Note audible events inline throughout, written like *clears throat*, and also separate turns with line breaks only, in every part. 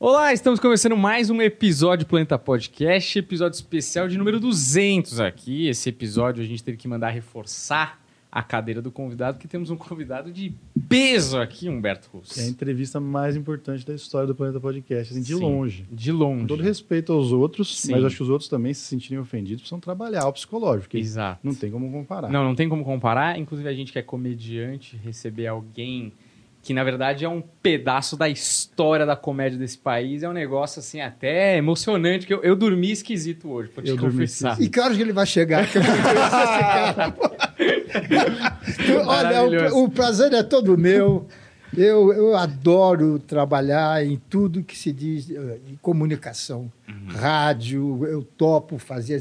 Olá, estamos começando mais um episódio do Planeta Podcast, episódio especial de número 200 aqui. Esse episódio a gente teve que mandar reforçar a cadeira do convidado, porque temos um convidado de peso aqui, Humberto Russo.
É a entrevista mais importante da história do Planeta Podcast, assim, de
Sim,
longe.
De longe.
Com todo respeito aos outros,
Sim.
mas acho que os outros também se sentirem ofendidos precisam trabalhar o psicológico,
Exato.
não tem como comparar.
Não, não tem como comparar. Inclusive, a gente que é comediante, receber alguém que, na verdade, é um pedaço da história da comédia desse país, é um negócio, assim, até emocionante, que eu, eu dormi esquisito hoje, pra te
Eu dormi
confessar.
E que horas que ele vai chegar? *laughs* Que eu esse cara. Olha, o, o prazer é todo meu. Eu, eu adoro trabalhar em tudo que se diz eh, em comunicação.
Uhum.
Rádio, eu topo fazer.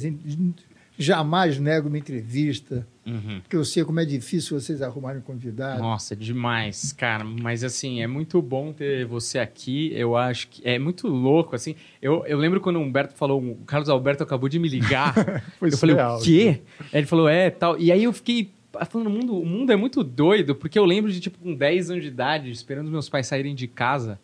Jamais nego uma entrevista,
Uhum.
porque eu sei como é difícil vocês arrumarem convidado.
Nossa, demais, cara. Mas assim, é muito bom ter você aqui. Eu acho que é muito louco, assim. Eu, eu lembro quando o Humberto falou, o Carlos Alberto acabou de me ligar. *laughs* Eu falei, o quê? Ele falou, é, tal. E aí eu fiquei falando, o mundo, o mundo é muito doido, porque eu lembro de, tipo, com 10 anos de idade, esperando meus pais saírem de casa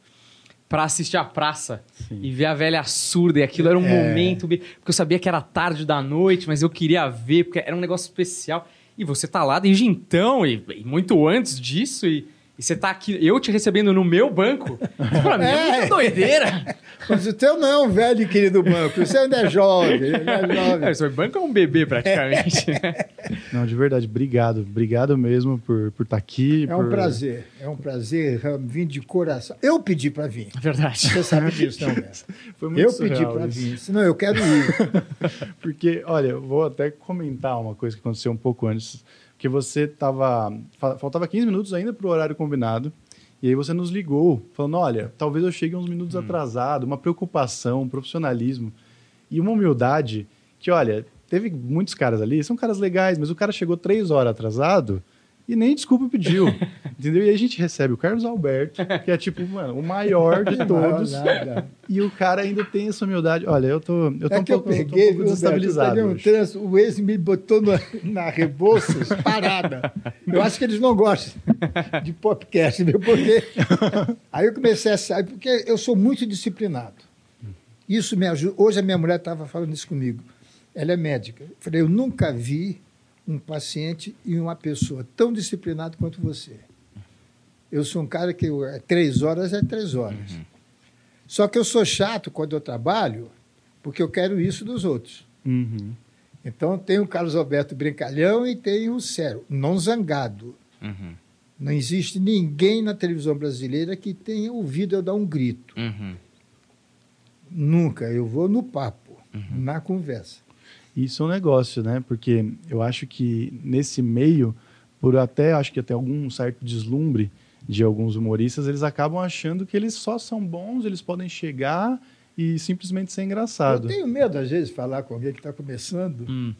pra assistir a praça
Sim.
e ver a velha surda. E aquilo era um
É.
momento, porque eu sabia que era tarde da noite, mas eu queria ver, porque era um negócio especial. E você tá lá desde então, e, e muito antes disso, e, e você tá aqui, eu te recebendo no meu banco. Pra mim é,
É.
muita doideira. *laughs*
Mas o teu não é um velho e querido banco, você ainda é jovem. Ainda é *laughs* jovem.
É, o seu banco é um bebê, praticamente. né? *laughs*
Não, de verdade, obrigado. Obrigado mesmo por por estar aqui.
É um
por-
prazer, é um prazer vim de coração. Eu pedi para vir.
É Verdade.
Você sabe disso, não, Bessa?
Foi muito
Eu pedi para vir, senão eu quero ir.
Porque, olha, eu vou até comentar uma coisa que aconteceu um pouco antes. Que você tava. fa- Faltava 15 minutos ainda para o horário combinado. E aí você nos ligou, falando: olha, talvez eu chegue uns minutos atrasado, uma preocupação, um profissionalismo e uma humildade que, olha, teve muitos caras ali, são caras legais, mas o cara chegou três horas atrasado e nem desculpa pediu. *laughs* entendeu? E aí a gente recebe o Carlos Alberto, que é tipo, mano, o maior de *laughs* todos. E o cara ainda tem essa humildade. Olha, eu tô, eu tô
É
um
que eu
pouco, tô um
peguei,
pouco desestabilizado.
Eu peguei um o ex me botou na, na Rebouças, parada. Eu acho que eles não gostam de podcast, viu? Porque aí eu comecei a sair, porque eu sou muito disciplinado. Isso me ajuda. Hoje a minha mulher estava falando isso comigo. Ela é médica. Eu falei, eu nunca vi um paciente e uma pessoa tão disciplinado quanto você. Eu sou um cara que eu- é três horas é três horas. Só que eu sou chato quando eu trabalho, porque eu quero isso dos outros.
Uhum.
Então tem o Carlos Alberto Brincalhão e tem o Cero, não zangado.
Uhum,
Não existe ninguém na televisão brasileira que tenha ouvido eu dar um grito.
uhum.
Nunca. Eu vou no papo, na conversa.
Isso é um negócio, né? Porque eu acho que nesse meio, por até acho que até algum certo deslumbre de alguns humoristas, eles acabam achando que eles só são bons, eles podem chegar e simplesmente ser engraçado.
Eu tenho medo, às vezes, de falar com alguém que está começando,
Hum,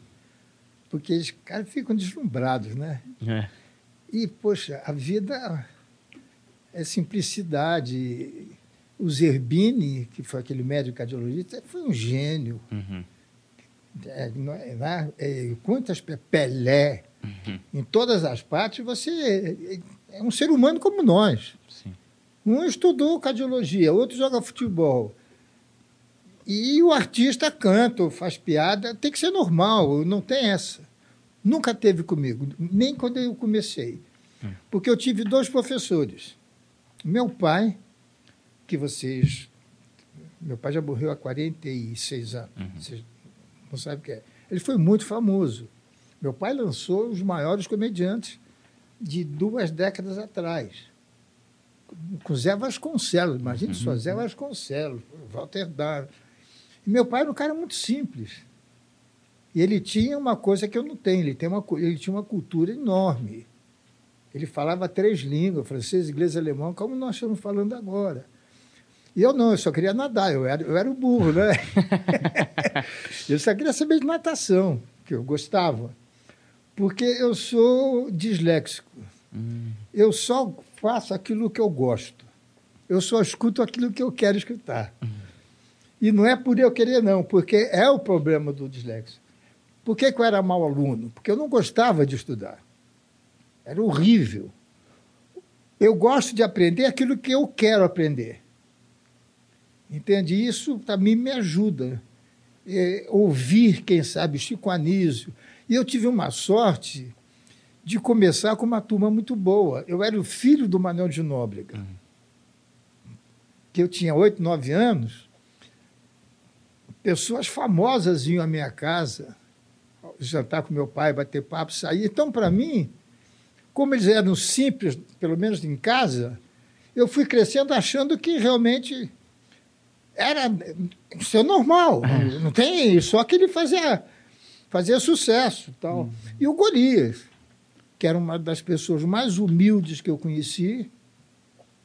porque eles caras ficam deslumbrados, né?
é.
E, poxa, a vida é simplicidade. O Zerbini, que foi aquele médico cardiologista, foi um gênio.
Uhum,
quantas pe- Pelé,
uhum.
em todas as partes, você é, é um ser humano como nós.
Sim.
Um estudou cardiologia, outro joga futebol. E o artista canta, ou faz piada, tem que ser normal, não tem essa. Nunca teve comigo, nem quando eu comecei. Porque eu tive dois professores. Meu pai, que vocês. Meu pai já morreu há 46 anos. Vocês não sabem o que é. Ele foi muito famoso. Meu pai lançou os maiores comediantes de duas décadas atrás. Com Zé Vasconcelos, imagine só, Zé Vasconcelos, Walter Dar. E meu pai era um cara muito simples. E ele tinha uma coisa que eu não tenho, ele, tem uma, ele tinha uma cultura enorme. Ele falava três línguas, francês, inglês e alemão, como nós estamos falando agora. E eu não, eu só queria nadar, eu era, eu era o burro, né? *laughs* eu só queria saber de natação, que eu gostava. Porque eu sou disléxico. Eu só faço aquilo que eu gosto. Eu só escuto aquilo que eu quero escutar. E não é por eu querer, não, porque é o problema do dislexo. Por que, que eu era mau aluno? Porque eu não gostava de estudar. Era horrível. Eu gosto de aprender aquilo que eu quero aprender. Entende? Isso também me ajuda. É, ouvir, quem sabe, Chico Anísio. E eu tive uma sorte de começar com uma turma muito boa. Eu era o filho do Manuel de Nóbrega, uhum. que eu tinha oito, nove anos. Pessoas famosas iam à minha casa jantar com meu pai, bater papo, sair. Então, para mim, como eles eram simples, pelo menos em casa, eu fui crescendo achando que realmente era isso é normal, é. não tem só que ele fazia fazia sucesso, tal. Uhum. E o Golias, que era uma das pessoas mais humildes que eu conheci,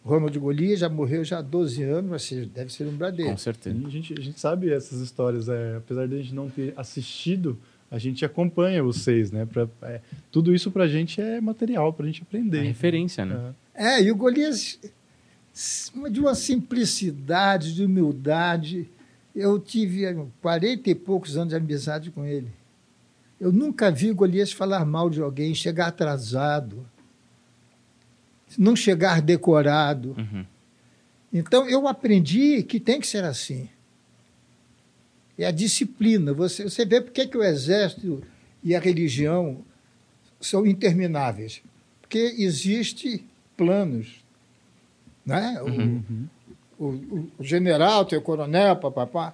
Ronald Golias já morreu já há 12 anos, mas deve ser um bradeiro.
Com certeza.
A gente, a gente sabe essas histórias, é, apesar de a gente não ter assistido, a gente acompanha vocês, né? Pra, é, tudo isso para a gente é material para a gente aprender. É
referência, né?
É. é, e o Golias de uma simplicidade, de humildade. Eu tive 40 e poucos anos de amizade com ele. Eu nunca vi Golias falar mal de alguém, chegar atrasado, não chegar decorado. Uhum. Então, eu aprendi que tem que ser assim. É a disciplina. Você, você vê por que o exército e a religião são intermináveis. Porque existe planos né? Uhum. O, o, o, general, tem o coronel, papapá.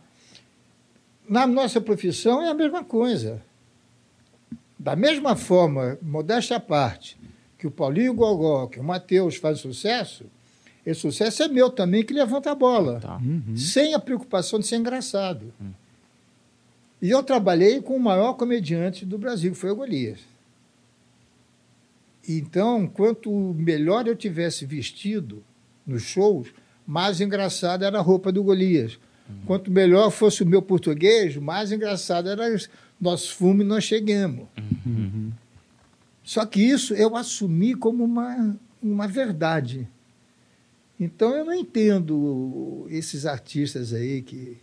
Na nossa profissão é a mesma coisa. Da mesma forma, modéstia à parte, que o Paulinho Gogó, que o Matheus faz sucesso, esse sucesso é meu também, que levanta a bola. Tá. Uhum. Sem a preocupação de ser engraçado. Uhum. E eu trabalhei com o maior comediante do Brasil, que foi o Golias. Então, quanto melhor eu tivesse vestido, nos shows, mais engraçada era a roupa do Golias. Uhum. Quanto melhor fosse o meu português, mais engraçado era nós fomos e nós chegamos. Uhum. Só que isso eu assumi como uma, uma verdade. Então eu não entendo esses artistas aí que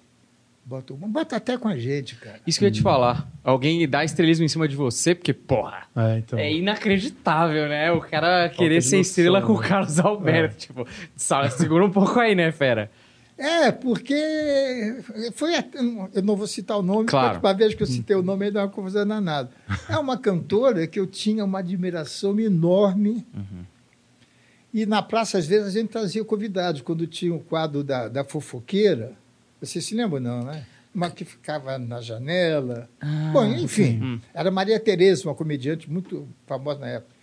Bota, bota até com a gente, cara.
Isso que eu ia te falar. Alguém dá estrelismo em cima de você, porque, porra,
é, então.
é inacreditável, né? O cara querer ser noção, estrela né? com o Carlos Alberto. É. Tipo, segura um pouco aí, né, fera?
É, porque foi. Eu não vou citar o nome,
claro.
para vez que eu citei o nome aí dá uma confusão danada. É uma cantora que eu tinha uma admiração enorme. Uhum. E na praça, às vezes, a gente trazia convidados. Quando tinha o quadro da, da fofoqueira, você se lembra, não, né? Uma que ficava na janela. Ah, Bom, enfim, hum. era Maria Tereza, uma comediante muito famosa na época.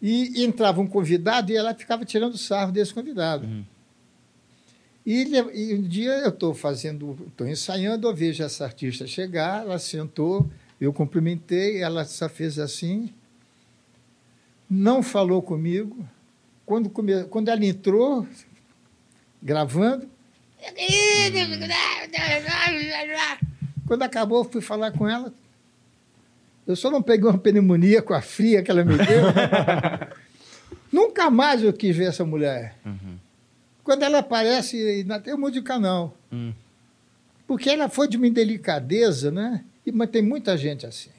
E, entrava um convidado e ela ficava tirando sarro desse convidado. Hum. E, e, um dia eu estou fazendo, estou ensaiando, eu vejo essa artista chegar, ela sentou, eu cumprimentei, ela só fez assim, não falou comigo. Quando, come, quando ela entrou, gravando, quando acabou, fui falar com ela. Eu só não peguei uma pneumonia com a fria que ela me deu. *laughs* Nunca mais eu quis ver essa mulher. Uhum. Quando ela aparece, eu mudo de canal. Uhum. Porque ela foi de uma delicadeza, né? E, mas tem muita gente assim.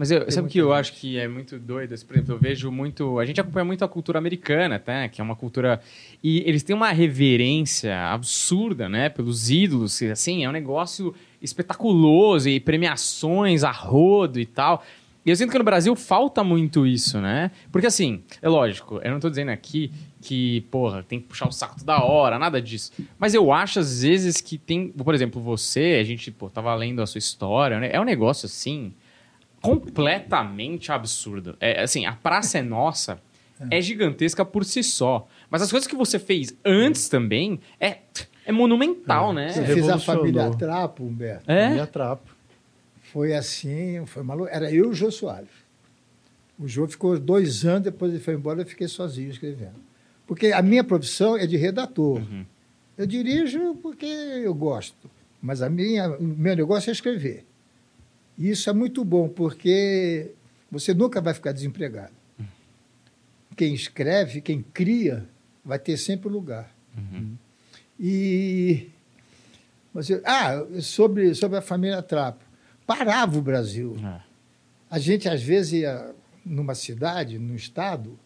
Mas eu, sabe o que eu acho que é muito doido? Por exemplo, eu vejo muito. A gente acompanha muito a cultura americana, tá? Que é uma cultura. E eles têm uma reverência absurda, né? Pelos ídolos. Assim, é um negócio espetaculoso e premiações a rodo e tal. E eu sinto que no Brasil falta muito isso, né? Porque assim, é lógico, eu não tô dizendo aqui que, porra, tem que puxar o saco toda hora, nada disso. Mas eu acho, às vezes, que tem. Por exemplo, você, a gente, pô, tava lendo a sua história, né? É um negócio assim completamente absurdo. É, assim, a Praça é Nossa é. é gigantesca por si só. Mas as coisas que você fez antes também é, é monumental, é. né?
Você fez a família Trapo, Humberto.
É? Família Trapo.
Foi assim, foi maluco. Era eu e o Jô Soares. O Jô ficou dois anos, depois ele foi embora, eu fiquei sozinho escrevendo. Porque a minha profissão é de redator. Uhum. Eu dirijo porque eu gosto, mas a minha, o meu negócio é escrever. E isso é muito bom, porque você nunca vai ficar desempregado. Quem escreve, quem cria, vai ter sempre lugar. Uhum. E. Você, ah, sobre, sobre a família Trapo. Parava o Brasil. É. A gente, às vezes, ia numa cidade, num estado,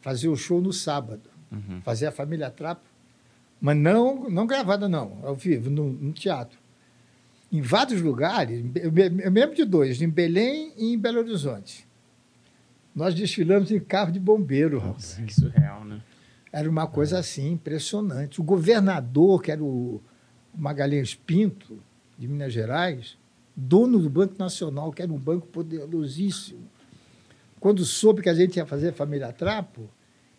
fazer o show no sábado. Uhum. Fazer a família Trapo. Mas não, não gravada, não, ao vivo, no, no teatro. Em vários lugares, eu me- eu lembro de dois, em Belém e em Belo Horizonte. Nós desfilamos em carro de bombeiro.
Nossa, que surreal, né?
Era uma coisa assim, impressionante. O governador, que era o Magalhães Pinto, de Minas Gerais, dono do Banco Nacional, que era um banco poderosíssimo, quando soube que a gente ia fazer a Família Trapo,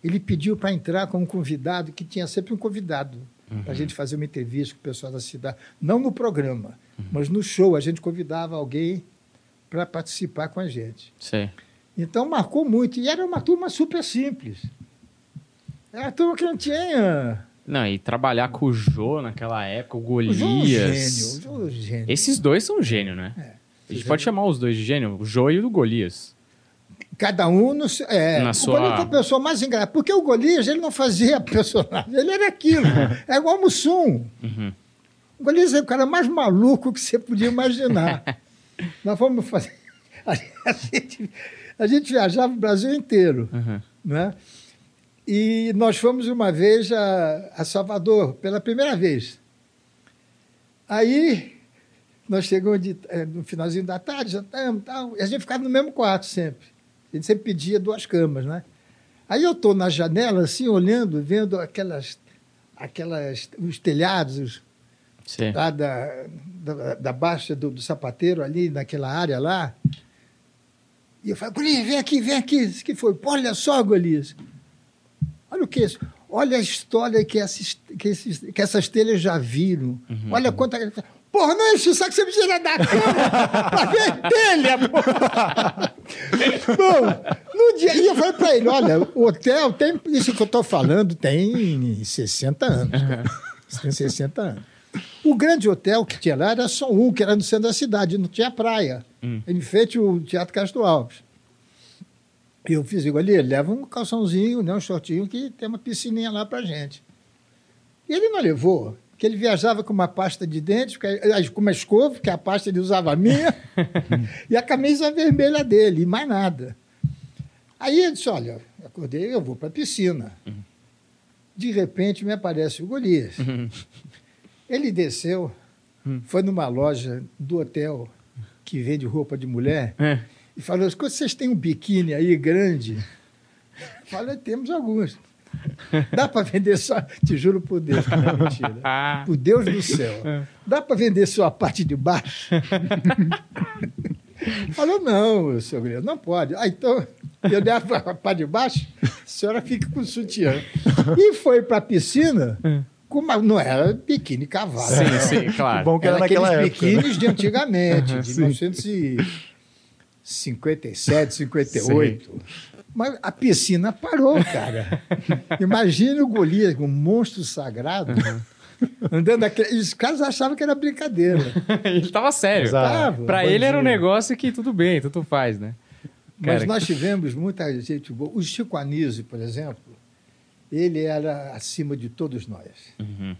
ele pediu para entrar como convidado, que tinha sempre um convidado, para a gente fazer uma entrevista com o pessoal da cidade. Não no programa, mas no show, a gente convidava alguém para participar com a gente.
Sei.
Então marcou muito. E era uma turma super simples. Era uma turma que não tinha.
Não, e trabalhar com o Jô naquela época, o
O João é um gênio.
Golias.
O João é um gênio.
Esses dois são gênio, né?
É.
A gente pode chamar os dois de gênio, o Jô e o Golias.
Cada um no seu- é,
Na
o
sua-
Golias foi a pessoa mais engraçada. Porque o Golias ele não fazia *laughs* personagem, ele era aquilo. *laughs* é igual o Mussum.
Uhum.
O Golias é o cara mais maluco que você podia imaginar. *laughs* Nós fomos fazer. A gente, a gente viajava o Brasil inteiro.
Uhum.
né? E nós fomos uma vez a, a Salvador, pela primeira vez. Aí, nós chegamos de, eh, no finalzinho da tarde, jantamos e tal, e a gente ficava no mesmo quarto sempre. A gente sempre pedia duas camas, né? Aí eu estou na janela, assim, olhando, vendo aquelas, aquelas, os telhados lá da, da, da Baixa do, do Sapateiro, ali naquela área lá. E eu falei, Golias, vem aqui, vem aqui. Isso que foi? Olha só, Golias. Olha o que é isso. Olha a história que, esses, que, esses, que essas telhas já viram. Olha quanta. Porra, não enche o saco, você me tira da cama pra ver telha, porra. Bom, no dia. E eu falei pra ele: olha, o hotel tem. Isso que eu tô falando tem 60 anos. cara. Tem 60 anos. O grande hotel que tinha lá era só um, que era no centro da cidade, não tinha praia. Em frente o Teatro Castro Alves. E eu fiz igual ali, leva um calçãozinho, né, um shortinho, que tem uma piscininha lá pra gente. E ele não levou, que ele viajava com uma pasta de eh, com uma escova, que a pasta ele usava a minha, *laughs* e a camisa vermelha dele, e mais nada. Aí ele disse, olha, eu acordei, eu vou para a piscina. De repente me aparece o Golias. *laughs* Ele desceu, foi numa loja do hotel que vende roupa de mulher
É.
e falou: "Escuta, vocês têm um biquíni aí grande? Falei, temos alguns. *laughs* Dá para vender só, te juro por Deus, que não é mentira. *laughs* Por Deus do céu. Dá para vender só a parte de baixo? *laughs* Falou, não, seu Grilo, não pode. Ah, então, eu der a parte de baixo, a senhora fica com o sutiã. E foi para a piscina, com uma, não era biquíni cavalo.
sim,
não.
sim, claro.
Bom que era
Era
naquela época. né?
biquínis de antigamente, de
Sim.
1957, 58. Mas a piscina parou, cara. *laughs* Imagina o Golias, um monstro sagrado, andando aquele... Os caras achavam que era brincadeira. *laughs*
ele tava sério. Pra ele era um negócio que tudo bem, tudo faz, né?
Mas
Cara,
nós tivemos muita gente boa. O Chico Anísio, por exemplo, ele era acima de todos nós.
Uhum.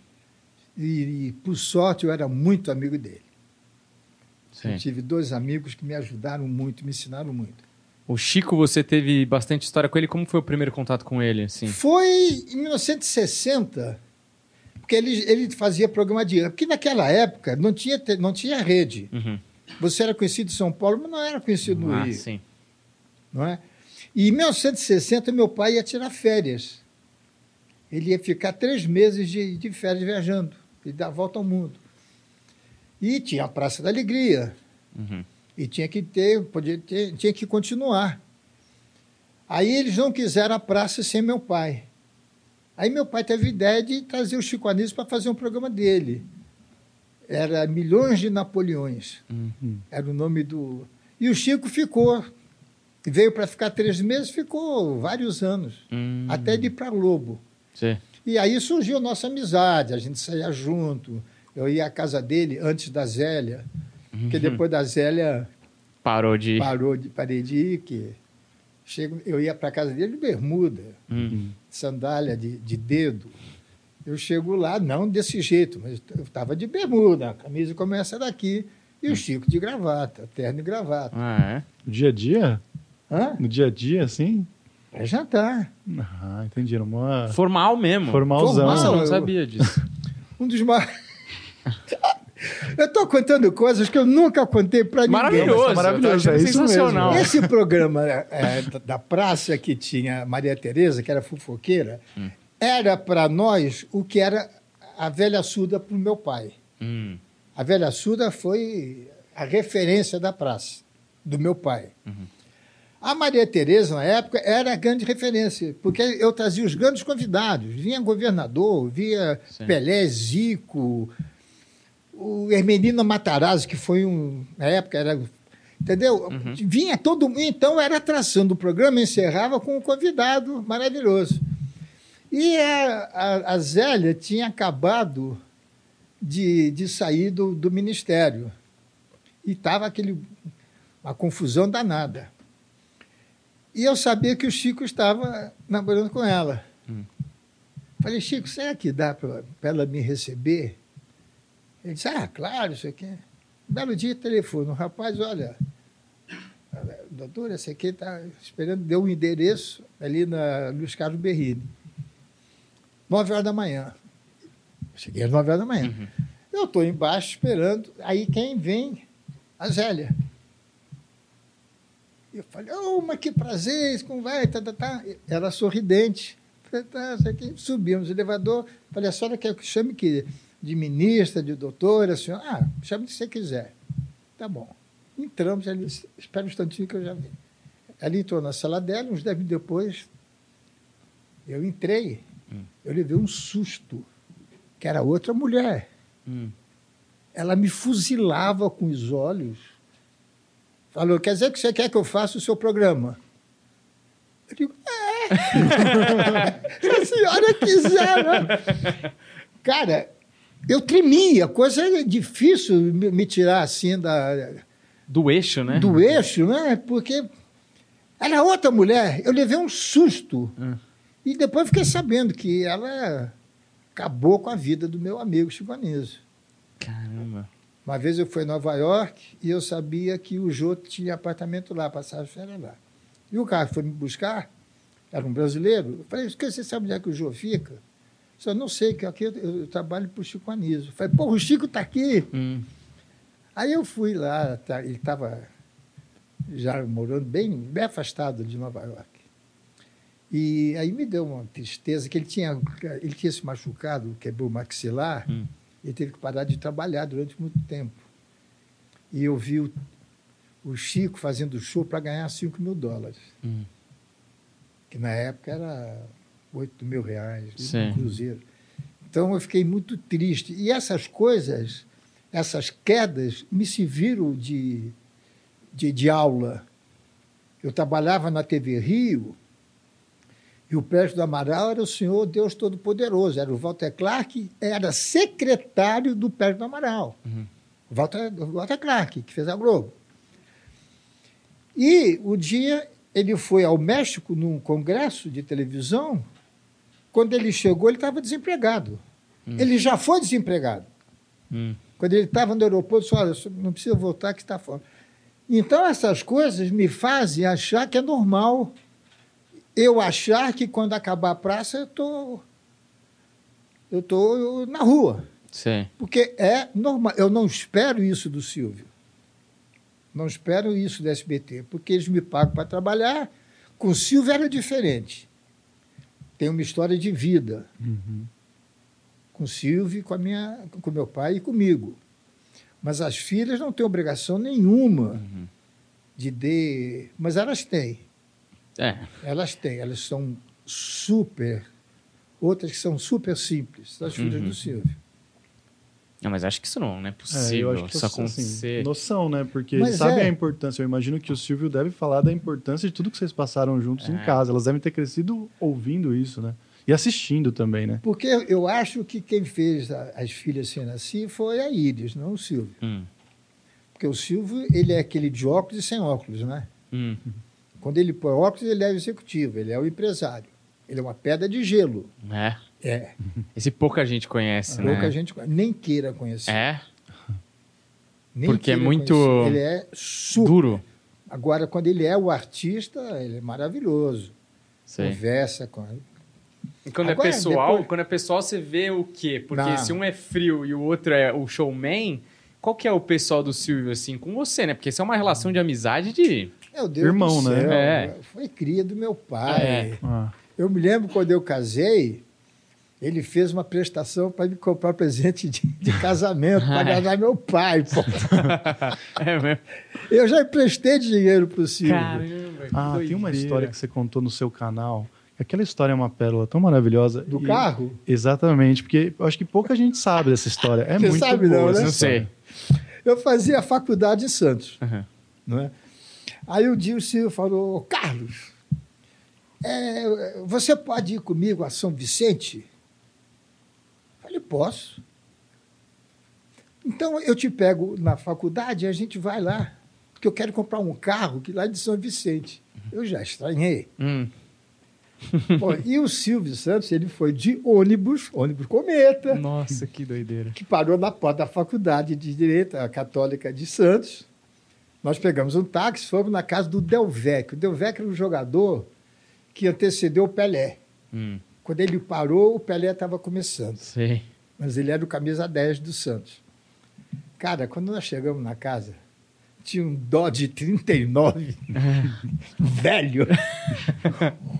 E, e, por sorte, eu era muito amigo dele.
Sim.
Eu tive dois amigos que me ajudaram muito, me ensinaram muito.
O Chico, você teve bastante história com ele. Como foi o primeiro contato com ele, assim?
Foi em 1960, porque ele, ele fazia programa de... Porque naquela época não tinha, não tinha rede.
Uhum.
Você era conhecido em São Paulo, mas não era conhecido no
Ah,
Rio.
sim.
não é? E em 1960, meu pai ia tirar férias. Ele ia ficar três meses de, de férias viajando e dar a volta ao mundo. E tinha a Praça da Alegria.
Uhum.
E tinha que ter, podia ter, tinha que continuar. Aí eles não quiseram a praça sem meu pai. Aí meu pai teve a ideia de trazer o Chico Anísio para fazer um programa dele. Era Milhões de Napoleões.
Uhum.
Era o nome do. E o Chico ficou. Veio para ficar três meses, ficou vários anos.
Hum,
Até de ir para Lobo.
sim.
E aí surgiu a nossa amizade, a gente saía junto. Eu ia à casa dele antes da Zélia, porque depois da Zélia
Parou de.
parou de, parei de ir, que chego, eu ia para casa dele de bermuda,
Hum.
sandália de, de dedo. Eu chego lá, não desse jeito, mas eu estava de bermuda, a camisa começa daqui, e o Chico de gravata, terno e gravata.
Ah, é?
No dia a dia?
Hã?
No dia a dia, assim?
Para jantar.
Ah, entendi. Era uma
Formal mesmo.
formalzão.
Nossa, eu não sabia disso. *laughs*
Um dos mais. *laughs* eu estou contando coisas que eu nunca contei para ninguém.
Maravilhoso.
mas é maravilhoso, é isso
sensacional.
mesmo.
Esse programa é, da- da praça que tinha Maria Tereza, que era fofoqueira, era para nós o que era a velha surda para o meu pai.
Hum,
A velha surda foi a referência da praça, do meu pai. A Maria Tereza, na época, era a grande referência, porque eu trazia os grandes convidados. Vinha governador, vinha
Sim.
Pelé, Zico, o Hermenino Matarazzo, que foi um. Na época era. Entendeu? Vinha todo mundo. Então era atração do programa, encerrava com um convidado maravilhoso. E a, a, a Zélia tinha acabado de, de sair do, do ministério. E estava aquele, uma confusão danada. E eu sabia que o Chico estava namorando com ela. Falei, Chico, será que dá para ela me receber? Ele disse, ah, claro, isso aqui. Um belo dia, telefone. O rapaz, olha, doutora, esse aqui está esperando, deu um endereço ali na Luiz Carlos Berrini. Nove horas da manhã. Cheguei às nove horas da manhã. Eu estou embaixo esperando. Aí quem vem? A Zélia. Eu falei, oh, mas que prazer, como vai? Tá, tá, tá. Ela sorridente. Falei, tá. Subimos no elevador. Falei, a senhora quer que chame que de ministra, de doutora? Senhora? Ah, chame o que você quiser. Tá bom. Entramos, disse, espera um instantinho que eu já vi. Ela entrou na sala dela, uns dez minutos depois, eu entrei, eu levei um susto, que era outra mulher.
hum.
Ela me fuzilava com os olhos. Falou, quer dizer que você quer que eu faça o seu programa? Eu digo, é. Se a senhora quiser, né? Cara, eu tremia, coisa difícil me tirar assim da,
Do eixo, né?
do eixo, né? Porque era outra mulher. Eu levei um susto.
Hum.
E depois fiquei sabendo que ela acabou com a vida do meu amigo Chico Anísio.
Caramba.
Uma vez eu fui em Nova York e eu sabia que o Jô tinha apartamento lá, passava férias lá. E o cara foi me buscar, era um brasileiro. Eu falei, "Esquece, você sabe onde é que o Jô fica? Eu não sei, que aqui eu, eu trabalho para o Chico Anísio. Falei, pô, o Chico está aqui.
Hum.
Aí eu fui lá, tá, ele estava já morando bem, bem afastado de Nova York. E aí me deu uma tristeza que ele tinha, ele tinha se machucado, quebrou o maxilar,
Hum.
e teve que parar de trabalhar durante muito tempo. E eu vi o, o Chico fazendo show para ganhar 5 mil dólares,
Hum.
que na época era 8 mil reais,
Sim.
cruzeiro. Então eu fiquei muito triste. E essas coisas, essas quedas, me serviram de, de, de aula. Eu trabalhava na TV Rio e o Pérez do Amaral era o senhor Deus Todo-Poderoso. Era o Walter Clark, era secretário do Pérez do Amaral.
Uhum.
Walter, Walter Clark, que fez a Globo. E o dia ele foi ao México num congresso de televisão. Quando ele chegou, ele estava desempregado. Ele já foi desempregado.
Hum.
Quando ele estava no aeroporto, disse, olha, não precisa voltar que está fora. Então, essas coisas me fazem achar que é normal eu achar que quando acabar a praça eu tô, eu tô na rua.
Sei.
Porque é normal. Eu não espero isso do Silvio. Não espero isso do SBT, porque eles me pagam para trabalhar. Com o Silvio era diferente. Tem uma história de vida
Uhum.
com o Silvio, com, a minha, com meu pai e comigo. Mas as filhas não têm obrigação nenhuma
Uhum.
de de, mas elas têm.
É.
Elas têm, elas são super, outras que são super simples, as filhas
Uhum.
do Silvio.
Não, mas acho que isso não, não é
É,
possível.
eu acho que
isso
assim,
acontecer.
noção, né? Porque
Mas
sabem
é.
a importância. Eu imagino que o Silvio deve falar da importância de tudo que vocês passaram juntos em
É.
casa. Elas devem ter crescido ouvindo isso, né? E assistindo também, né?
Porque eu acho que quem fez a- as filhas serem assim foi a Iris, não o Silvio.
Hum.
Porque o Silvio, ele é aquele de óculos e sem óculos, né?
Hum.
Quando ele põe óculos, ele é o executivo, ele é o empresário. Ele é uma pedra de gelo.
É.
É.
Esse pouca gente conhece, né?
Pouca gente conhece, nem queira conhecer.
É.
Nem
porque é muito-
conhecer. Ele é super.
Duro.
Agora, quando ele é o artista, ele é maravilhoso.
Sei.
conversa com
E quando
Agora,
é pessoal,
depois-
quando é pessoal, você vê o quê? Porque
Não.
se um é frio e o outro é o showman, qual que é o pessoal do Silvio, assim, com você, né? Porque isso é uma relação de amizade de...
Meu Deus
Irmão,
do
né?
céu,
É.
Foi cria do meu pai.
É.
Ah,
Eu me lembro quando eu casei, ele fez uma prestação para me comprar presente de, de casamento, para *laughs* agradar meu pai. pô. *laughs*
É mesmo?
Eu já emprestei dinheiro para o Silvio.
Caramba, que
Ah, tem uma história que você contou no seu canal. Aquela história é uma pérola tão maravilhosa.
Do
E-
carro?
Exatamente, porque eu acho que pouca gente sabe dessa história. É
Você
muito
sabe
boa
não, né?
Não sei.
Eu fazia faculdade em Santos. Não é? Aí um dia o Silvio falou, Carlos, é, você pode ir comigo a São Vicente? Posso. Então eu te pego na faculdade e a gente vai lá, porque eu quero comprar um carro que lá é de São Vicente. Eu já estranhei.
Hum. *laughs*
Bom, e o Silvio Santos, ele foi de ônibus, ônibus cometa,
Nossa, que doideira.
que parou na porta da faculdade de Direito, a Católica de Santos. Nós pegamos um táxi, fomos na casa do Delvecchio. O Delvecchio era um jogador que antecedeu o Pelé.
Hum.
Quando ele parou, o Pelé estava começando.
Sei.
Mas ele era o camisa 10 do Santos. Cara, quando nós chegamos na casa, tinha um Dodge 39, *laughs* velho,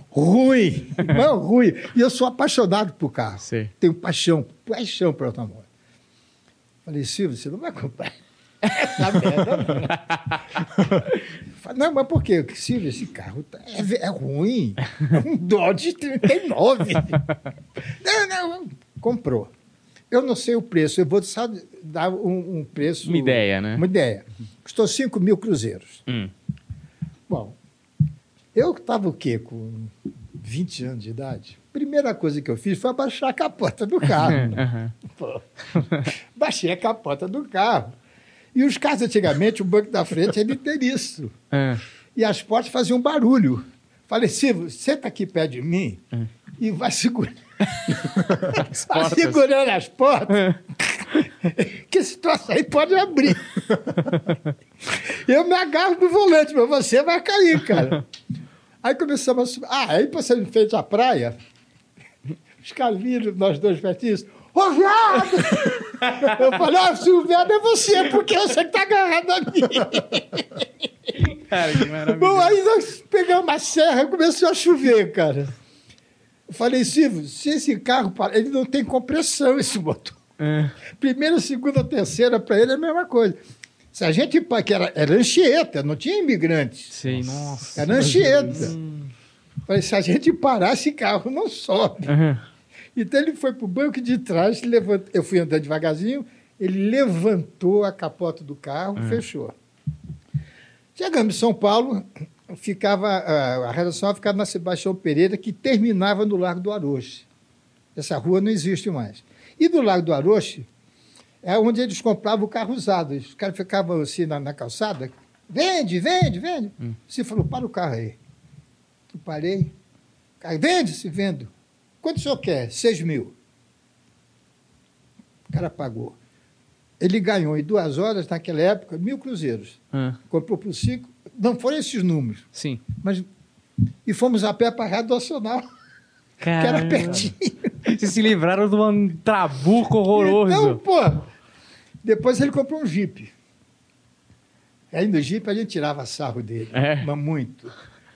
ruim, não ruim. E eu sou apaixonado por carro.
Sei.
Tenho paixão, paixão por automóvel. Falei, Silvio, você não vai comprar essa merda, não. Falei, *laughs* não, mas por quê? Silvio, esse carro tá- é, é ruim. É um Dodge 39. *laughs* não, não, comprou. Eu não sei o preço, eu vou só dar um, um preço.
Uma ideia, né?
Uma ideia. Custou 5 mil cruzeiros.
Hum.
Bom, eu estava o quê? Com 20 anos de idade. Primeira coisa que eu fiz foi abaixar a capota do carro. *laughs* Pô. Baixei a capota do carro. E os carros, antigamente, o banco da frente era inteiriço.
Ah.
E as portas faziam barulho. Falei, Silvio, senta aqui perto de mim e vai segurando. *laughs* vai
portas.
segurando as portas. *laughs* que esse troço aí pode abrir. Eu me agarro no volante, mas você vai cair, cara. Aí começamos a subir. Ah, aí passando em frente à praia, os caras viram nós dois pertinhos. Ô, viado! *laughs* Eu falei, ah, se o viado é você, porque você que tá agarrado a mim.
Cara, que maravilha.
Bom, aí nós pegamos uma serra e começou a chover, cara. Eu falei, Silvio, se esse carro parar, ele não tem compressão, esse motor.
Ah.
Primeira, segunda, terceira, para ele é a mesma coisa. Se a gente, que era, era Anchieta, não tinha imigrantes.
Sei, nossa.
Era Anchieta. Falei, se a gente parar, esse carro não sobe.
Aham.
Então ele foi para o banco de trás, levant... eu fui andando devagarzinho, ele levantou a capota do carro, fechou. Chegamos em São Paulo, ficava a, redação ficava na Sebastião Pereira, que terminava no Largo do Aroche. Essa rua não existe mais. E do Largo do Aroche é onde eles compravam o carro usado. Os caras ficavam assim na, na calçada, vende, vende, vende. Você falou, para o carro aí. Eu parei. Cara, vende, se vendo. Quanto o senhor quer? Seis mil. O cara pagou. Ele ganhou em duas horas, naquela época, mil cruzeiros.
Ah.
Comprou por cinco. Não foram esses números,
Sim.
mas. E fomos a pé para a Rádio Nacional, *laughs* que era
Caramba.
pertinho.
Vocês se livraram de um trabuco horroroso.
Então, pô. Depois ele comprou um Jeep. Aí no Jeep a gente tirava sarro dele.
É.
Mas muito.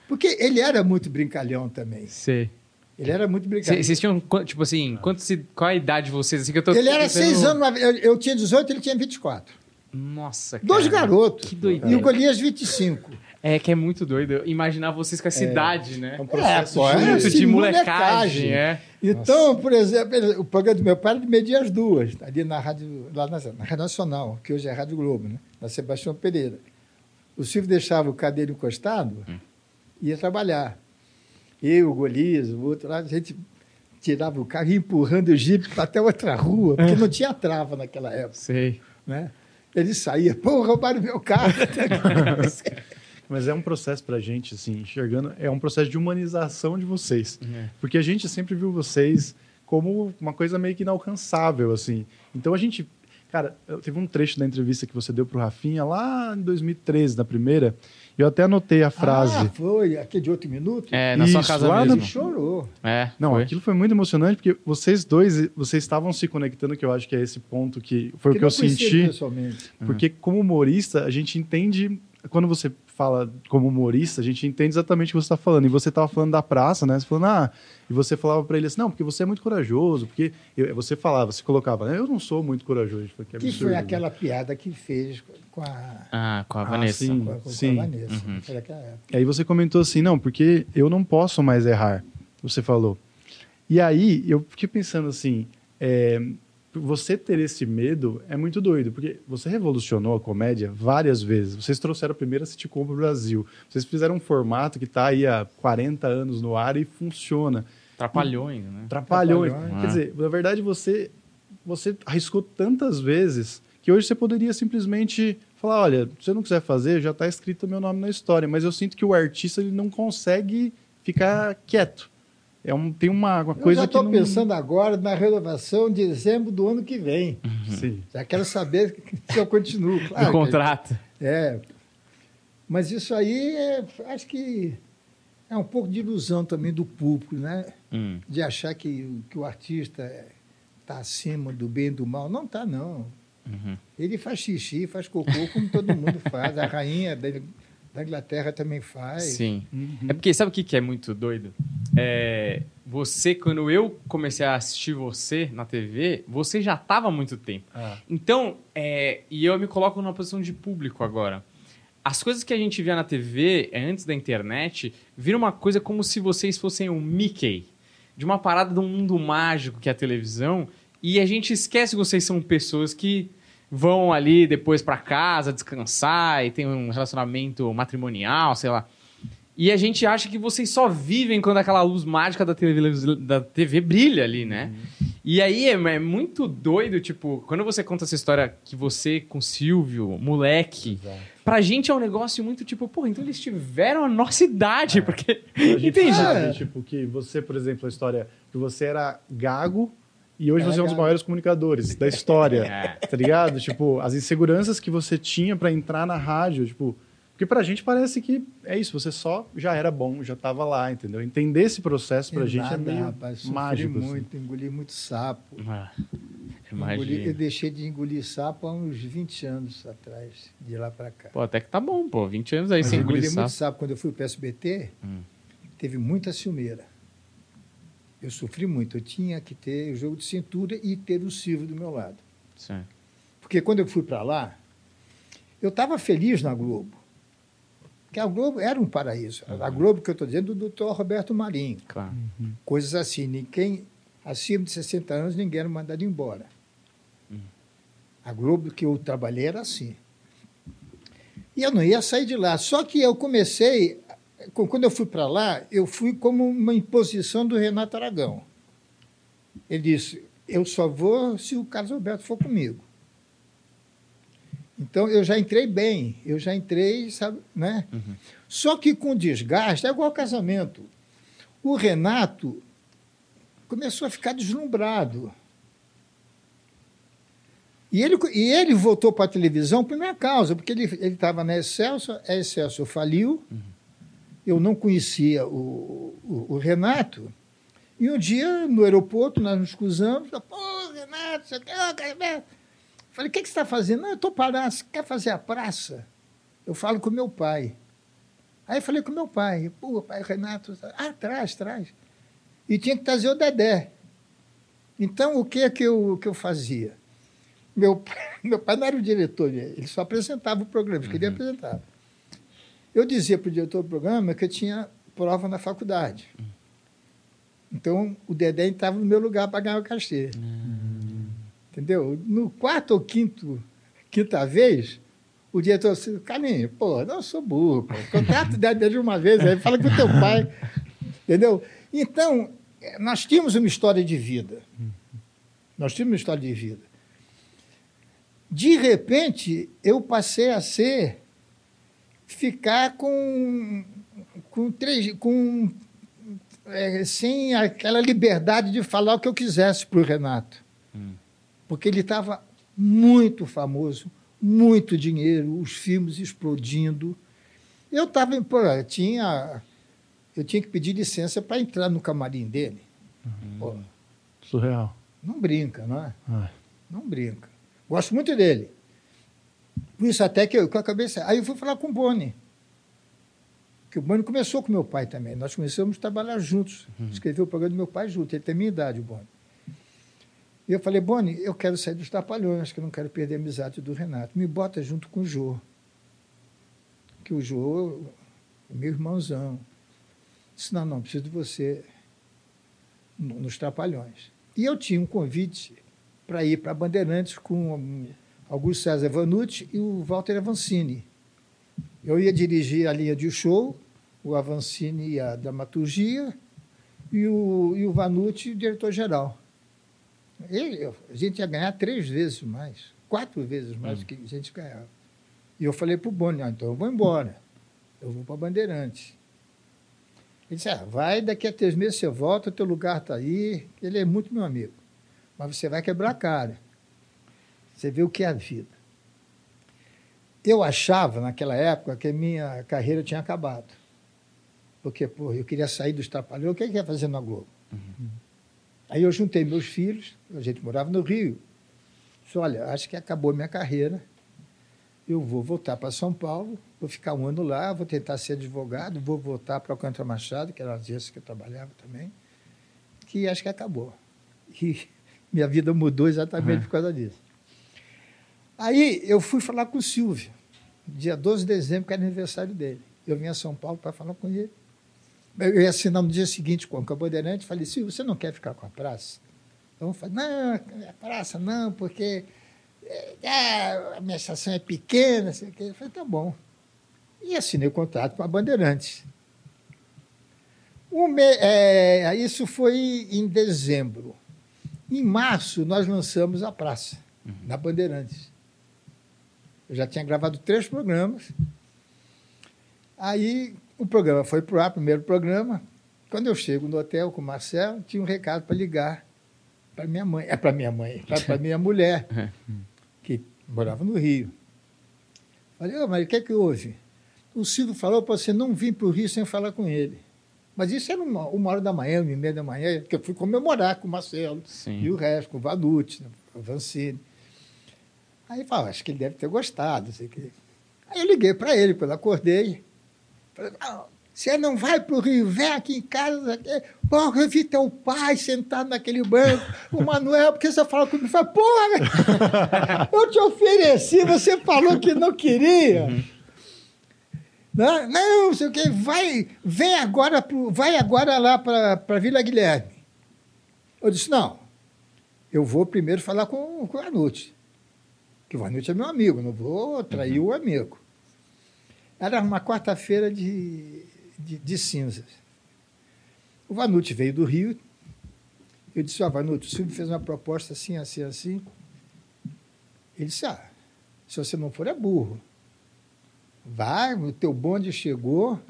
Porque ele era muito brincalhão também.
Sei.
Ele era muito brincalhão.
Cê- Vocês tinham, tipo assim, quanto se, qual a idade de vocês? Assim, que eu tô
Ele era seis anos, eu, eu tinha 18, ele tinha 24.
Nossa, cara.
Dois garotos.
Que doideira.
E o Golias, 25.
É que é muito doido imaginar vocês com essa idade, né?
É um processo
pô,
de-
é,
de molecagem, é.
Então, por exemplo, o programa do meu pai era de medir as duas, ali na rádio, lá na, na Rádio Nacional, que hoje é a Rádio Globo, né? na Sebastião Pereira. O Silvio deixava o cadeiro encostado e ia trabalhar. Eu, o Golias, o outro lá, a gente tirava o carro e ia empurrando o jipe para até outra rua, porque não tinha trava naquela época.
Sei.
Né? Ele saía, pô, roubaram meu carro. *laughs*
Mas é um processo pra gente, assim, enxergando, é um processo de humanização de vocês.
É.
Porque a gente sempre viu vocês como uma coisa meio que inalcançável, assim. Então a gente, Cara, teve um trecho da entrevista que você deu pro Rafinha lá em 2013, na primeira. Eu até anotei a frase.
Ah, foi. Aquele de outro minuto?
É, na sua
Isso,
casa
lá
Ele
no-
mesmo.
chorou.
É,
Não,
foi.
aquilo foi muito emocionante, porque vocês dois, vocês estavam se conectando, que eu acho que é esse ponto que foi o
Porque
que eu senti.
pessoalmente.
Porque como humorista, a gente entende. Quando você fala como humorista, a gente entende exatamente o que você está falando. E você estava falando da praça, né? Você falando, ah, e você falava para ele assim, não, porque você é muito corajoso, porque eu- você falava, você colocava, eu não sou muito corajoso. Falei, que
Que
absurdo,
foi
né?
aquela piada que fez com a,
Ah, com a
Ah,
Vanessa.
sim.
com a, com a
Sim.
Vanessa.
Uhum.
Foi
aí você comentou assim, não, porque eu não posso mais errar, você falou. E aí eu fiquei pensando assim, é, você ter esse medo é muito doido, porque você revolucionou a comédia várias vezes. Vocês trouxeram a primeira sitcom para o Brasil. Vocês fizeram um formato que está aí há 40 anos no ar e funciona.
Atrapalhou ainda, né?
Trapalhões.
Trapalhões.
Quer dizer, na verdade, você, você arriscou tantas vezes que hoje você poderia simplesmente falar, olha, se você não quiser fazer, já está escrito meu nome na história. Mas eu sinto que o artista ele não consegue ficar quieto. É um, tem uma, uma
Eu
coisa
já
que
estou
não...
pensando agora na renovação de dezembro do ano que vem.
Sim.
Já quero saber se eu continuo.
O
Claro, que-
contrato.
É. Mas isso aí, é, acho que é um pouco de ilusão também do público, né?
Hum.
De achar que, que o artista está acima do bem e do mal. Não está, não.
Uhum.
Ele faz xixi, faz cocô, como todo mundo faz. A rainha da, da Inglaterra também faz.
Sim.
Uhum.
É porque sabe o que que é muito doido? É, você, quando eu comecei a assistir você na TV, você já estava há muito tempo.
Ah,
Então, é, e eu me coloco numa posição de público agora. As coisas que a gente via na TV é, antes da internet viram uma coisa como se vocês fossem um Mickey, de uma parada de um mundo mágico que é a televisão, e a gente esquece que vocês são pessoas que vão ali depois pra casa descansar e tem um relacionamento matrimonial, sei lá. E a gente acha que vocês só vivem quando aquela luz mágica da TV, da TV brilha ali, né? E aí é, é muito doido, tipo, quando você conta essa história que você com o Silvio, moleque,
exato.
pra gente é um negócio muito tipo, porra, então eles tiveram a nossa idade, porque.
A gente *laughs*
Entendi.
sabe,
É.
tipo, que você, por exemplo, a história que você era gago e hoje
Era
você é um dos maiores comunicadores da história. *laughs*
É.
tá ligado? Tipo, as inseguranças que você tinha pra entrar na rádio, tipo, porque pra gente parece que é isso, você só já era bom, já tava lá, entendeu? Entender esse processo pra
Tem
gente
nada,
é meio
rapaz,
mágico. assim.
muito, engoli muito sapo.
Ah,
Engoli- eu deixei de engolir sapo há uns 20 anos atrás, de lá para cá.
Pô, até que tá bom, pô. 20 anos aí
Mas
sem
eu engoli
engolir
muito
sapo.
sapo. Quando eu fui para o SBT,
Hum.
teve muita ciumeira. Eu sofri muito. Eu tinha que ter o jogo de cintura e ter o Silvio do meu lado.
Certo.
Porque quando eu fui para lá, eu estava feliz na Globo. Porque a Globo era um paraíso. A Globo que eu estou dizendo do doutor Roberto Marinho.
Claro.
Coisas assim. Ninguém, acima de 60 anos, ninguém era mandado embora. A Globo que eu trabalhei era assim. E eu não ia sair de lá. Só que eu comecei, quando eu fui para lá, eu fui como uma imposição do Renato Aragão. Ele disse: Eu só vou se o Carlos Alberto for comigo. Então eu já entrei bem, eu já entrei, sabe, né?
Uhum.
Só que com desgaste, é igual casamento. O Renato começou a ficar deslumbrado. E ele, e ele voltou para a televisão por minha causa, porque ele estava na Excelsior, a Excelsior faliu, eu não conhecia o, o, o Renato, e um dia, no aeroporto, nós nos cruzamos, pô, Renato, você quer... Falei, o que, que você está fazendo? Não, eu estou parado, você quer fazer a praça? Eu falo com meu pai. Aí eu falei com meu pai, pô, pai Renato, ah, traz, traz. E tinha que trazer o Dedé. Então, o que é que eu, que eu fazia? Meu *laughs* pai, meu pai não era o diretor, ele só apresentava o programa, ele uhum. apresentava. Eu dizia para o diretor do programa que eu tinha prova na faculdade. Então, o Dedé estava no meu lugar para ganhar o cachê. Uhum. Entendeu? No quarto ou quinto, quinta vez, o diretor disse, Carlinhos, pô, não sou burro, pô. contrato Dedé de uma vez, aí fala com o teu pai. Entendeu? Então, nós tínhamos uma história de vida. Nós tínhamos uma história de vida. De repente, eu passei a ser ficar com com, três, com é, sem aquela liberdade de falar o que eu quisesse para o Renato, hum. porque ele estava muito famoso, muito dinheiro, os filmes explodindo. Eu estava, eu tinha, eu tinha que pedir licença para entrar no camarim dele. Pô,
Surreal.
não brinca, não é?
Ah,
Não brinca. Gosto muito dele. Por isso até que eu, eu acabei... sa- Aí eu fui falar com o Boni. Que o Boni começou com meu pai também. Nós começamos a trabalhar juntos. Escrever o programa do meu pai junto. Ele tem a minha idade, o Boni. E eu falei, Boni, eu quero sair dos Trapalhões, que eu não quero perder a amizade do Renato. Me bota junto com o Jô. Que o Jô é meu irmãozão. Disse, não, não, preciso de você no- nos Trapalhões. E eu tinha um convite para ir para Bandeirantes com Augusto César Vanucci e o Walter Avancini. Eu ia dirigir a linha de show, o Avancini a dramaturgia e o, e o Vanucci o diretor-geral. A gente ia ganhar três vezes mais, quatro vezes mais do que a gente ganhava. E eu falei para o Boni, ah, então eu vou embora, eu vou para Bandeirantes. Ele disse, ah, vai, daqui a três meses você volta, teu lugar está aí. Ele é muito meu amigo. Mas você vai quebrar a cara. Você vê o que é a vida. Eu achava, naquela época, que a minha carreira tinha acabado. Porque, pô, eu queria sair dos Trapalhões. O que eu ia fazer na Globo? Aí eu juntei meus filhos, a gente morava no Rio. Disse, olha, acho que acabou a minha carreira. Eu vou voltar para São Paulo, vou ficar um ano lá, vou tentar ser advogado, vou voltar para Alcântara Machado, que era a agência que eu trabalhava também, que acho que acabou. E *laughs* minha vida mudou exatamente por causa disso. Aí eu fui falar com o Silvio, dia 12 de dezembro, que era aniversário dele. Eu vim a São Paulo para falar com ele. Eu ia assinar no dia seguinte com a Bandeirante, falei, Silvio, você não quer ficar com a praça? Então eu falei, não, a praça não, porque é, a minha estação é pequena, sei o quê. Eu falei, tá bom. E assinei o contrato com a Bandeirantes. Me- é, isso foi em dezembro. Em março, nós lançamos a praça, na Bandeirantes. Eu já tinha gravado três programas. Aí o programa foi para o ar, primeiro programa. Quando eu chego no hotel com o Marcelo, tinha um recado para ligar para minha mãe, é para minha mãe, *laughs* para minha mulher, que morava no Rio. Falei, ô, mas o que é que houve? O Silvio falou para você não vir para o Rio sem falar com ele. Mas isso era uma, uma hora da manhã, uma e meia da manhã, que eu fui comemorar com o Marcelo
Sim.
e o resto, com o Vanucci, o Vancini. Aí eu falei, acho que ele deve ter gostado. Sei que... Aí eu liguei para ele, quando acordei. Falei, "Não, você não vai para o Rio, vem aqui em casa. Porra, eu vi teu pai sentado naquele banco, o Manuel, porque você falou comigo? Falei, porra, *laughs* eu te ofereci, você falou que não queria. Não, não, não sei o quê, vai, vem agora, pro, vai agora lá para Vila Guilherme. Eu disse, não, eu vou primeiro falar com, com o Vanucci, que o Vanucci é meu amigo, não vou trair o amigo. Era uma quarta-feira de, de, de cinzas. O Vanucci veio do Rio. Eu disse, ó, Vanucci, o Silvio fez uma proposta assim, assim, assim. Ele disse, ah, se você não for, é burro. Vai, o teu bonde chegou,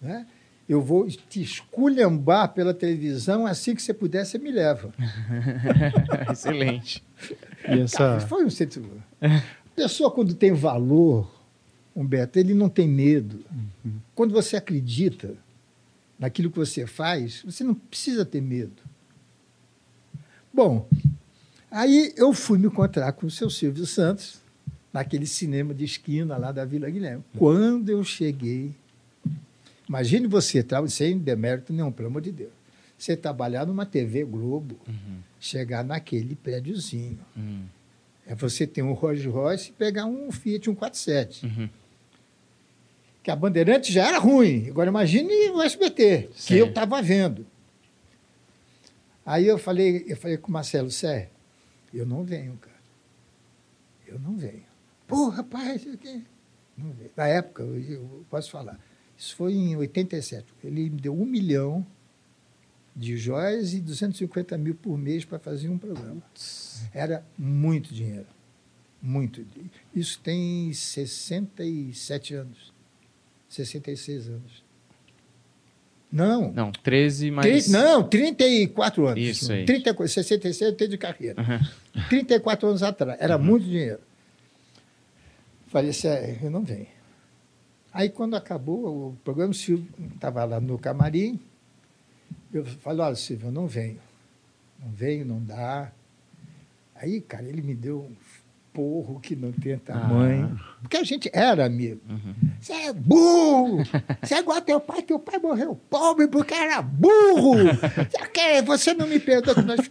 né? eu vou te esculhambar pela televisão, assim que você puder, você me leva. *laughs*
Excelente.
E essa.
Foi um sentido. A pessoa, quando tem valor, Humberto, ele não tem medo. Quando você acredita naquilo que você faz, você não precisa ter medo. Bom, aí eu fui me encontrar com o seu Silvio Santos, naquele cinema de esquina lá da Vila Guilherme. Quando eu cheguei, imagine você, sem demérito nenhum, pelo amor de Deus, você trabalhar numa TV Globo, chegar naquele prédiozinho.
Hum.
É você ter um Rolls Royce e pegar um Fiat 147.
Uhum.
Que a Bandeirante já era ruim. Agora imagine o SBT, que
Certo.
eu estava vendo. Aí eu falei, eu falei com o Marcelo, Sé, eu não venho, cara. Eu não venho. Pô, rapaz, aqui. Não venho. Na época, eu, eu posso falar. Isso foi em 87. Ele me deu um milhão de joias e 250 mil por mês para fazer um programa. Era muito dinheiro. Muito. Isso tem 67 anos. 66 anos. Não.
Não, 13 mais.
Não, 34 anos.
Isso aí.
30, 66 eu tenho de carreira.
Uhum.
34 *laughs* anos atrás. Era muito dinheiro. Falei assim, eu não venho. Aí, quando acabou o programa, o Silvio estava lá no camarim. Eu falei, olha, Silvio, eu não venho. Não venho, não dá. Aí, cara, ele me deu um porro que não tem tamanho. Porque a gente era amigo. Você é burro! Você é igual teu pai, teu pai morreu pobre porque era burro! Você Você não me perdoa. que Nós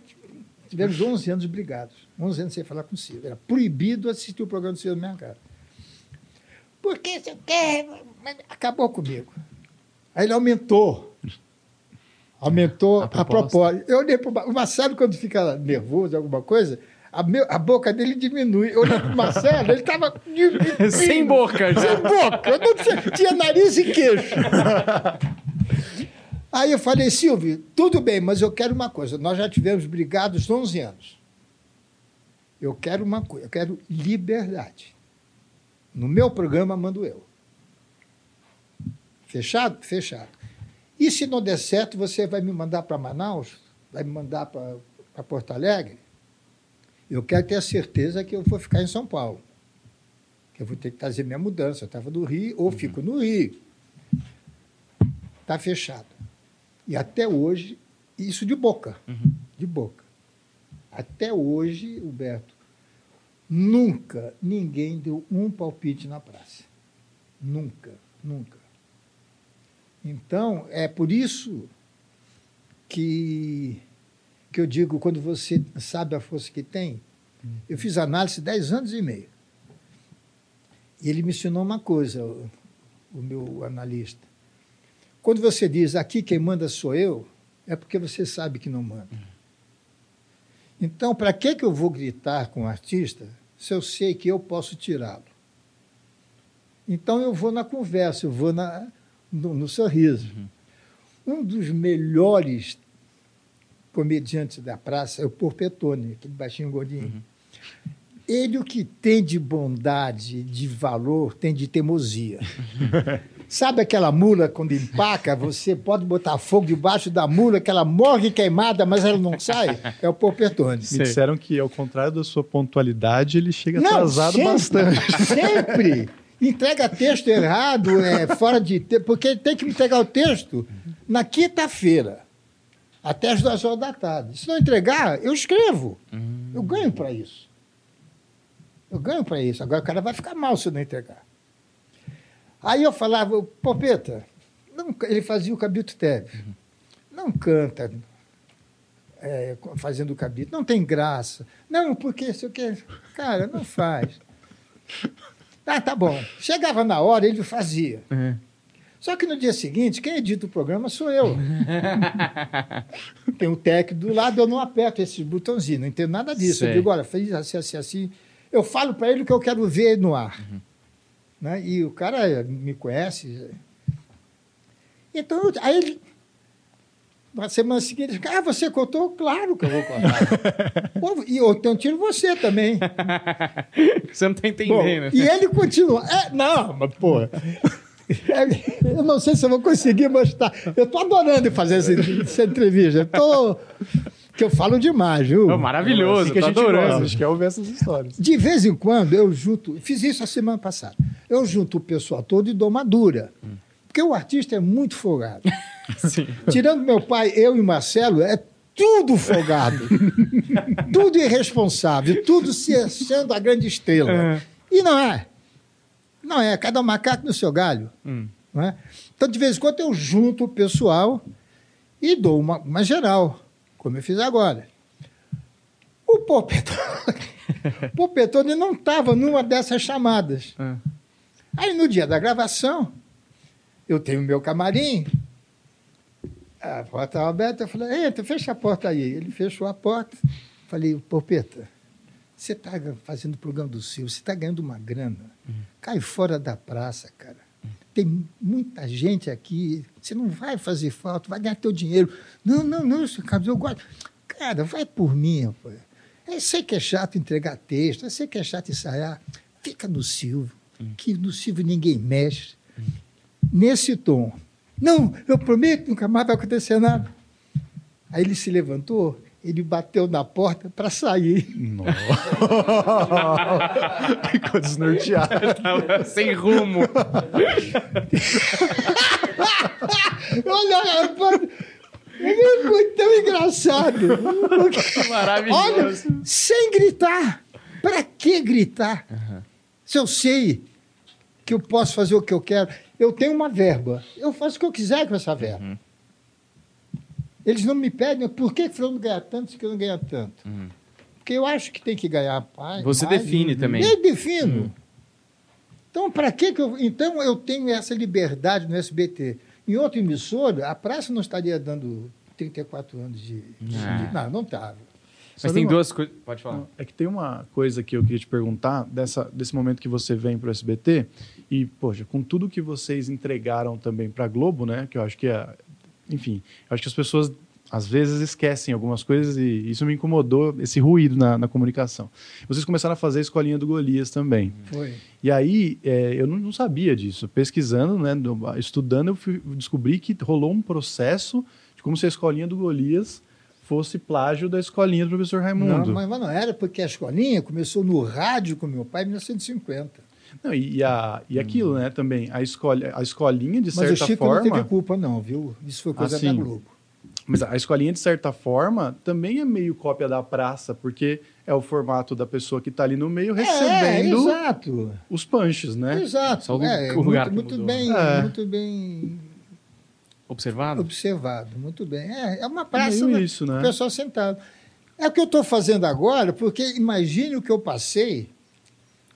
tivemos 11 anos brigados. 11 anos sem falar com o Silvio. Era proibido assistir o programa do Silvio na minha cara. Por que você quer? Acabou comigo. Aí ele aumentou. Aumentou
A
a
proposta.
proposta. Eu olhei para o Marcelo, quando fica nervoso, alguma coisa, a, meu- a boca dele diminui. Eu olhei para o Marcelo, ele estava. *laughs*
Sem boca já.
Sem boca. Eu não tinha, tinha nariz e queixo. *laughs* Aí eu falei, Silvio, tudo bem, mas eu quero uma coisa. Nós já tivemos brigados 11 anos. Eu quero uma coisa, eu quero liberdade. No meu programa mando eu. Fechado? Fechado. E se não der certo, você vai me mandar para Manaus? Vai me mandar para Porto Alegre? Eu quero ter a certeza que eu vou ficar em São Paulo. Que eu vou ter que trazer minha mudança. Eu estava no Rio, ou fico no Rio. Está fechado. E até hoje, isso de boca. De boca. Até hoje, Huberto, nunca ninguém deu um palpite na praça. Nunca, nunca. Então, é por isso que, que eu digo, quando você sabe a força que tem, eu fiz análise 10 anos e meio. E ele me ensinou uma coisa, o, o meu analista. Quando você diz aqui quem manda sou eu, é porque você sabe que não manda. Então, para que, que eu vou gritar com o artista se eu sei que eu posso tirá-lo? Então, eu vou na conversa, eu vou na, no, no sorriso. Um dos melhores comediantes da praça é o Porpetone, aquele baixinho gordinho. Ele, o que tem de bondade, de valor, tem de teimosia. *laughs* Sabe aquela mula quando empaca, você pode botar fogo debaixo da mula, que ela morre queimada, mas ela não sai? É o Porpetone.
Me disseram que, ao contrário da sua pontualidade, ele chega
Não,
atrasado
sempre,
bastante.
Sempre. Entrega texto errado, é, fora de tempo, porque tem que me entregar o texto na quinta-feira, até as duas horas da tarde. Se não entregar, eu escrevo. Eu ganho para isso. Eu ganho para isso. Agora o cara vai ficar mal se não entregar. Aí eu falava, Popeta, não, ele fazia o Cabito Teve. Não canta é, fazendo o Cabito, não tem graça. Não, porque se eu quer. Cara, não faz. Ah, tá bom. Chegava na hora, ele fazia.
É.
Só que no dia seguinte, quem edita o programa sou eu. *laughs* Tem o técnico do lado, eu não aperto esse botãozinho, não entendo nada disso.
Sei.
Eu digo, olha, fez assim, assim, assim. Eu falo para ele o que eu quero ver no ar. Né? E o cara me conhece. Então, aí ele. Na semana seguinte, ah, você contou? Claro que eu vou contar. *laughs* Pô, e eu tenho tiro você também. *laughs*
Você não tá
Bom,
entendendo.
e ele continua. É, não, mas, pô. *laughs* Eu não sei se eu vou conseguir mostrar. Eu estou adorando fazer essa, essa entrevista. Eu tô, que eu falo demais, viu?
Ô, maravilhoso,
Assim que a
tô
gente gosta,
adorando.
a gente quer ouvir essas histórias.
De vez em quando eu junto, fiz isso a semana passada. Eu junto o pessoal todo e dou uma dura. Porque o artista é muito folgado. *laughs*
Sim.
Tirando meu pai, eu e Marcelo, é tudo folgado. *laughs* tudo irresponsável, tudo se achando a grande estrela.
É.
E não é. Não é, cada macaco no seu galho.
Hum.
não é? Então, de vez em quando, eu junto o pessoal e dou uma, uma geral, como eu fiz agora. O Popetone, *laughs* o Popetone não estava numa dessas chamadas.
É.
Aí, no dia da gravação, eu tenho meu camarim, a porta estava aberta, eu falei, entra, fecha a porta aí. Ele fechou a porta. Falei, Popeta, você está fazendo o programa do Silvio, você está ganhando uma grana. Cai fora da praça, cara. Tem muita gente aqui, você não vai fazer falta, vai ganhar teu dinheiro. Não, não, não, seu Carlos, eu gosto. Cara, vai por mim, rapaz. Eu sei que é chato entregar texto, eu sei que é chato ensaiar. Fica no Silvio, que no Silvio ninguém mexe. Nesse tom. Não, eu prometo, nunca mais vai acontecer nada. Aí ele se levantou Ele bateu na porta para sair.
Nossa. *laughs* Ficou desnorteado. *laughs*
Tava sem rumo. *laughs*
Olha, rapaz, ele foi tão engraçado.
Maravilhoso.
Olha, sem gritar. Para que gritar? Se eu sei que eu posso fazer o que eu quero, eu tenho uma verba, eu faço o que eu quiser com essa verba.
Uhum.
Eles não me pedem por que fulano ganha tanto, se que eu não ganha tanto.
Uhum.
Porque eu acho que tem que ganhar pai.
Você
mais,
define também.
Eu defino.
Hum.
Então, para que que eu. Então, eu tenho essa liberdade no SBT. Em outra emissora, a praça não estaria dando 34 anos de. de-
Ah.
Não, não estava.
Mas
Sabe
tem
uma-
duas coisas. Pode falar.
É que tem uma coisa que eu queria te perguntar dessa, desse momento que você vem para o SBT e, poxa, com tudo que vocês entregaram também para a Globo, né? Que eu acho que é. Enfim, eu acho que as pessoas às vezes esquecem algumas coisas e isso me incomodou, esse ruído na, na comunicação. Vocês começaram a fazer a escolinha do Golias também.
Foi.
E aí, é, eu não, não sabia disso. Pesquisando, né, do- estudando, eu fui- descobri que rolou um processo de como se a escolinha do Golias fosse plágio da escolinha do professor Raimundo.
Não, mas não era, porque a escolinha começou no rádio com meu pai em 1950.
Não, e, a, e aquilo, né, também, a, escolha, a escolinha, de
Mas o
certa
Chico não
forma...
teve culpa, não, viu? Isso foi coisa
Ah, sim.
da Globo.
Mas a escolinha, de certa forma, também é meio cópia da praça, porque é o formato da pessoa que está ali no meio
É,
recebendo
exato.
os punches, né?
Exato.
Só o
é,
o *laughs* lugar
muito, muito bem,
É.
muito bem
Observado?
observado, muito bem. É, é uma praça, né?
isso, né?
o pessoal sentado. É o que eu estou fazendo agora, porque imagine o que eu passei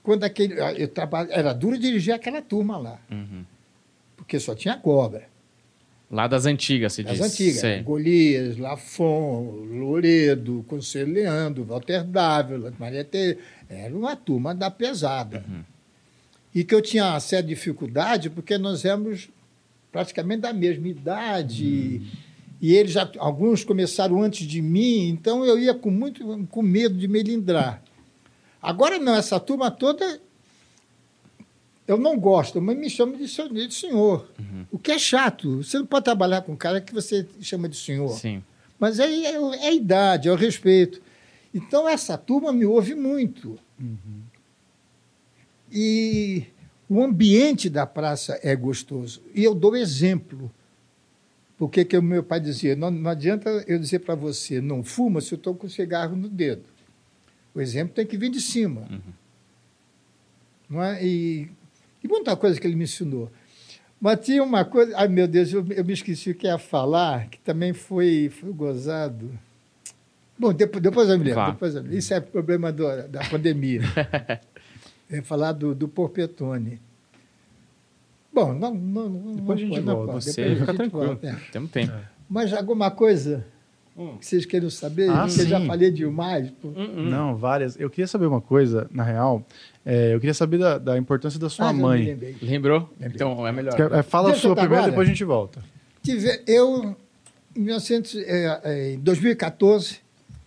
quando aquele. Eu traba, era duro dirigir aquela turma lá,
Uhum.
porque só tinha cobra.
Lá das antigas, se
As
diz.
antigas.
Sei.
Golias, Lafon, Loredo, Conselho Leandro, Walter Dávila, Maria Tereza. Era uma turma da pesada.
Uhum.
E que eu tinha uma certa dificuldade, porque nós éramos praticamente da mesma idade. E eles já, alguns começaram antes de mim, então eu ia com muito com medo de melindrar. Agora não, essa turma toda eu não gosto, mas me chama de senhor. De senhor. O que é chato. Você não pode trabalhar com um cara que você chama de senhor.
Sim.
Mas aí é, é a idade, é o respeito. Então, essa turma me ouve muito. E o ambiente da praça é gostoso. E eu dou exemplo. Porque que o meu pai dizia, não, não adianta eu dizer para você, não fuma se eu estou com cigarro no dedo. O exemplo tem que vir de cima. Não é? E, e muita coisa que ele me ensinou. Mas tinha uma coisa. Ai, meu Deus, eu, eu me esqueci o que ia falar, que também foi, foi gozado. Bom, depois, depois eu me lembro. Depois eu. Isso é problema do- da pandemia. eu *laughs* ia falar do, do Porpetone. Bom, não, não, não,
Depois a gente
não
volta.
pode,
Você
depois a
fica
gente
tranquilo.
volta, é.
Temos tempo.
Mas alguma coisa
Hum.
que vocês queiram saber?
Ah,
Porque eu já falei demais. pô.
Hum, hum.
Não, várias. Eu queria saber uma coisa, na real. É, eu queria saber da, da importância da sua
Ah,
mãe.
lembrei.
Lembrou?
Lembrei.
Então é melhor.
Quer- é, fala a
Deixa
sua
eu
primeiro,
agora.
depois a gente volta.
Tive, eu, em, 1900, eh, eh, em 2014,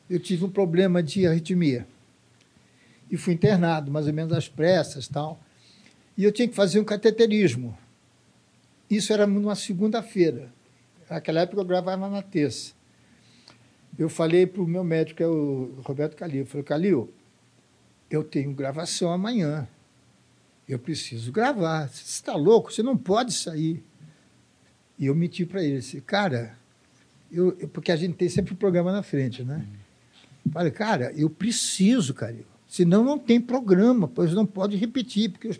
eu tive um problema de arritmia. E fui internado, mais ou menos às pressas tal. E eu tinha que fazer um cateterismo. Isso era numa segunda-feira. Naquela época eu gravava na terça. Eu falei para o meu médico, que é o Roberto Calil, eu falei, Calil, eu tenho gravação amanhã. Eu preciso gravar. Você está louco? Você não pode sair. E eu menti para ele, disse, cara, eu, eu- porque a gente tem sempre o programa na frente, né? Falei, cara, eu preciso, cara. Senão não tem programa, pois não pode repetir, porque os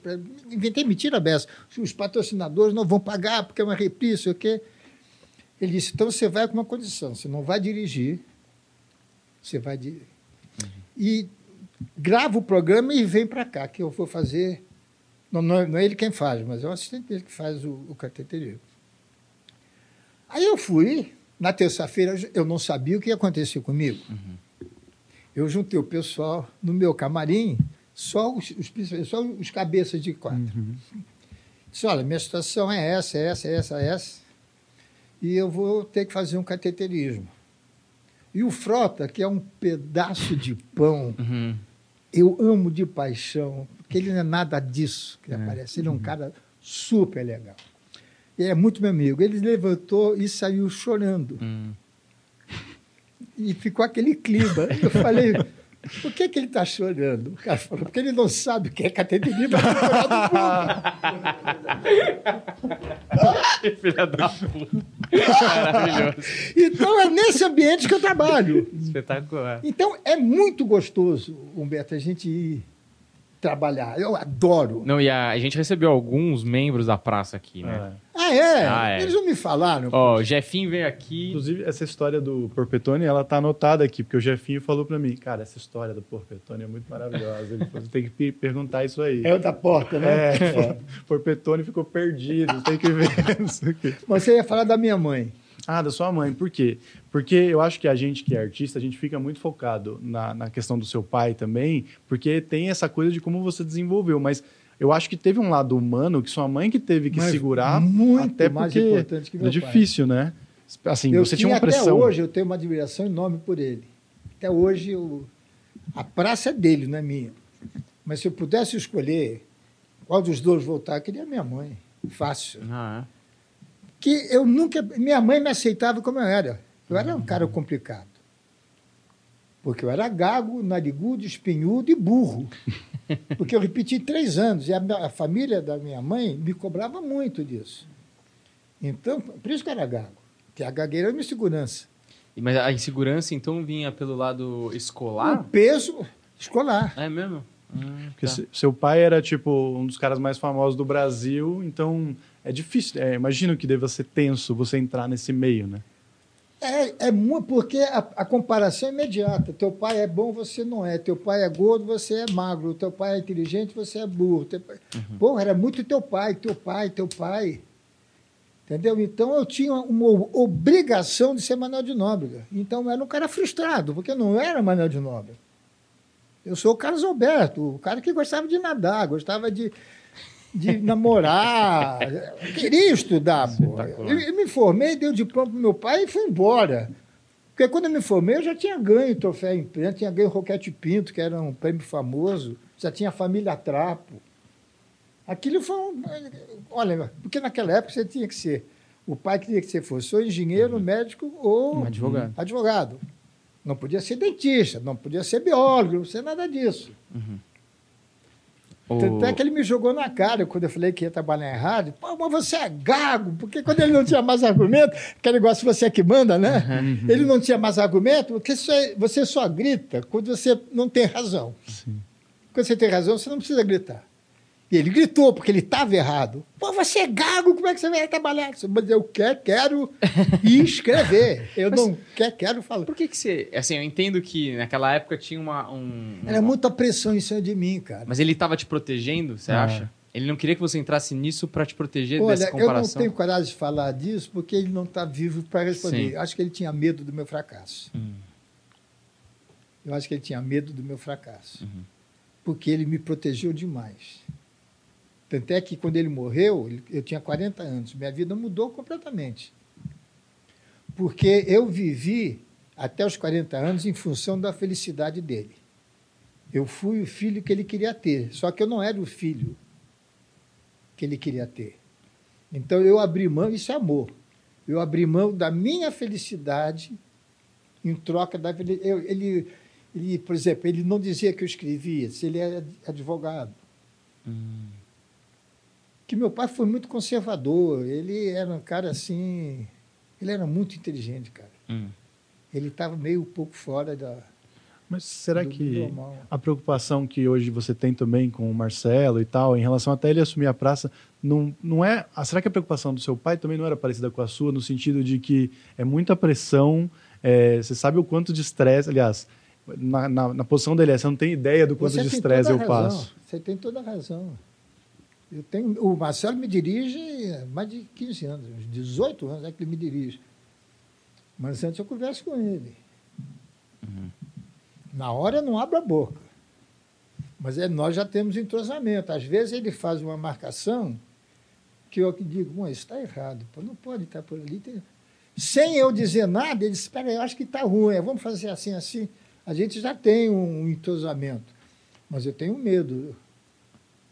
inventei mentira dessa. Os patrocinadores não vão pagar porque é uma reprise, sei o quê. Ele disse, então você vai com uma condição, você não vai dirigir, você vai di- e grava o programa e vem para cá, que eu vou fazer. Não, não, é- não é ele quem faz, mas é o assistente dele que faz o, o cateterismo. Aí eu fui, na terça-feira, eu não sabia o que ia acontecer comigo. Eu juntei o pessoal no meu camarim, só os, os, só os cabeças de quatro. Disse, olha, minha situação é essa, é essa, é essa, é essa, e eu vou ter que fazer um cateterismo. E o Frota, que é um pedaço de pão,
Uhum.
eu amo de paixão, porque ele não é nada disso que aparece. Ele é um cara super legal. Ele é muito meu amigo. Ele levantou e saiu chorando.
Hum.
E ficou aquele clima. Eu falei, *laughs* *laughs* por que, que ele está chorando? O cara falou, porque ele não sabe o que é cateterismo. *laughs*
Filha da puta. Maravilhoso.
então é nesse ambiente que eu trabalho.
Espetacular.
Então é muito gostoso, Humberto, a gente ir trabalhar. Eu adoro.
Não, e a, a gente recebeu alguns membros da praça aqui, né?
É.
Ah, é?
Ah, é.
Eles não me falaram.
Ó, o Jefinho veio aqui.
Inclusive, essa história do Porpetone, ela tá anotada aqui, porque o Jefinho falou para mim, cara, essa história do Porpetone é muito maravilhosa. Ele falou, tem que pe- perguntar isso aí.
É o da porta, né?
É, *laughs* Porpetone ficou perdido, tem que ver *laughs* isso aqui.
Você ia falar da minha mãe.
Ah, da sua mãe. Por quê? Porque eu acho que a gente que é artista, a gente fica muito focado na, na questão do seu pai também, porque tem essa coisa de como você desenvolveu. Mas eu acho que teve um lado humano que sua mãe que teve que
Mas
segurar,
muito
até
mais
porque
importante que meu
é difícil, né? Assim,
eu
você tinha uma
até
pressão.
hoje, eu tenho uma admiração enorme por ele. Até hoje, eu, a praça é dele, não é minha. Mas se eu pudesse escolher qual dos dois voltar, eu queria minha mãe. Fácil.
Ah,
que eu nunca. Minha mãe me aceitava como eu era. Eu era um cara complicado. Porque eu era gago, narigudo, espinhudo e burro. *laughs* Porque eu repeti três anos. E a, minha- a família da minha mãe me cobrava muito disso. Então, por isso que eu era gago. Que a gagueira é uma insegurança.
Mas a insegurança, então, vinha pelo lado
O
escolar?
peso escolar.
É mesmo? Hum,
Porque
tá.
se- seu pai era, tipo, um dos caras mais famosos do Brasil, então é difícil. É, imagino que deva ser tenso você entrar nesse meio, né?
É, é muito, porque a, a comparação é imediata. Teu pai é bom, você não é. Teu pai é gordo, você é magro. Teu pai é inteligente, você é burro. Teu pai... Porra, era muito teu pai, teu pai, teu pai. Entendeu? Então eu tinha uma obrigação de ser Manuel de Nóbrega. Então eu era um cara frustrado, porque eu não era Manuel de Nóbrega. Eu sou o Carlos Alberto, o cara que gostava de nadar, gostava de, de namorar, queria estudar. pô.
Espetacular.
Eu, eu me formei, dei o diploma para meu pai e fui embora. Porque quando eu me formei, eu já tinha ganho troféu em imprensa, tinha ganho Roquete Pinto, que era um prêmio famoso, já tinha família Trapo. Aquilo foi um. Olha, porque naquela época você tinha que ser. O pai queria que você fosse ou engenheiro, médico ou
Um advogado.
advogado. Não podia ser dentista, não podia ser biólogo, não podia ser nada disso.
O-
Tanto é que ele me jogou na cara quando eu falei que ia trabalhar em rádio. Pô, mas você é gago, porque quando ele não tinha mais argumento, aquele negócio você é que manda, né? Ele não tinha mais argumento, porque você só grita quando você não tem razão. Quando você tem razão, você não precisa gritar. E ele gritou, porque ele estava errado. Pô, você é gago, como é que você vai trabalhar? Mas eu quero, quero escrever. Eu não quero, quero falar.
Por que que você... Assim, eu entendo que naquela época tinha uma... Um,
Era muita pressão em cima de mim, cara.
Mas ele tava te protegendo, você
Ah.
acha? Ele não queria que você entrasse nisso pra te proteger
Olha,
dessa
eu não
comparação?
tenho coragem de falar disso porque ele não está vivo para responder.
Sim.
Acho que ele tinha medo do meu fracasso.
Hum.
Eu acho que ele tinha medo do meu fracasso.
Uhum.
Porque ele me protegeu demais. Tanto é que quando ele morreu, eu tinha 40 anos. Minha vida mudou completamente. Porque eu vivi até os 40 anos em função da felicidade dele. Eu fui o filho que ele queria ter, só que eu não era o filho que ele queria ter. Então eu abri mão, isso é amor. Eu abri mão da minha felicidade em troca da felicidade. Ele, ele, por exemplo, ele não dizia que eu escrevia, se ele era advogado.
Hum.
Que meu pai foi muito conservador, ele era um cara assim, ele era muito inteligente, cara.
Hum.
Ele estava meio um pouco fora da
Mas será
do-
que
normal.
a preocupação que hoje você tem também com o Marcelo e tal, em relação até ele assumir a praça, não, não é. ah, será que a preocupação do seu pai também não era parecida com a sua, no sentido de que é muita pressão, é, você sabe o quanto de estresse, aliás, na, na, na posição dele, é, você não tem ideia do quanto
Você
de
tem
estresse
toda
eu
a razão,
passo.
Você tem toda a razão. Eu tenho, o Marcelo me dirige há mais de 15 anos, uns 18 anos é que ele me dirige. Mas antes eu converso com ele. Na hora eu não abro a boca. Mas é, nós já temos entrosamento. Às vezes ele faz uma marcação que eu digo, "Bom, isso está errado, pô, não pode estar por ali. Tem-" Sem eu dizer nada, ele disse, espera eu acho que está ruim, é, vamos fazer assim, assim. A gente já tem um entrosamento. Mas eu tenho medo.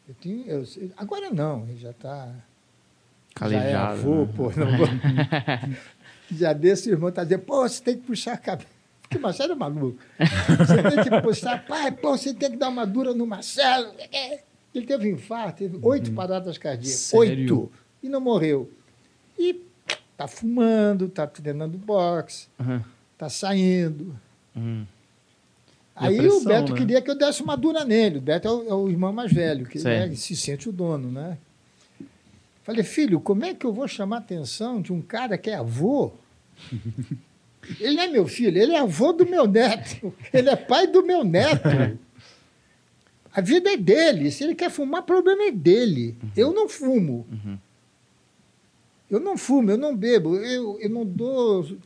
Eu tenho, eu agora não, ele já está. Já é
Calejado.
avô,
né?
pô. Não vou... *laughs* já desse irmão está dizendo, pô, você tem que puxar a cabeça. Porque o Marcelo é maluco. Você tem que postar, pai, pô, você tem que dar uma dura no Marcelo. Ele teve infarto, teve oito paradas cardíacas.
Sério?
Oito. E não morreu. E tá fumando, tá treinando boxe,
Uhum.
tá saindo.
Uhum.
Aí
pressão,
o Beto
né?
queria que eu desse uma dura nele. O Beto é o, é o irmão mais velho, que né, se sente o dono, né? Falei, filho, como é que eu vou chamar a atenção de um cara que é avô? *laughs* Ele não é meu filho, ele é avô do meu neto. Ele é pai do meu neto. A vida é dele. Se ele quer fumar, o problema é dele. Eu não fumo.
Uhum.
Eu não fumo, eu não bebo, eu, eu não dou.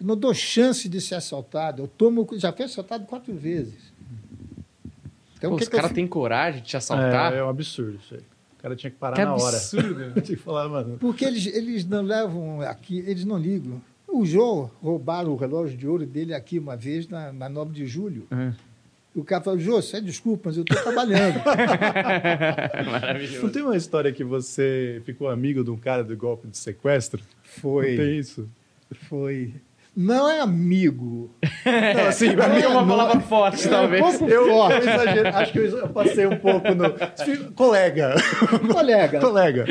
Eu não dou chance de ser assaltado. Eu tomo. Já fui assaltado quatro vezes. Então,
Pô,
que
os caras têm coragem de te assaltar?
É, é um absurdo isso aí. O cara tinha que parar
que
na hora.
absurdo.
Eu *laughs* tinha que falar, mano.
Porque eles, eles não levam aqui, eles não ligam. O João roubaram o relógio de ouro dele aqui uma vez na, na 9 de julho.
Uhum.
O cara falou, Jô, você desculpa, mas eu estou trabalhando. *laughs*
Não
Maravilhoso.
tem uma história que você ficou amigo de um cara do golpe de sequestro? Não
Foi,
tem isso?
foi. Não é amigo.
Não, assim,
mim é uma
não-
palavra forte, talvez.
um pouco
Eu, eu
forte.
exagero, acho que eu passei um pouco no. Colega.
Colega,
Colega.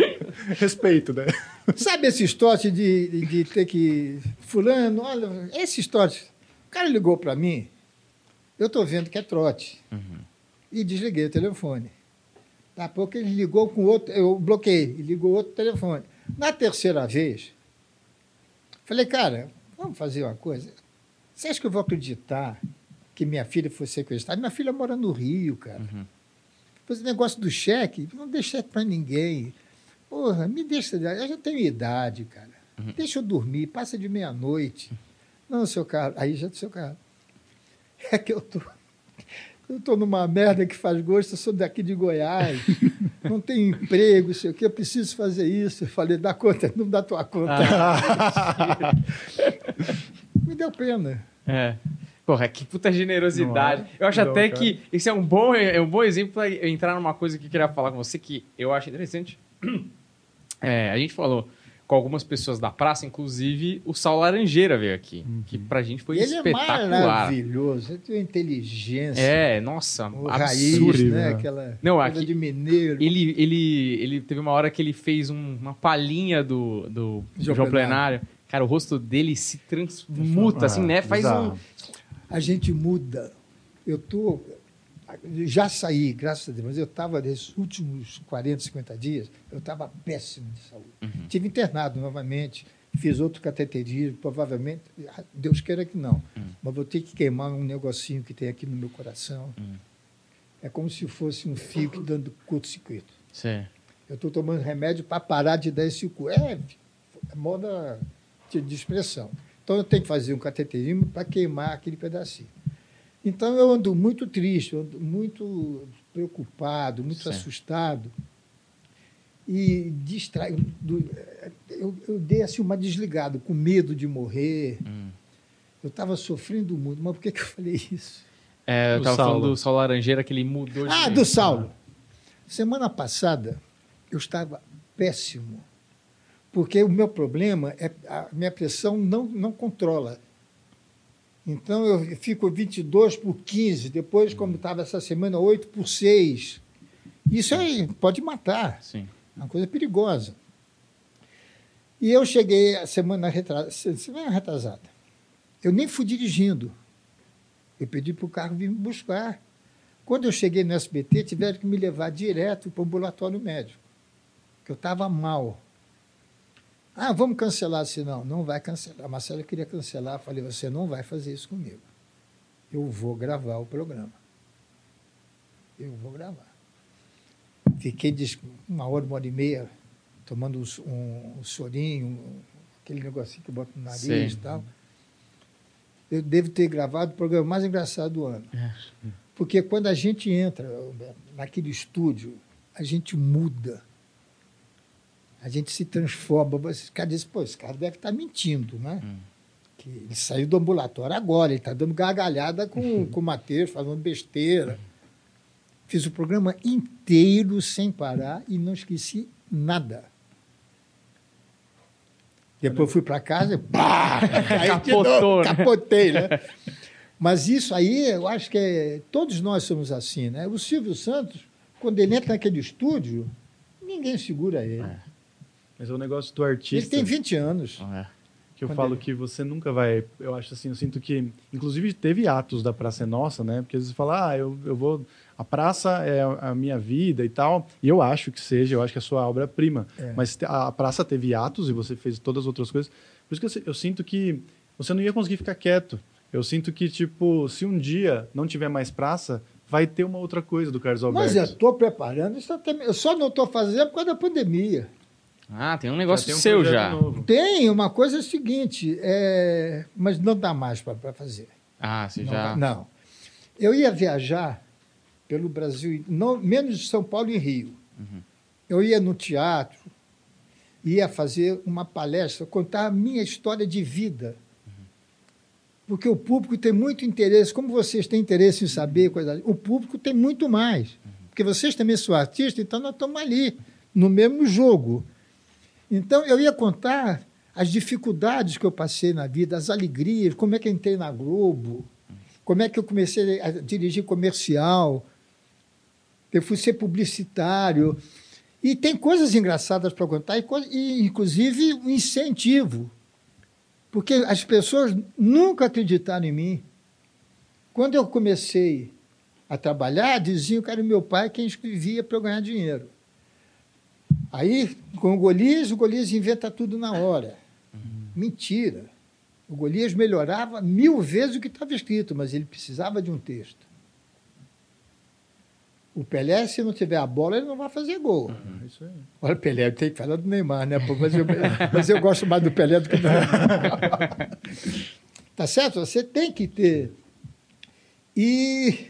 Respeito, né?
sabe esse história de, de, de ter que. Fulano, olha, esse história. O cara ligou para mim, eu estou vendo que é trote. E desliguei o telefone. Daqui a pouco ele ligou com outro, eu bloqueei, e ligou outro telefone. Na terceira vez, falei, cara, vamos fazer uma coisa. Você acha que eu vou acreditar que minha filha foi sequestrada? Minha filha mora no Rio, cara.
Uhum.
Depois o negócio do cheque, não dê cheque para ninguém. Porra, me deixa. Eu já tenho idade, cara. Deixa eu dormir, passa de meia-noite. Não, seu cara. Aí já seu cara. *laughs* É que eu tô. Eu tô numa merda que faz gosto, eu sou daqui de Goiás, *laughs* não tenho emprego, sei o que, eu preciso fazer isso. Eu falei, dá conta, não dá tua conta. *laughs* Me deu pena.
É. Porra, que puta generosidade.
É?
Eu acho
Não,
até
cara.
que esse é um bom, é um bom exemplo para entrar numa coisa que eu queria falar com você que eu acho interessante. *clears throat* É, a gente falou com algumas pessoas da praça, inclusive o Saulo Laranjeira veio aqui, que pra gente foi
Ele é
espetacular.
maravilhoso, ele tem uma inteligência.
É, nossa,
o
absurdo.
raiz, né?
né?
Aquela
Não,
coisa
aqui-
de mineiro.
Ele, ele, ele teve uma hora que ele fez um- uma palhinha do, do
João
João Plenário. Cara, o rosto dele se transmuta, assim,
Ah,
né? Faz um.
A gente muda. Eu tô já saí, graças a Deus, mas eu estava nesses últimos 40, 50 dias, eu estava péssimo de saúde.
Uhum.
Tive internado novamente, fiz outro cateterismo, provavelmente, Deus queira que não,
Uhum.
mas vou ter que queimar um negocinho que tem aqui no meu coração.
Uhum.
É como se fosse um fio que dando curto-circuito. Eu estou tomando remédio para parar de dar esse cu. É, é moda de, de expressão. Então eu tenho que fazer um cateterismo para queimar aquele pedacinho. Então eu ando muito triste, eu ando muito preocupado, muito
Sim.
assustado. E distraído. Eu, eu dei assim uma desligada, com medo de morrer.
Hum.
Eu estava sofrendo muito, mas por que, que eu falei isso?
É, eu
Do
tava falando
Saulo.
do Saulo Laranjeira que ele mudou de.
Ah, do Saulo. Semana passada eu estava péssimo, porque o meu problema é a minha pressão não, não controla. Então eu fico 22 por 15, depois, como estava essa semana, 8 por 6. Isso aí pode matar,
Sim.
é uma coisa perigosa. E eu cheguei a semana, retra... semana retrasada. Eu nem fui dirigindo. Eu pedi para o carro vir me buscar. Quando eu cheguei no SBT, tiveram que me levar direto para o ambulatório médico, que eu estava mal. Ah, vamos cancelar se não. Não vai cancelar. A Marcela queria cancelar. Eu falei, você não vai fazer isso comigo. Eu vou gravar o programa. Eu vou gravar. Fiquei uma hora, uma hora e meia, tomando um, um, um sorinho, um- aquele negocinho que bota no nariz
Sei.
e tal. Eu devo ter gravado o programa mais engraçado do ano. Porque quando a gente entra naquele estúdio, a gente muda. A gente se transforma. Esse cara diz, pô, esse cara deve estar mentindo, né?
Hum.
Que ele saiu do ambulatório agora, ele está dando gargalhada com, com o Matheus, falando besteira. Fiz o programa inteiro sem parar e não esqueci nada. Depois fui para casa e pá! *laughs*
Capotou, né?
Capotei, né? Mas isso aí, eu acho que é, todos nós somos assim, né? O Silvio Santos, quando ele entra naquele estúdio, ninguém segura ele.
É.
Mas é o negócio do artista.
Ele tem 20 anos.
É.
Que eu
Quando
falo
ele-
que você nunca vai. Eu acho assim, eu sinto que. Inclusive, teve atos da Praça é Nossa, né? Porque às vezes fala, ah, eu, eu vou. A praça é a minha vida e tal. E eu acho que seja, eu acho que é a sua obra-prima.
É.
Mas a praça teve atos e você fez todas as outras coisas. Por isso que eu, eu sinto que você não ia conseguir ficar quieto. Eu sinto que, tipo, se um dia não tiver mais praça, vai ter uma outra coisa do Carlos Alberto.
Mas eu estou preparando, isso até- eu só não estou fazendo por causa da pandemia.
Ah, tem um
Já
negócio
tem um
seu já.
novo.
Tem uma coisa seguinte, é, mas não dá mais para fazer.
Ah, você
Não,
já.
dá- não. Eu ia viajar pelo Brasil, não, menos de São Paulo e Rio.
Uhum.
Eu ia no teatro, ia fazer uma palestra, contar a minha história de vida. Porque o público tem muito interesse, como vocês têm interesse em saber, coisa, o público tem muito mais. Porque vocês também são artistas, então nós estamos ali, no mesmo jogo. Então eu ia contar as dificuldades que eu passei na vida, as alegrias, como é que eu entrei na Globo, como é que eu comecei a dirigir comercial, eu fui ser publicitário. E tem coisas engraçadas para contar, e, e, inclusive um incentivo. Porque as pessoas nunca acreditaram em mim. Quando eu comecei a trabalhar, diziam que era meu pai quem escrevia para eu ganhar dinheiro. Aí, com o Golias, o Golias inventa tudo na hora. Mentira. O Golias melhorava mil vezes o que estava escrito, mas ele precisava de um texto. O Pelé, se não tiver a bola, ele não vai fazer gol.
É isso aí.
Olha, Pelé, tem que falar do Neymar, né? Mas eu, mas eu gosto mais do Pelé do que do Neymar. Tá certo? Você tem que ter. E.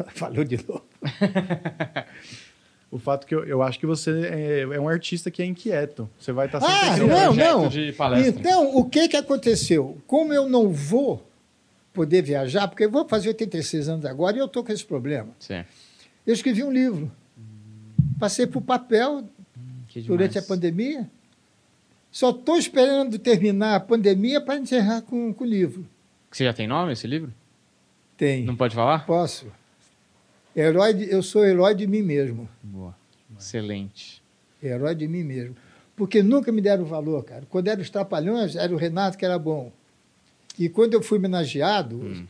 *laughs* Falou de novo. *laughs*
O fato que eu, eu acho que você é, é um artista que é inquieto. Você vai estar sempre
Ah, não,
projeto
não.
de palestra.
Então, o que, que aconteceu? Como eu não vou poder viajar, porque eu vou fazer 86 anos agora e eu estou com esse problema.
Sim.
Eu escrevi um livro. Passei para o papel durante a pandemia. Só estou esperando terminar a pandemia para encerrar com, com o livro.
Você já tem nome esse livro?
Tem.
Não pode falar?
Posso. Herói de- eu sou herói de mim mesmo.
Boa. Excelente.
Herói de mim mesmo. Porque nunca me deram valor, cara. Quando eram os Trapalhões, era o Renato que era bom. E quando eu fui homenageado,
Hum.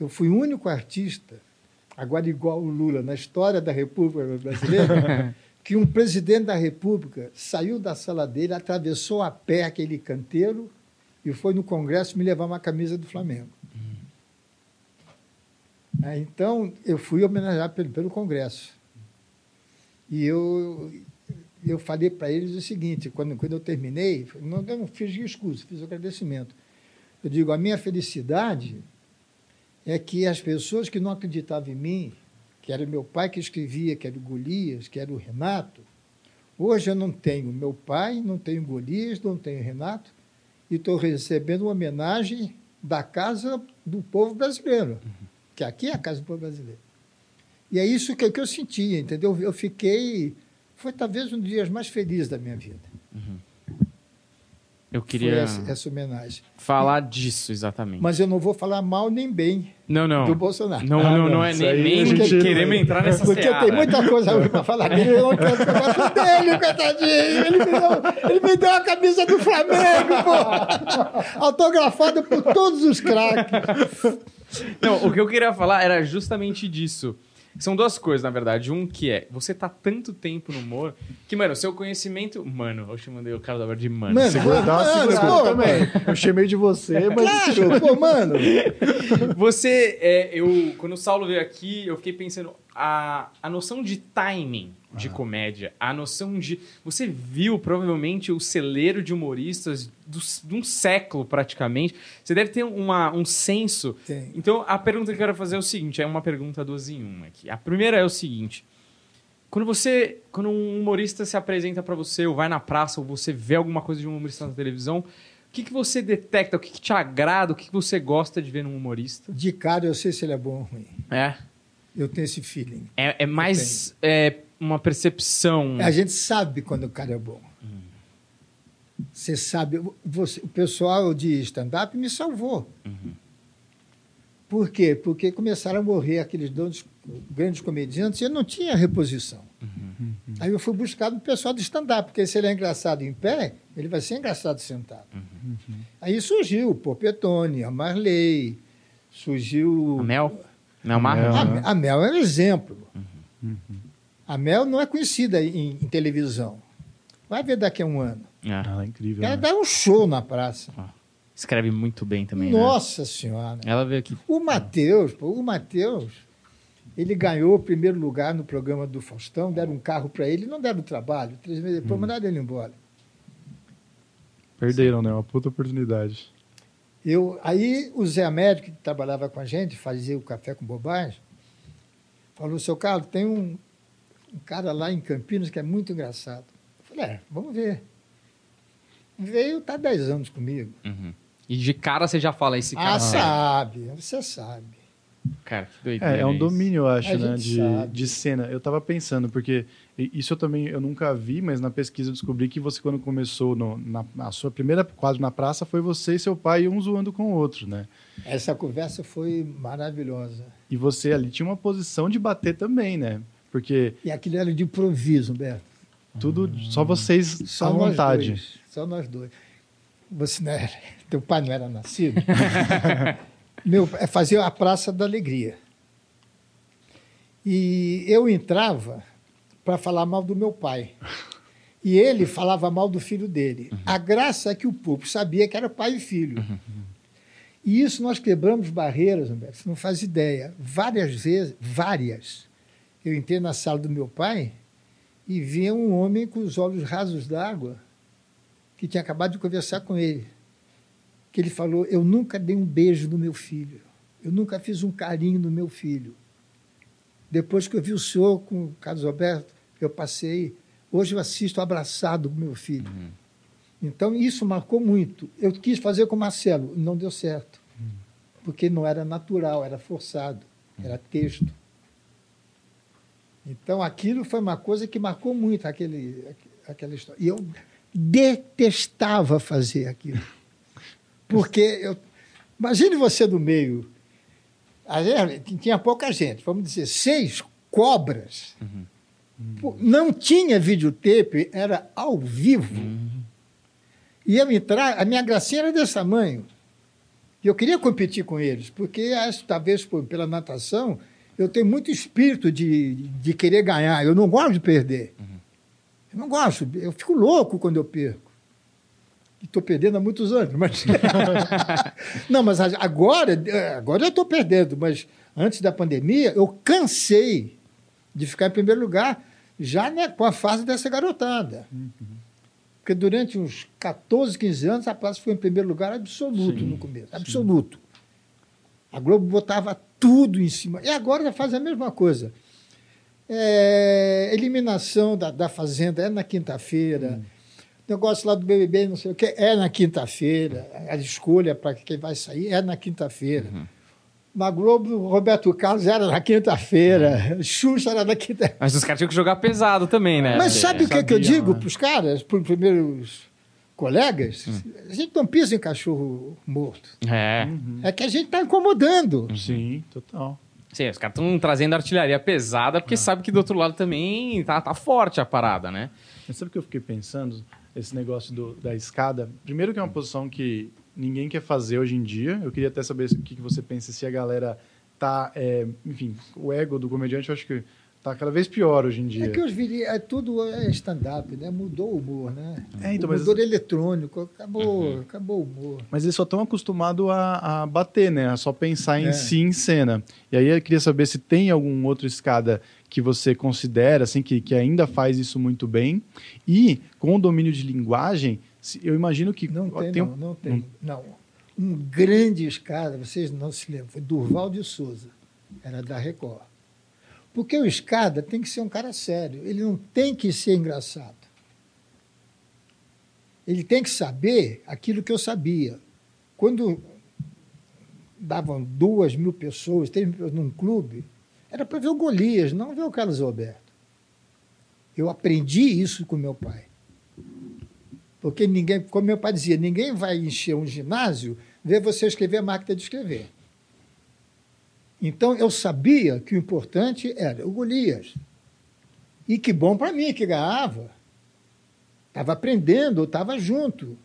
eu fui o único artista, agora igual o Lula, na história da República Brasileira, *laughs* que um presidente da República saiu da sala dele, atravessou a pé aquele canteiro e foi no Congresso me levar uma camisa do Flamengo. Ah, Então, eu fui homenageado pelo, pelo Congresso. E eu, eu falei para eles o seguinte, quando, quando eu terminei, não, eu não fiz discurso, fiz agradecimento. Eu digo, a minha felicidade é que as pessoas que não acreditavam em mim, que era meu pai que escrevia, que era o Golias, que era o Renato, hoje eu não tenho meu pai, não tenho Golias, não tenho Renato, e estou recebendo uma homenagem da casa do povo brasileiro, que aqui é a casa do povo brasileiro. E é isso que, que eu sentia, entendeu? Eu fiquei. Foi talvez um dos dias mais felizes da minha vida.
Eu queria
essa, essa homenagem.
falar disso exatamente.
Mas eu não vou falar mal nem bem
não, não.
do Bolsonaro.
Não,
Ah,
não,
não,
não é nem, nem
gente-
queremos entrar nessa
Porque
seara.
tem muita coisa para falar dele, eu não quero gosto dele, coitadinho. Ele me, deu, ele me deu a camisa do Flamengo, pô. Autografada por todos os craques.
Não, o que eu queria falar era justamente disso. São duas coisas, na verdade. Um que é, você tá tanto tempo no humor que, mano, seu conhecimento. Mano, eu chamei o cara da hora de mano.
Mano,
Segura, dá
Mano,
segurada
pô,
também. Eu chamei de você, mas.
Claro, pô, mano.
Você, é, eu, quando o Saulo veio aqui, eu fiquei pensando, a, a noção de timing de comédia, a noção de. Você viu provavelmente o celeiro de humoristas do, de um século praticamente. Você deve ter uma, um senso.
Tem.
Então, a pergunta que eu quero fazer é o seguinte: é uma pergunta duas em uma aqui. A primeira é o seguinte. Quando você, quando um humorista se apresenta pra você, ou vai na praça, ou você vê alguma coisa de um humorista na televisão, o que, que você detecta? O que, que te agrada? O que, que você gosta de ver num humorista?
De cara eu sei se ele é bom ou ruim.
É.
Eu tenho esse feeling.
É, é mais é, uma percepção.
A gente sabe quando o cara é bom. Você sabe, você, o pessoal de stand-up me salvou. Por quê? Porque começaram a morrer aqueles dois grandes comediantes e eu não tinha reposição. Aí eu fui buscar do pessoal do stand-up, porque se ele é engraçado em pé, ele vai ser engraçado sentado. Aí surgiu o Popetone, a Marley, surgiu.
A Mel? Mel?
Mel.
A,
Uhum.
a Mel é um exemplo. A Mel não é conhecida em, em televisão. Vai ver daqui a um ano.
É.
Ela é incrível.
Ela
né?
dá um show na praça.
Escreve muito bem também, né?
Nossa Senhora.
Ela veio aqui.
O Matheus, pô, o Matheus, ele ganhou o primeiro lugar no programa do Faustão, deram um carro para ele, não deram trabalho. Três meses depois mandaram ele embora.
Perderam, né? Uma puta oportunidade.
Eu, aí o Zé Américo, que trabalhava com a gente, fazia o café com bobagem, falou, seu Carlos, tem um, um cara lá em Campinas que é muito engraçado. Eu falei, é, vamos ver. Veio, está 10 anos comigo.
Uhum. E de cara você já fala esse cara.
Ah, sabe, você sabe.
Cara, que doideira.
É, é um domínio, eu acho,
A
né?
gente
De,
sabe.
de cena. Eu tava pensando, porque isso eu também eu nunca vi, mas na pesquisa eu descobri que você, quando começou no, na, a sua primeira quadro na praça, foi você e seu pai um zoando com o outro, né?
Essa conversa foi maravilhosa.
E você ali tinha uma posição de bater também, né? Porque
E aquilo era de improviso, Humberto.
tudo, só vocês
Só
à vontade.
dois. Só nós dois. Você não era, *laughs* teu pai não era nascido? *laughs* Meu, é fazia a Praça da Alegria. E eu entrava para falar mal do meu pai. E ele falava mal do filho dele. A graça é que o público sabia que era pai e filho. E isso nós quebramos barreiras, Humberto, você não faz ideia. Várias vezes, várias. Eu entrei na sala do meu pai e via um homem com os olhos rasos d'água que tinha acabado de conversar com ele. Que ele falou: Eu nunca dei um beijo no meu filho. Eu nunca fiz um carinho no meu filho. Depois que eu vi o senhor com o Carlos Alberto, eu passei. Hoje eu assisto abraçado com meu filho. Então isso marcou muito. Eu quis fazer com o Marcelo, não deu certo. Porque não era natural, era forçado, era texto. Então aquilo foi uma coisa que marcou muito aquele, aquela história. E eu detestava fazer aquilo. Porque eu. Imagine você no meio. Tinha pouca gente, vamos dizer, seis cobras. Pô, Não tinha videotape, era ao vivo. E eu entrar, a minha gracinha era desse tamanho. E eu queria competir com eles, porque acho, talvez por- pela natação, eu tenho muito espírito de, de querer ganhar. Eu não gosto de perder. Eu não gosto, eu fico louco quando eu perco. Estou perdendo há muitos anos. Mas... *laughs* não, mas agora, agora eu estou perdendo, mas antes da pandemia, eu cansei de ficar em primeiro lugar, já né, com a fase dessa garotada. Porque durante uns 14, 15 anos, a praça foi em primeiro lugar absoluto
Sim,
no começo. Absoluto. A Globo botava tudo em cima. E agora já faz a mesma coisa. É, eliminação da, da Fazenda é na quinta-feira. Negócio lá do BBB, não sei o que, é na quinta-feira. A escolha para quem vai sair é na quinta-feira. Na Globo, Roberto Carlos era na quinta-feira. *laughs* Xuxa era na quinta-feira.
Mas os caras tinham que jogar pesado também, né?
Mas sabe o que, que eu digo
né?
para os caras, para os primeiros colegas? A gente não pisa em cachorro morto.
É.
É que a gente está incomodando.
Sim, total.
Sim, os caras estão trazendo artilharia pesada porque sabe que do outro lado também tá, tá forte a parada, né?
Mas sabe o que eu fiquei pensando? Esse negócio do- da escada. Primeiro que é uma posição que ninguém quer fazer hoje em dia. Eu queria até saber o que, que você pensa se a galera tá... é, enfim, o ego do comediante eu acho que tá cada vez pior hoje em dia.
É que os viri... é, tudo é stand-up, né? Mudou o humor, né?
É, então,
o
mas-
eletrônico, acabou, acabou o humor.
Mas eles só estão acostumados a, a bater, né? A só pensar em
É.
si em cena. E aí eu queria saber se tem algum outro escada que você considera, assim, que, que ainda faz isso muito bem. E com o domínio de linguagem, se- eu imagino que
Não tem,
tem um-
não, não tem. Não. Um grande escada, vocês não se lembram, foi Durval de Souza, era da Record. Porque o escada tem que ser um cara sério, ele não tem que ser engraçado. Ele tem que saber aquilo que eu sabia. Quando davam duas mil pessoas, três mil pessoas num clube, era para ver o Golias, não ver o Carlos Alberto. Eu aprendi isso com meu pai. Porque ninguém, como meu pai dizia, ninguém vai encher um ginásio ver você escrever a máquina de escrever. Então eu sabia que o importante era o Golias. E que bom para mim que ganhava. Estava aprendendo, estava junto.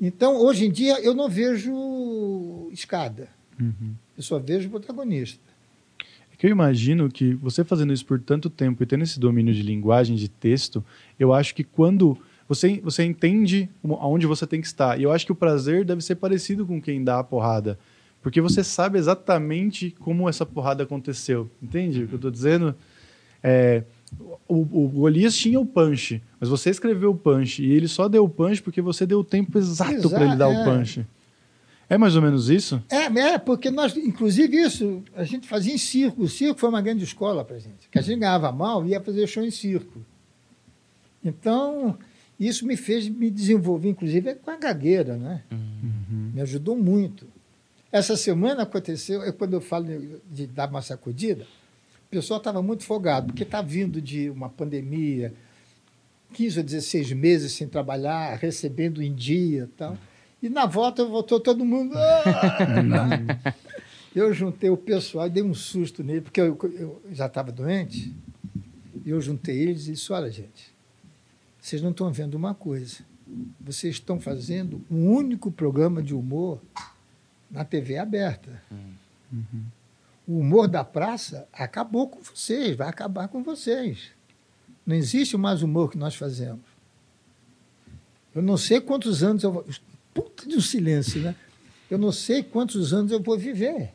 Então, hoje em dia, eu não vejo escada.
Uhum.
Eu só vejo protagonista.
É que eu imagino que você fazendo isso por tanto tempo e tendo esse domínio de linguagem, de texto, eu acho que quando você, você entende aonde você tem que estar. E eu acho que o prazer deve ser parecido com quem dá a porrada. Porque você sabe exatamente como essa porrada aconteceu. Entende o que eu estou dizendo? É, o, o Golias tinha o punch, mas você escreveu o punch e ele só deu o punch porque você deu o tempo exato para ele dar
é.
o punch. É mais ou menos isso?
É, é, porque nós, inclusive isso, a gente fazia em circo. O circo foi uma grande escola para gente. Que a gente ganhava mal e ia fazer show em circo. Então, isso me fez me desenvolver, inclusive, com a gagueira, né?
Uhum.
Me ajudou muito. Essa semana aconteceu, é quando eu falo de dar uma sacudida, o pessoal estava muito folgado, porque está vindo de uma pandemia, 15 ou 16 meses sem trabalhar, recebendo em dia e tal. E na volta voltou todo mundo. "Ah!" eu juntei o pessoal e dei um susto nele, porque eu, eu já estava doente. E eu juntei eles e disse: olha, gente, vocês não estão vendo uma coisa. Vocês estão fazendo um único programa de humor na TV aberta.
Uhum.
O humor da praça acabou com vocês, vai acabar com vocês. Não existe mais humor que nós fazemos. Eu não sei quantos anos eu vou. Puta de um silêncio, né? Eu não sei quantos anos eu vou viver.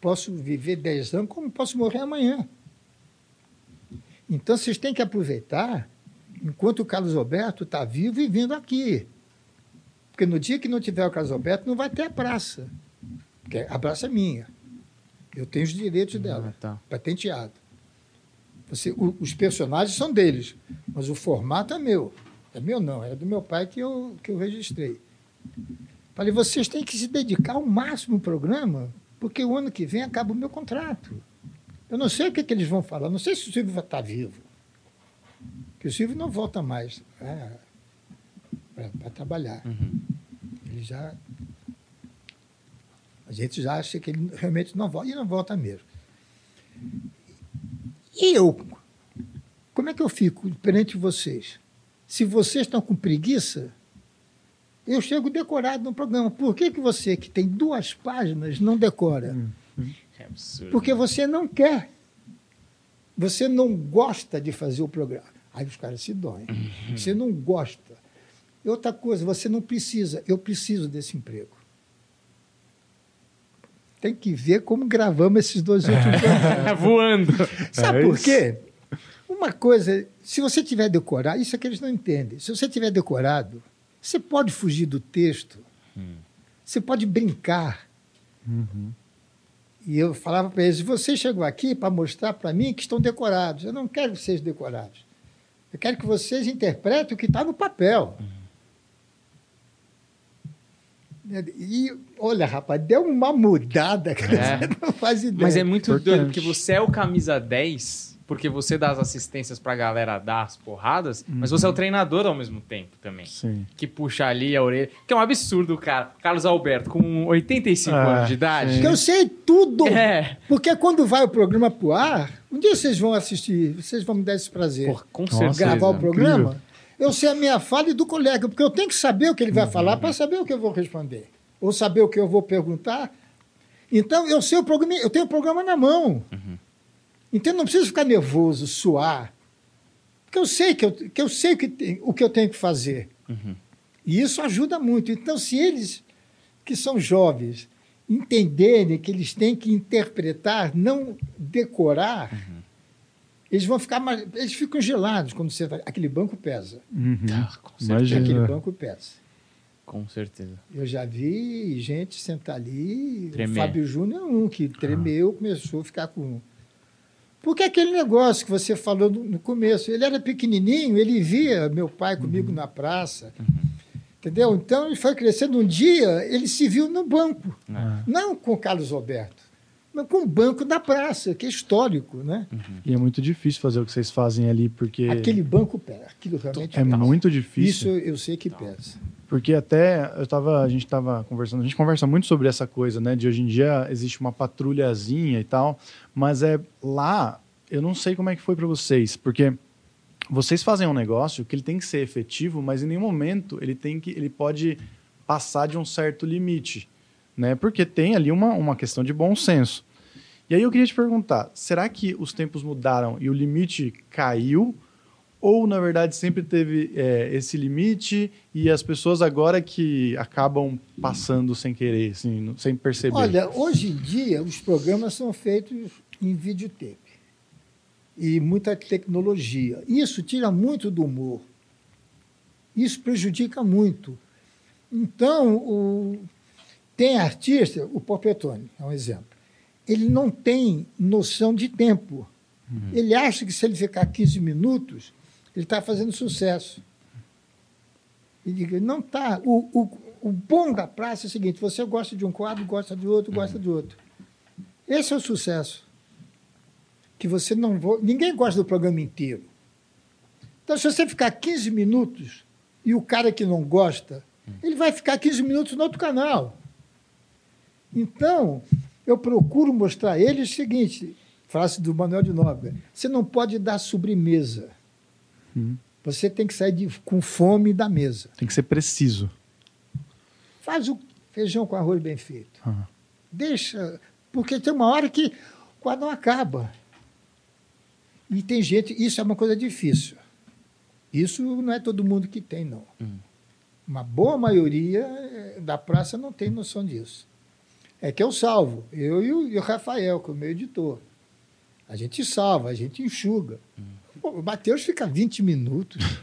Posso viver 10 anos, como posso morrer amanhã. Então vocês têm que aproveitar enquanto o Carlos Alberto está vivo e vindo aqui. Porque no dia que não tiver o Carlos Alberto, não vai ter a praça. Porque a praça é minha. Eu tenho os direitos dela,
Ah, tá.
patenteado. Você, o- os personagens são deles, mas o formato é meu. É meu não, é do meu pai que eu, que eu registrei. Falei, vocês têm que se dedicar ao máximo ao programa, porque o ano que vem acaba o meu contrato. Eu não sei o que, que eles vão falar, não sei se o Silvio vai estar vivo. Porque o Silvio não volta mais para trabalhar.
Uhum.
Ele já. A gente já acha que ele realmente não volta, e não volta mesmo. E eu? Como é que eu fico perante vocês? Se vocês estão com preguiça, eu chego decorado no programa. Por que, que você, que tem duas páginas, não decora?
É absurdo.
Porque você não quer. Você não gosta de fazer o programa. Aí os caras se doem. Você não gosta. E outra coisa, você não precisa. Eu preciso desse emprego. Tem que ver como gravamos esses dois *laughs* últimos programas.
Voando.
Sabe
É
por quê? Uma coisa, se você tiver decorado, isso é que eles não entendem. Se você tiver decorado, você pode fugir do texto, você pode brincar.
Uhum.
E eu falava para eles: vocês chegam aqui para mostrar para mim que estão decorados. Eu não quero vocês decorados. Eu quero que vocês interpretem o que está no papel. E olha, rapaz, deu uma mudada que
É. *laughs*
você não faz ideia.
Mas é muito
Importante.
doido, porque você é o camisa 10, porque você dá as assistências pra galera dar as porradas, mas você é o treinador ao mesmo tempo também.
Sim.
Que puxa ali a orelha. Que é um absurdo, cara. Carlos Alberto, com 85
Ah,
anos de idade.
sim.
Porque eu sei tudo.
É.
Porque quando vai o programa pro ar, um dia vocês vão assistir, vocês vão me dar esse prazer.
Porra, com
Nossa,
certeza.
gravar o programa,
incrível.
Eu sei a minha fala e do colega, porque eu tenho que saber o que ele vai falar para saber o que eu vou responder. Ou saber o que eu vou perguntar. Então, eu sei o programa, eu tenho o programa na mão. Então, eu não preciso ficar nervoso, suar. Porque eu sei que eu, que eu sei o que, tem- o que eu tenho que fazer.
Uhum.
E isso ajuda muito. Então, se eles, que são jovens, entenderem que eles têm que interpretar, não decorar, eles vão ficar mais. Eles ficam gelados quando você vai. Aquele banco pesa.
Uhum.
Ah, com certeza.
Aquele banco pesa.
Com certeza.
Eu já vi gente sentar ali.
Tremer.
O Fábio Júnior é um que tremeu, começou a ficar com. Porque aquele negócio que você falou no, no começo, ele era pequenininho, ele via meu pai comigo na praça. Entendeu? Então ele foi crescendo. Um dia ele se viu no banco,
Ah.
não com o Carlos Alberto. Com o banco da praça, que é histórico, né?
E é muito difícil fazer o que vocês fazem ali, porque
Aquele banco aquilo realmente
é
pesa.
muito
Isso
difícil.
eu sei que pesa.
Porque até eu tava, a gente estava conversando, a gente conversa muito sobre essa coisa, né? De hoje em dia existe uma patrulhazinha e tal, mas é lá, eu não sei como é que foi para vocês, porque vocês fazem um negócio que ele tem que ser efetivo, mas em nenhum momento ele tem que, ele pode passar de um certo limite, né? Porque tem ali uma, uma questão de bom senso. E aí eu queria te perguntar, será que os tempos mudaram e o limite caiu? Ou, na verdade, sempre teve é, esse limite e as pessoas agora que acabam passando sem querer, assim, sem perceber?
Olha, hoje em dia os programas são feitos em videotape e muita tecnologia. Isso tira muito do humor. Isso prejudica muito. Então, o- tem artista, o Popetone é um exemplo. Ele não tem noção de tempo. Ele acha que se ele ficar 15 minutos, ele está fazendo sucesso. E diga, não está. O, o, o bom da praça é o seguinte: você gosta de um quadro, gosta de outro, gosta de outro. Esse é o sucesso. Que você não. vo- Ninguém gosta do programa inteiro. Então, se você ficar 15 minutos e o cara que não gosta, ele vai ficar 15 minutos no outro canal. Então, eu procuro mostrar a eles o seguinte: frase do Manuel de Nóbrega, você não pode dar sobremesa.
Hum.
Você tem que sair de- com fome da mesa.
Tem que ser preciso.
Faz o feijão com arroz bem feito.
Ah.
Deixa. Porque tem uma hora que o quadro não acaba. E tem gente. Isso é uma coisa difícil. Isso não é todo mundo que tem, não. Uma boa maioria eh, da praça não tem noção disso. É que eu salvo. Eu e o, e o Rafael, que é o meu editor. A gente salva, a gente enxuga. Pô, o Matheus fica 20 minutos. *laughs*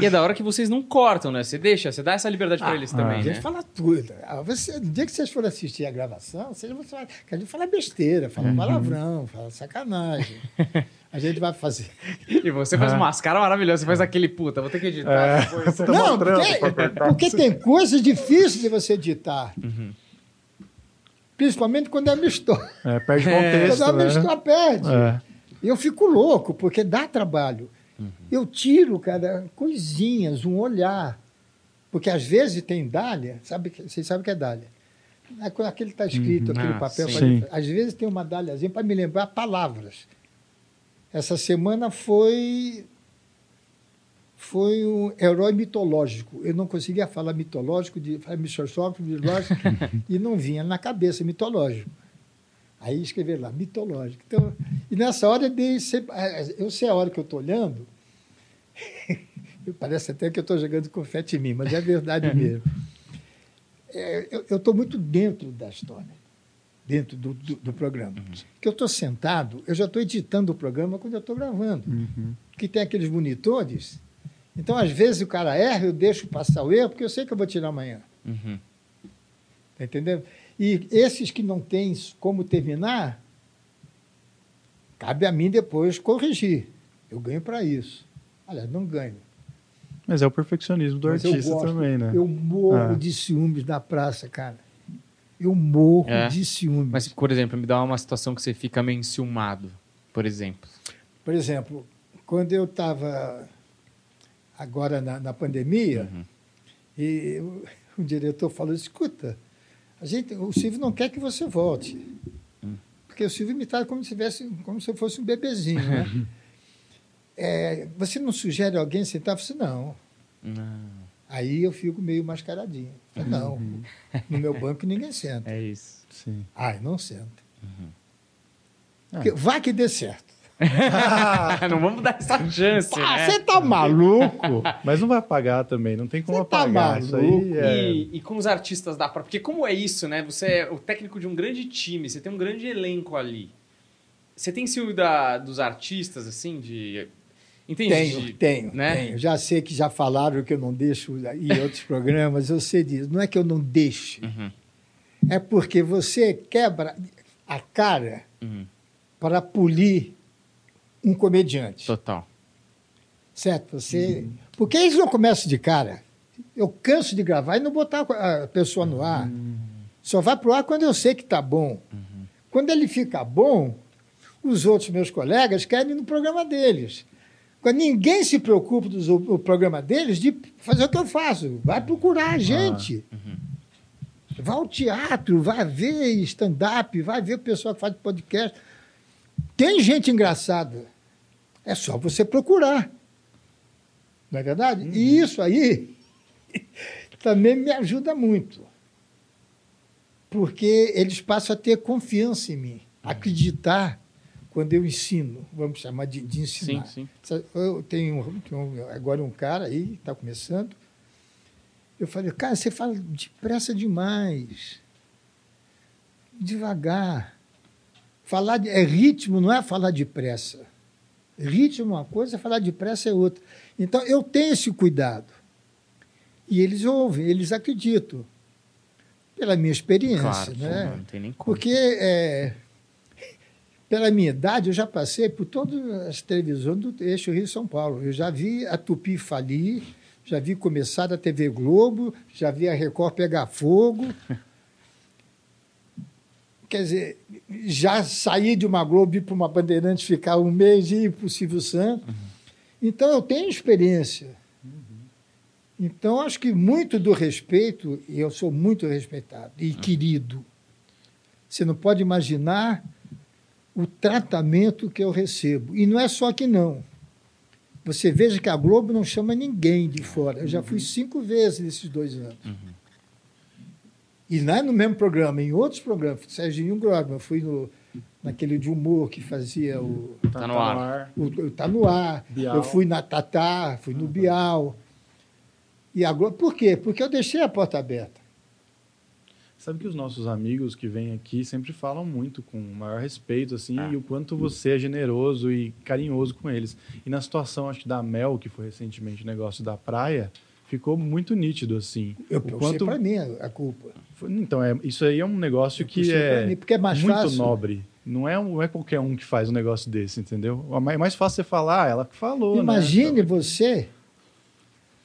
E é da hora que vocês não cortam, né? Você deixa, você dá essa liberdade pra eles
ah.
também,
A gente
né?
fala tudo. Ah, Você, no dia que vocês forem assistir a gravação, vocês vão falar, que a gente fala besteira, fala palavrão, fala sacanagem. A gente vai fazer. *laughs*
E você faz
Ah.
umas caras maravilhosas. Você faz aquele puta, vou ter que editar
É.
depois.
Não,
trampo
porque, porque tem coisas difíceis de você editar. Principalmente quando é amistoso.
É, perde
É.
contexto,
Quando é
né?
amistoso, perde.
É.
Eu fico louco, porque dá trabalho. Eu tiro, cara, coisinhas, um olhar. Porque às vezes tem dália, sabe, que- vocês sabem o que é dália? É Aquele está escrito,
Uhum.
aquele
Ah,
papel.
sim.
Às vezes tem uma dáliazinha para me lembrar palavras. Essa semana foi foi um herói mitológico. Eu não conseguia falar mitológico, de mitológico, mitológico, *laughs* e não vinha na cabeça mitológico. Aí escrever lá, mitológico. Então, e nessa hora eu dei sempre, eu sei a hora que eu estou olhando, *laughs* parece até que eu estou jogando confete em mim, mas é verdade mesmo. É, eu estou muito dentro da história, dentro do, do, do programa. Que eu estou sentado, eu já estou editando o programa quando eu estou gravando.
Uhum.
Que tem aqueles monitores. Então, às vezes, o cara erra, eu deixo passar o erro, porque eu sei que eu vou tirar amanhã.
Uhum.
Tá entendendo? E esses que não têm como terminar, cabe a mim depois corrigir. Eu ganho para isso. Aliás, não ganho.
Mas é o perfeccionismo do
Mas
artista
gosto.
também, né?
Eu morro
Ah.
de ciúmes da praça, cara. Eu morro
É.
de ciúmes.
Mas, por exemplo, me dá uma situação que você fica meio enciumado, por exemplo.
Por exemplo, quando eu estava agora na, na pandemia,
Uhum.
e o, o diretor falou: escuta, a gente, o Silvio não quer que você volte.
Hum.
Porque o Silvio me trata como se, tivesse, como se eu fosse um bebezinho. Né? *laughs* É, você não sugere alguém sentar? Eu falei, não.
Não,
Aí eu fico meio mascaradinho. Falei, não, no meu banco ninguém senta. *laughs*
é isso.
Sim.
Ai, não senta.
Uhum.
Porque Vai que dê certo. *laughs*
não vamos dar essa chance,
Ah,
né?
você tá maluco?
Mas não vai apagar também, não tem como
Você tá
apagar. Isso aí é...
E, e com os artistas da própria. Porque como é isso, né? Você é o técnico de um grande time, você tem um grande elenco ali. Você tem ciúme da, dos artistas, assim, de. Entende?
Tenho, tenho,
né?
tenho. Já sei que já falaram que eu não deixo ir em outros programas, eu sei disso. Não é que eu não deixe,
Uhum,
é porque você quebra a cara
uhum.
para polir um comediante.
Total.
Certo? Você. Porque eles não começam de cara. Eu canso de gravar e não botar a pessoa no ar. Só vai pro ar quando eu sei que tá bom. Quando ele fica bom, os outros meus colegas querem ir no programa deles. Quando ninguém se preocupa do programa deles de fazer o que eu faço. Vai procurar a gente. Vai ao teatro, vai ver stand-up, vai ver o pessoal que faz podcast. Tem gente engraçada. É só você procurar. Não é verdade? E isso aí *laughs* também me ajuda muito. Porque eles passam a ter confiança em mim, acreditar quando eu ensino, vamos chamar de, de
Sim,
ensinar.
sim.
Sabe, Eu tenho, tenho agora um cara aí, está começando. Eu falei, cara, você fala depressa demais. Devagar. Falar de, é ritmo, não é falar depressa. Ritmo é uma coisa, falar depressa é outra. Então, eu tenho esse cuidado. E eles ouvem, eles acreditam. Pela minha experiência.
Claro,
né?
não tem nem como.
Porque, é, pela minha idade, eu já passei por todas as televisões do eixo Rio-São Paulo. Eu já vi a Tupi falir, já vi começar a TV Globo, já vi a Record pegar fogo. *laughs* Quer dizer, já saí de uma Globo, ir para uma Bandeirante, ficar um mês e ir para o Silvio Santos. Então, eu tenho experiência. Então, acho que muito do respeito, e eu sou muito respeitado e querido. Você não pode imaginar o tratamento que eu recebo. E não é só que não. Você veja que a Globo não chama ninguém de fora. Eu já fui cinco vezes nesses dois anos. E não é no mesmo programa, em outros programas. Serginho Grosman, eu fui no, naquele de humor que fazia o
Tá no ar.
o, o Tá no ar.
Bial.
Eu fui na Tatá, fui no Bial. E a Globo, por quê? Porque eu deixei a porta aberta.
Sabe que os nossos amigos que vêm aqui sempre falam muito com o maior respeito, assim,
Ah.
e o quanto você é generoso e carinhoso com eles. E na situação, acho que da Mel, que foi recentemente o negócio da praia, ficou muito nítido, assim.
Eu
o quanto...
para mim a culpa.
Então, é, isso aí é um negócio
Eu
que é
mim, porque é mais
muito
fácil.
nobre. Não é, não é qualquer um que faz um negócio desse, entendeu? É mais fácil você falar, ah, ela que falou, né?
Imagine você,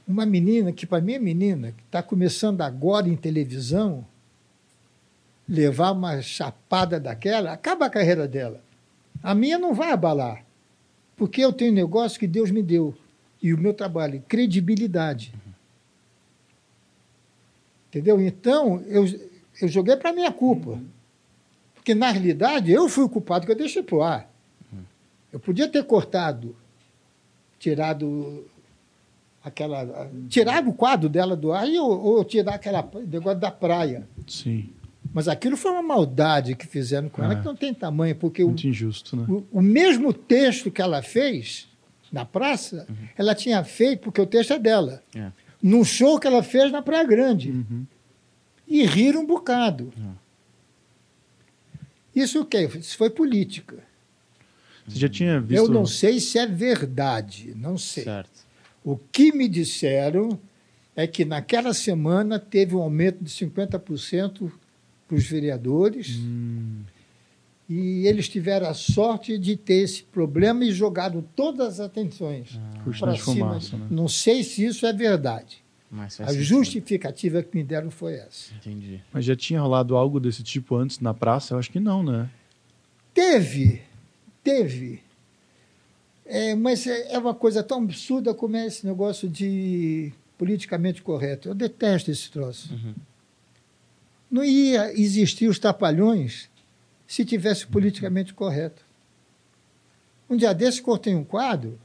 uma menina, que para mim é menina, que está começando agora em televisão, levar uma chapada daquela, acaba a carreira dela. A minha não vai abalar, porque eu tenho um negócio que Deus me deu, e o meu trabalho, credibilidade. Entendeu? Então, eu, eu joguei para minha culpa. Porque, na realidade, eu fui o culpado que eu deixei pro ar. Eu podia ter cortado, tirado aquela. Tirado o quadro dela do ar e, ou, ou tirar aquela negócio da praia.
Sim,
Mas aquilo foi uma maldade que fizeram com ela,
É.
que não tem tamanho, porque o,
muito injusto, né?
o, o mesmo texto que ela fez na praça, ela tinha feito, porque o texto é dela,
É.
num show que ela fez na Praia Grande.
Uhum.
E riram um bocado. Isso o quê? Isso foi política.
Você já tinha visto...
Eu não sei se é verdade, não sei.
Certo.
O que me disseram é que naquela semana teve um aumento de 50% para os vereadores
Hum,
e eles tiveram a sorte de ter esse problema e jogaram todas as atenções
cortina
para cima.
fumaça, né?
Não sei se isso é verdade. A justificativa que me deram foi essa.
Entendi.
Mas já tinha rolado algo desse tipo antes na praça? Eu acho que não, né?
Teve, teve. É, mas é é uma coisa tão absurda como é esse negócio de politicamente correto. Eu detesto esse troço.
Uhum.
Não ia existir os trapalhões se tivesse politicamente correto. Um dia desse cortei um quadro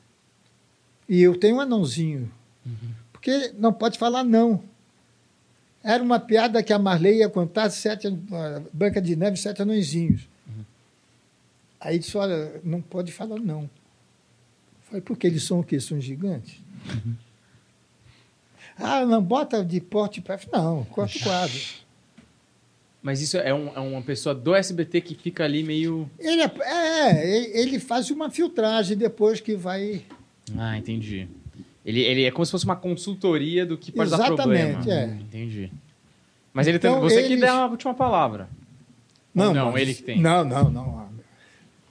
e eu tenho um anãozinho. Porque não pode falar não. Era uma piada que a Marley ia contar sete, Branca de Neve sete anõezinhos. Aí disse, olha, não pode falar não. Falei, porque eles são o quê? São gigantes? Ah, não, bota de porte para... Não, corta o quadro.
Mas isso é, um- é uma pessoa do SBT que fica ali meio.
Ele, é, é, ele faz uma filtragem depois que vai...
Ah, entendi. Ele, ele é como se fosse uma consultoria do que pode dar problema.
Exatamente, é.
Entendi. Mas ele
Então,
tem, você que
eles-
dá a última palavra. Ou não,
mas-
ele que tem.
Não, não, não.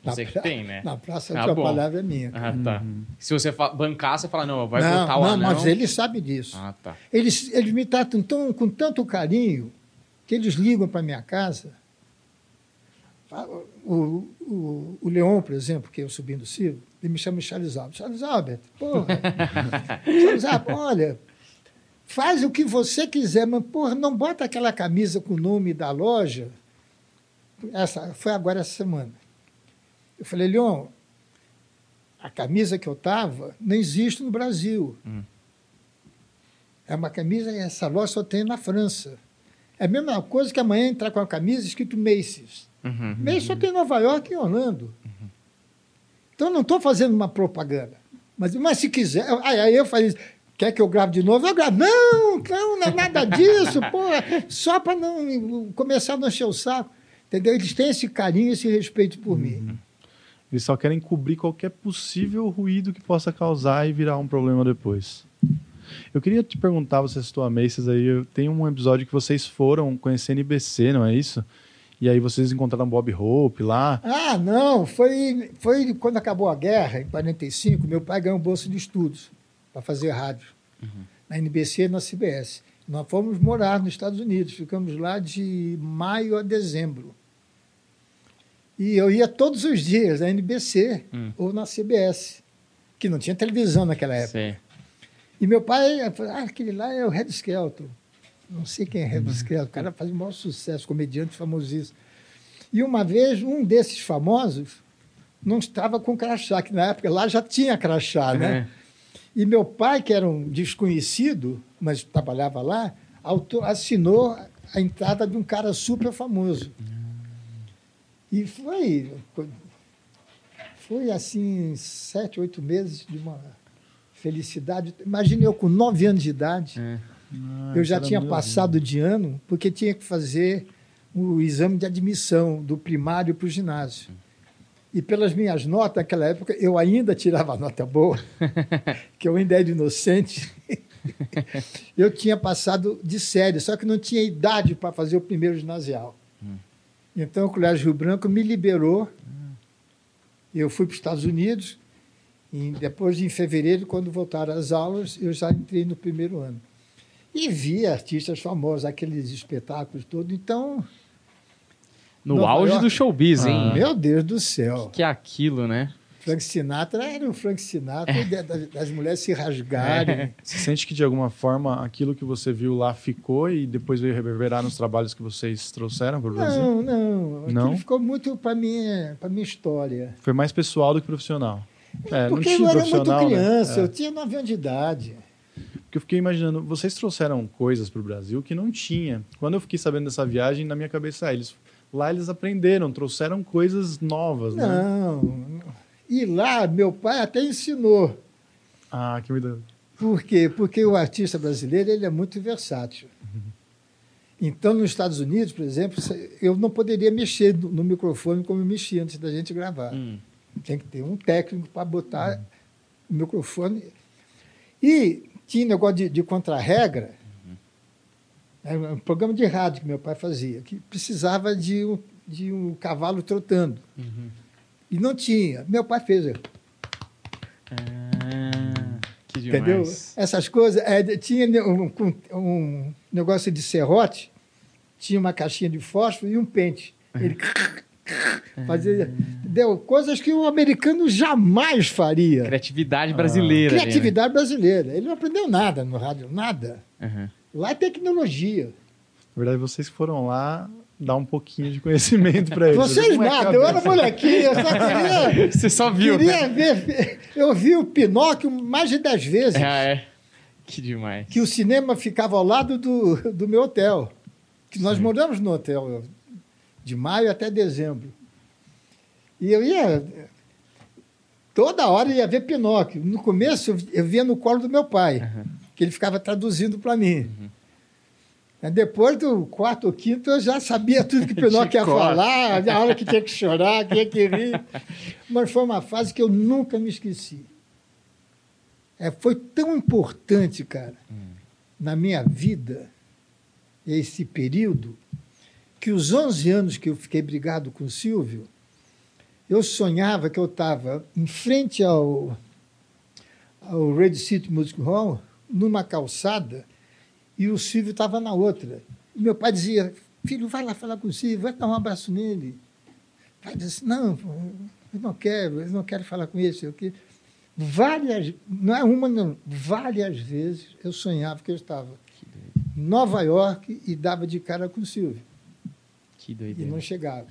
Na
Você que
pra-
tem, né?
Na praça,
Ah,
a
bom.
palavra é minha.
Ah, tá. Se você fa- bancar, você fala, não, vai
não,
botar o
não,
anão.
mas ele sabe disso.
Ah, tá.
Eles, eles me tratam tão, com tanto carinho que eles ligam para minha casa. O, o, o Leon, por exemplo, que é o sobrinho do Silvio, ele me chama de Charles Albert. Charles Albert, porra. *laughs* Charles Albert, olha, faz o que você quiser, mas, porra, não bota aquela camisa com o nome da loja. Essa, foi agora essa semana. Eu falei, Leon, a camisa que eu tava não existe no Brasil.
Hum.
É uma camisa, essa loja só tem na França. É a mesma coisa que amanhã entrar com a camisa escrito Macy's.
Uhum.
Macy's só tem em Nova York e Orlando. Então eu não estou fazendo uma propaganda. Mas, mas se quiser. Aí, eu falei, quer que eu grave de novo? Eu gravo. Não, não, não é nada disso, *laughs* porra. Só para não começar a não encher o saco. Entendeu? Eles têm esse carinho, esse respeito por mim.
Eles só querem cobrir qualquer possível ruído que possa causar e virar um problema depois. Eu queria te perguntar, você citou a Macy's aí, eu- tem um episódio que vocês foram conhecer NBC, não é isso? E aí vocês encontraram Bob Hope lá.
Ah, não, foi, foi quando acabou a guerra, em 45, meu pai ganhou bolsa de estudos para fazer rádio, na NBC e na CBS. Nós fomos morar nos Estados Unidos, ficamos lá de maio a dezembro. E eu ia todos os dias na NBC
Hum.
ou na CBS, que não tinha televisão naquela época.
Sei.
E meu pai falou, ah, aquele lá é o Red Skelton. Não sei quem é Red Skelton, o cara faz o maior sucesso, comediante famosíssimo. E uma vez, um desses famosos não estava com crachá, que na época lá já tinha crachá, né? E meu pai, que era um desconhecido, mas trabalhava lá, assinou a entrada de um cara super famoso. E foi, foi assim, sete, oito meses de uma felicidade. Imagine eu com nove anos de idade,
É.
Ah,
eu já tinha passado de ano, porque tinha que fazer o exame de admissão do primário para o ginásio. E pelas minhas notas, naquela época, eu ainda tirava nota boa, *laughs* que eu ainda era inocente. eu tinha passado de série, só que não tinha idade para fazer o primeiro ginasial. Então o Colégio Rio Branco me liberou. Eu fui para os Estados Unidos. E depois, em fevereiro, quando voltaram as aulas, eu já entrei no primeiro ano. E vi artistas famosos, aqueles espetáculos todos. Então,
No
Nova
auge
York.
do showbiz, hein?
meu Deus do céu.
Que é aquilo, né?
Frank Sinatra era o Frank Sinatra da- das, das mulheres se rasgarem.
Você sente que de alguma forma aquilo que você viu lá ficou e depois veio reverberar nos trabalhos que vocês trouxeram para o Brasil?
Não, não. Aquilo
Não?
ficou muito para minha, para minha história.
Foi mais pessoal do que profissional. É,
Porque eu era muito
né?
criança,
É.
eu tinha 9 anos de idade.
Porque eu fiquei imaginando, vocês trouxeram coisas para o Brasil que não tinha. Quando eu fiquei sabendo dessa viagem, na minha cabeça, ah, eles, lá eles aprenderam, trouxeram coisas novas, né?
Não. E lá, meu pai até ensinou.
Ah, que me.
Por quê? Porque o artista brasileiro ele é muito versátil. Então, nos Estados Unidos, por exemplo, eu não poderia mexer no no microfone como eu mexia antes da gente gravar.
Hum.
Tem que ter um técnico para botar o microfone. E tinha negócio de, de contra-regra. Era um programa de rádio que meu pai fazia, que precisava de um, de um cavalo trotando.
Uhum.
E não tinha. Meu pai fez.
Ah, que demais.
Entendeu? Essas coisas. é, tinha um, um negócio de serrote, tinha uma caixinha de fósforo e um pente. Ele fazia. Entendeu? Coisas que o americano jamais faria.
Criatividade brasileira. ali, né?
Criatividade brasileira. Ele não aprendeu nada no rádio, nada.
Uhum.
Lá é tecnologia.
Na verdade, vocês foram lá dar um pouquinho de conhecimento para eles.
Vocês
Uma
nada, eu era molequinho, eu só *laughs* queria.
Você só viu,
queria
né?
ver. Eu vi o Pinóquio mais de dez vezes.
Ah, é. Que demais.
que o cinema ficava ao lado do, do meu hotel. Que nós moramos no hotel de maio até dezembro. E eu ia. Toda hora ia ver Pinóquio. No começo, eu- eu via no colo do meu pai,
Uhum.
que ele ficava traduzindo para mim. Aí Depois do quarto ou quinto, eu já sabia tudo que *laughs* Pinóquio ia falar, a hora que tinha que chorar, que tinha que rir. *laughs* Mas foi uma fase que eu nunca me esqueci. É, foi tão importante, cara, na minha vida, esse período, que os 11 anos que eu fiquei brigado com o Silvio, eu sonhava que eu estava em frente ao, ao Red City Music Hall, numa calçada, e o Silvio estava na outra. E meu pai dizia, filho, vai lá falar com o Silvio, vai dar um abraço nele. pai disse, não, eu não quero, eu não quero falar com isso. Eu várias, não é uma, não, várias vezes eu sonhava que eu estava em Nova York e dava de cara com o Silvio.
Que
E
doideira.
não chegava.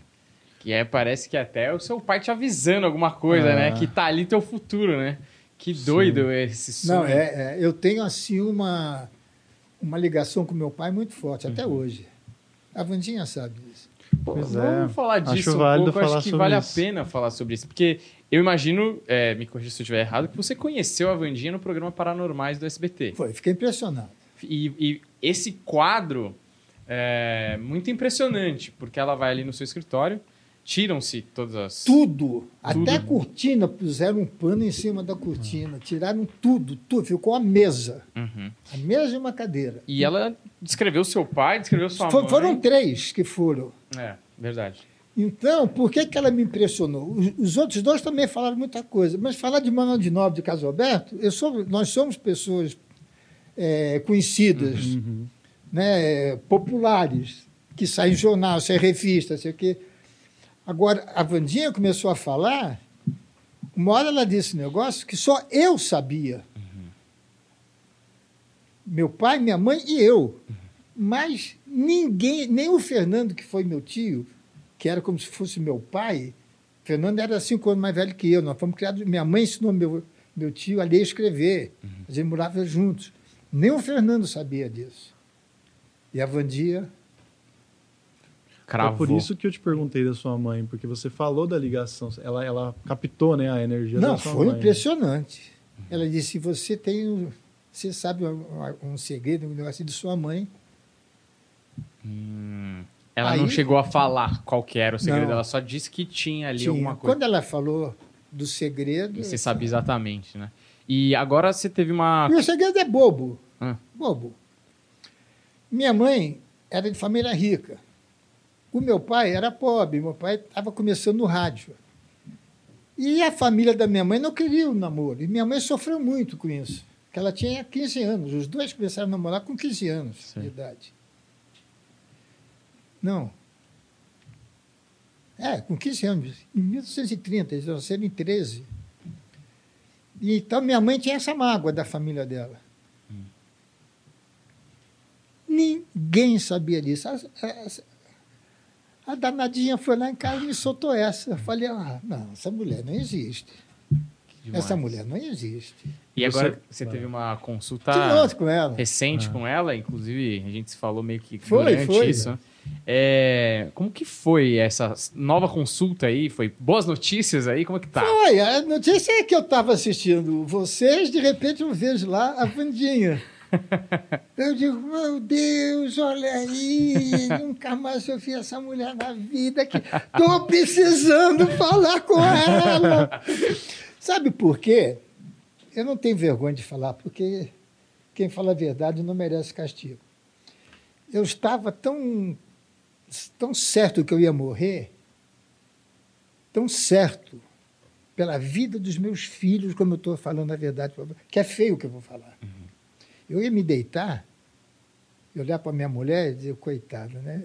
Que é, parece que até é o seu pai te avisando alguma coisa,
É.
né? Que tá ali teu futuro, né? Que doido esse sonho.
Não, é, é, eu tenho assim uma, uma ligação com meu pai muito forte, até
Uhum.
hoje. A Vandinha sabe disso.
Pois é.
Vamos falar
Acho
disso um
válido
pouco.
falar
Acho que vale
isso.
a pena falar sobre isso. Porque eu imagino, é, me corrija se eu estiver errado, que você conheceu a Vandinha no programa Paranormais do SBT.
Foi, fiquei impressionado.
E, e esse quadro é muito impressionante, porque ela vai ali no seu escritório, tiram-se todas as.
Tudo, até a
Tudo.
cortina, puseram um pano em cima da cortina, tiraram tudo, tudo, ficou a mesa.
Uhum.
A mesa e uma cadeira.
E ela descreveu seu pai, descreveu sua
Fo-
mãe.
Foram três que foram.
É, verdade.
Então, por que, que ela me impressionou? Os, os outros dois também falaram muita coisa, mas falar de Manuel de Nobre de Casalberto, eu sou, nós somos pessoas é, conhecidas,
Uhum.
Né, populares, que saem em jornal, saem em revista, sei o quê. Agora, a Vandinha começou a falar, uma hora ela disse um negócio que só eu sabia. Meu pai, minha mãe e eu. Mas ninguém, nem o Fernando, que foi meu tio, que era como se fosse meu pai, Fernando era cinco anos mais velho que eu. Nós fomos criados. Minha mãe ensinou meu, meu tio a ler e escrever. A gente morava juntos. Nem o Fernando sabia disso. E a Vandia.
É
Cravou.
por isso que eu te perguntei da sua mãe, porque você falou da ligação. Ela, ela captou né, a energia
Não,
da sua
foi
mãe.
impressionante. Ela disse: você tem. um- Você sabe um, um segredo, um negócio de sua mãe.
Hum. Ela
Aí-
não chegou a falar qual que era o segredo,
Não.
ela só disse que tinha ali
Tinha.
alguma coisa.
Quando ela falou do segredo.
E você sabia exatamente, né? E agora você teve uma.
Meu segredo é bobo.
Ah.
Bobo. Minha mãe era de família rica. O meu pai era pobre. Meu pai estava começando no rádio. E a família da minha mãe não queria o namoro. E minha mãe sofreu muito com isso. Porque ela tinha 15 anos. Os dois começaram a namorar com 15 anos
Sim.
de idade. Não. É, com 15 anos. Em 1930, eles nasceram em 13. E, então, minha mãe tinha essa mágoa da família dela. Ninguém sabia disso. A, a- a danadinha foi lá em casa e me soltou essa. Eu falei, ah, não, essa mulher não existe.
Demais.
Essa mulher não existe.
E
Você-
agora você teve uma consulta
com ela.
recente
Ah.
com ela, inclusive a gente se falou meio que
Foi,
durante
foi.
isso. É, como que foi essa nova consulta aí? Foi boas notícias aí? Como é que tá?
Foi, a notícia é que eu estava assistindo vocês, de repente eu vejo lá a Vandinha. *laughs* Eu digo, meu Deus, olha aí, nunca mais eu vi essa mulher na vida, que estou precisando falar com ela. Sabe por quê? Eu não tenho vergonha de falar, porque quem fala a verdade não merece castigo. Eu estava tão, tão certo que eu ia morrer, tão certo, pela vida dos meus filhos, como eu estou falando a verdade, que é feio o que eu vou falar. Eu ia me deitar, e olhar para minha mulher e dizer, coitada, né?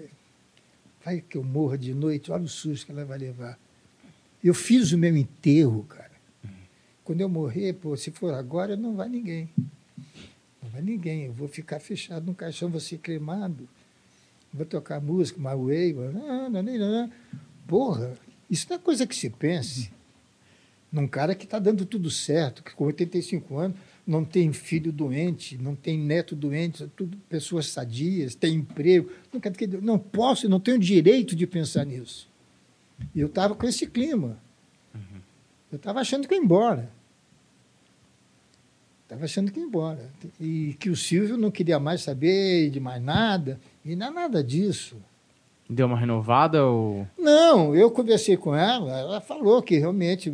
Vai que eu morra de noite, olha o susto que ela vai levar. Eu fiz o meu enterro, cara. Quando eu morrer, pô, se for agora, não vai ninguém. Não vai ninguém. Eu vou ficar fechado no caixão, vou ser cremado. Vou tocar música, My Way. nananana. Porra, isso não é coisa que se pense. Num cara que está dando tudo certo, que com 85 anos não tem filho doente, não tem neto doente, tudo pessoas sadias, tem emprego. Não, não posso, não tenho direito de pensar nisso. E eu estava com esse clima. Eu estava achando que ia embora. Estava achando que ia embora. E que o Silvio não queria mais saber de mais nada. E não é nada disso.
Deu uma renovada ou.
Não, eu conversei com ela, ela falou que realmente.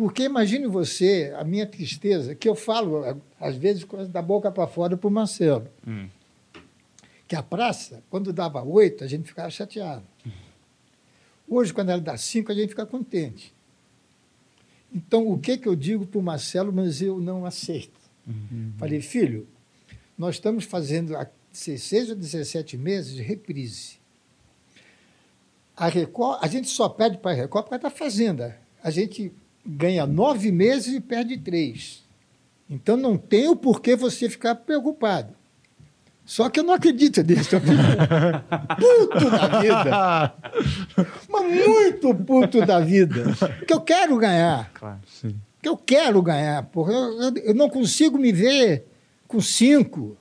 Porque imagine você, a minha tristeza, que eu falo, às vezes, da boca para fora para o Marcelo.
Hum.
Que a praça, quando dava oito, a gente ficava chateado. Hoje, quando ela dá cinco, a gente fica contente. Então, o que, que eu digo para o Marcelo, mas eu não aceito? Falei, filho, nós estamos fazendo há 16 ou 17 meses de reprise. A Record, a gente só pede para a Record por causa da Fazenda. A gente ganha nove meses e perde três. Então não tem o porquê você ficar preocupado. Só que eu não acredito nisso. Eu fico *laughs* puto da vida. Mas muito puto da vida. Porque eu quero ganhar.
Claro.
Sim.
Porque eu quero ganhar. Porra. Eu, eu- eu não consigo me ver com cinco.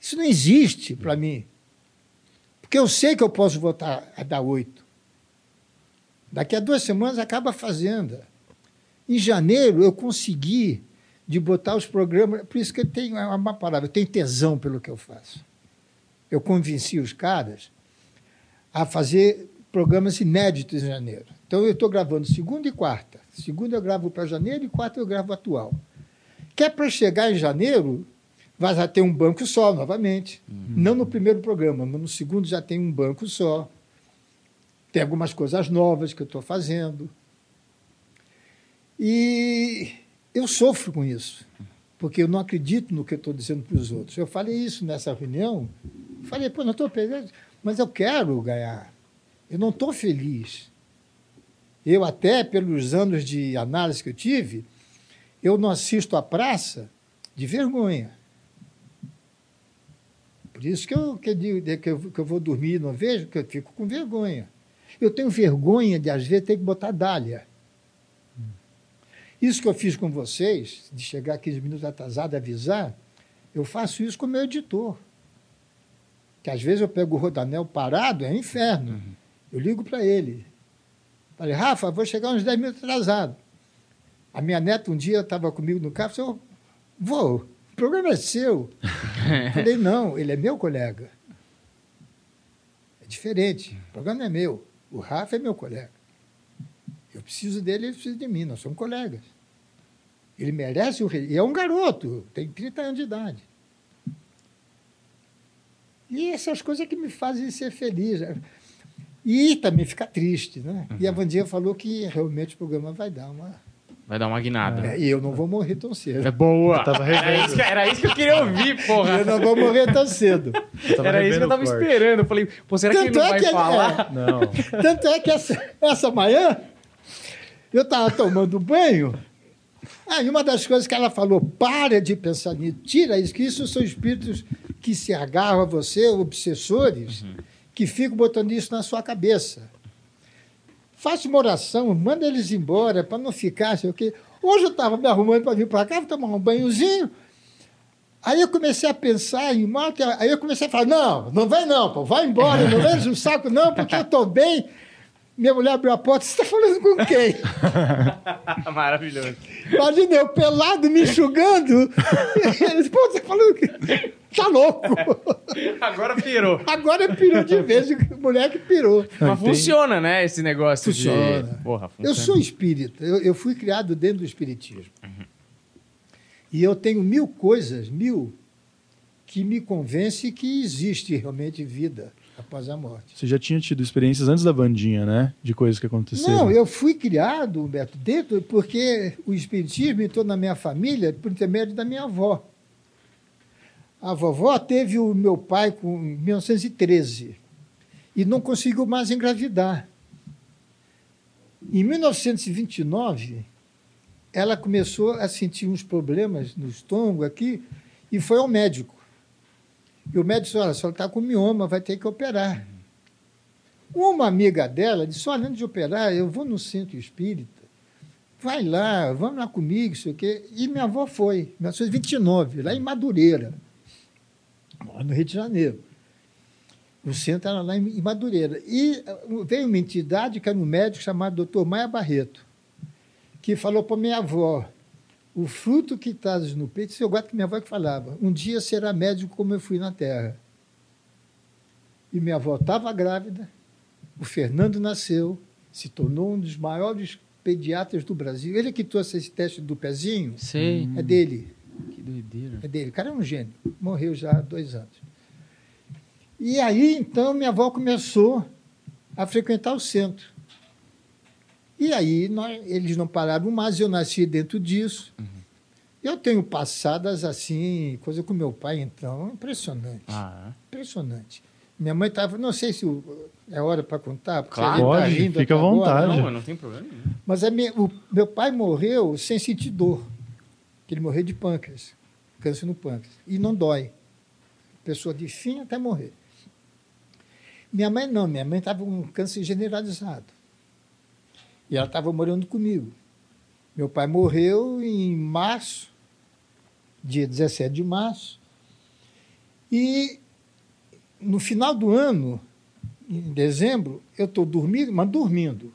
Isso não existe para mim. Porque eu sei que eu posso voltar a dar oito. Daqui a duas semanas acaba a Fazenda. Em janeiro eu consegui de botar os programas. Por isso que eu tenho é uma palavra, eu tenho tesão pelo que eu faço. Eu convenci os caras a fazer programas inéditos em janeiro. Então eu estou gravando segunda e quarta. Segunda eu gravo para janeiro e quarta eu gravo atual. Que é para chegar em janeiro, vai já ter um banco só novamente. Não no primeiro programa, mas no segundo já tem um banco só. Tem algumas coisas novas que eu estou fazendo. E eu sofro com isso, porque eu não acredito no que eu estou dizendo para os outros. Eu falei isso nessa reunião, falei, pô, não estou perdendo, mas eu quero ganhar. Eu não estou feliz. Eu até, pelos anos de análise que eu tive, eu não assisto à praça de vergonha. Por isso que eu, que que eu, que eu vou dormir e não vejo, que eu fico com vergonha. Eu tenho vergonha de, às vezes, ter que botar dália. Isso que eu fiz com vocês, de chegar 15 minutos atrasado e avisar, eu faço isso com o meu editor. Que às vezes eu pego o rodanel parado, é inferno. Eu ligo para ele. Falei, Rafa, vou chegar uns 10 minutos atrasado. A minha neta um dia estava comigo no carro e falou, vou, o programa é seu. *laughs* Falei, não, ele é meu colega. É diferente, o programa é meu. O Rafa é meu colega. Eu preciso dele, ele precisa de mim, nós somos colegas. Ele merece o re... E é um garoto, tem 30 anos de idade. E essas coisas que me fazem ser feliz. E também ficar triste, né? E a Vandinha falou que realmente o programa vai dar uma.
Vai dar uma guinada.
É, e eu não vou morrer tão
É
cedo.
boa.
Eu tava
Era isso, que, era isso que eu queria ouvir, porra.
Eu não vou morrer tão cedo.
Era isso que eu tava
corte.
esperando. Eu falei, pô, será que ele
Tanto
não
é
vai
que
falar?
Não.
Tanto é que essa, essa manhã eu estava tomando banho. Aí uma das coisas que ela falou, para de pensar nisso, tira isso, que isso são espíritos que se agarram a você, obsessores, que ficam botando isso na sua cabeça. Faça uma oração, manda eles embora para não ficar, sei o quê. Hoje eu estava me arrumando para vir para cá, vou tomar um banhozinho. Aí eu comecei a pensar em morte, aí eu comecei a falar, não, não vem não, pô, vai embora, não vem no saco não, porque eu estou bem. Minha mulher abriu a porta, você está falando com quem? *laughs*
Maravilhoso.
Imagina eu pelado, me enxugando. Eles, pô, você tá falando que tá louco.
Agora pirou.
Agora pirou de vez, o moleque pirou.
Mas funciona, né, esse negócio
Funciona.
de... Porra, funciona.
Eu sou espírita, eu, eu fui criado dentro do espiritismo. E eu tenho mil coisas, mil, que me convencem que existe realmente vida após a morte.
Você já tinha tido experiências antes da Vandinha, né? De coisas que aconteceram.
Não, eu fui criado, Humberto, dentro, porque o espiritismo entrou na minha família por intermédio da minha avó. A vovó teve o meu pai com, em 1913 e não conseguiu mais engravidar. Em 1929, ela começou a sentir uns problemas no estômago aqui e foi ao médico. E o médico disse: Olha, a senhora está com mioma, vai ter que operar. Uma amiga dela disse: Olha, antes de operar, eu vou no centro espírita, vai lá, vamos lá comigo, sei o quê. E minha avó foi, em 1929, lá em Madureira, lá no Rio de Janeiro. O centro era lá em Madureira. E uh, veio uma entidade que era um médico chamado doutor Maia Barreto, que falou para minha avó: o fruto que estás no peito, eu gosto que minha avó que falava, um dia será médico como eu fui na terra. E minha avó estava grávida, o Fernando nasceu, se tornou um dos maiores pediatras do Brasil. Ele que trouxe esse teste do pezinho,
Sei.
é dele.
Que doideira.
É dele. O cara é um gênio. Morreu já há dois anos. E aí, então, minha avó começou a frequentar o centro. E aí, nós, eles não pararam mais, eu nasci dentro disso. Eu tenho passadas assim, coisa com meu pai, então, impressionante.
Ah,
Impressionante. Minha mãe estava, não sei se é hora para contar, porque
Claro.
tá
Pode,
rindo
fica à
agora,
vontade.
Não, não tem problema nenhum.
Mas a minha- o meu pai morreu sem sentir dor. Que ele morreu de pâncreas, câncer no pâncreas. E não dói. Pessoa de fim até morrer. Minha mãe não, minha mãe estava com um câncer generalizado. E ela estava morando comigo. Meu pai morreu em março, dia 17 de março. E no final do ano, em dezembro, eu estou dormindo, mas dormindo.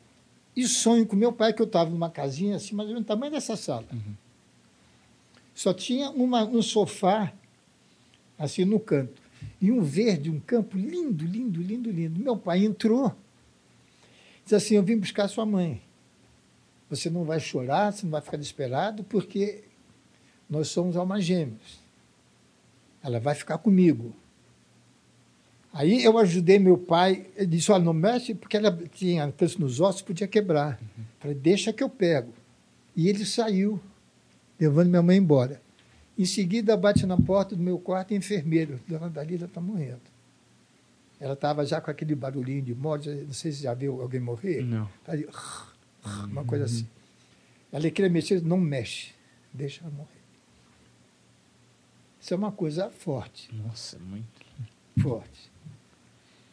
E sonho com meu pai, que eu estava numa casinha assim, mais ou menos do tamanho dessa sala. Só tinha uma, um sofá, assim, no canto. E um verde, um campo lindo, lindo, lindo, lindo. Meu pai entrou, disse assim, eu vim buscar sua mãe. Você não vai chorar, você não vai ficar desesperado, porque nós somos almas gêmeas. Ela vai ficar comigo. Aí eu ajudei meu pai, ele disse, olha, não mexe, porque ela tinha câncer nos ossos, podia quebrar. Falei, deixa que eu pego. E ele saiu, levando minha mãe embora. Em seguida, bate na porta do meu quarto, enfermeiro, dona Dalila está morrendo. Ela estava já com aquele barulhinho de morte, não sei se já viu alguém morrer.
Não.
Ali, uma coisa assim. Ela queria mexer, não mexe, deixa ela morrer. Isso é uma coisa forte
Nossa, muito.
forte.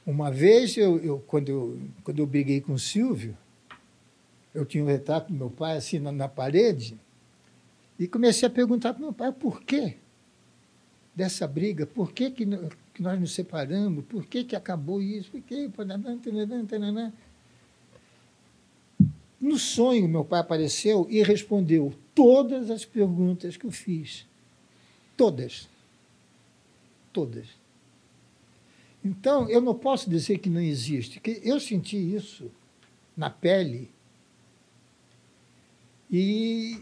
Uma vez, eu, eu, quando, eu, quando eu briguei com o Silvio, eu tinha um retrato do meu pai assim na, na parede, e comecei a perguntar para meu pai por quê dessa briga, por que, que, que nós nos separamos, por que, que acabou isso, por que. tananã, tananã, tananã. No sonho, meu pai apareceu e respondeu todas as perguntas que eu fiz. Todas. Todas. Então, eu não posso dizer que não existe, que eu senti isso na pele. E,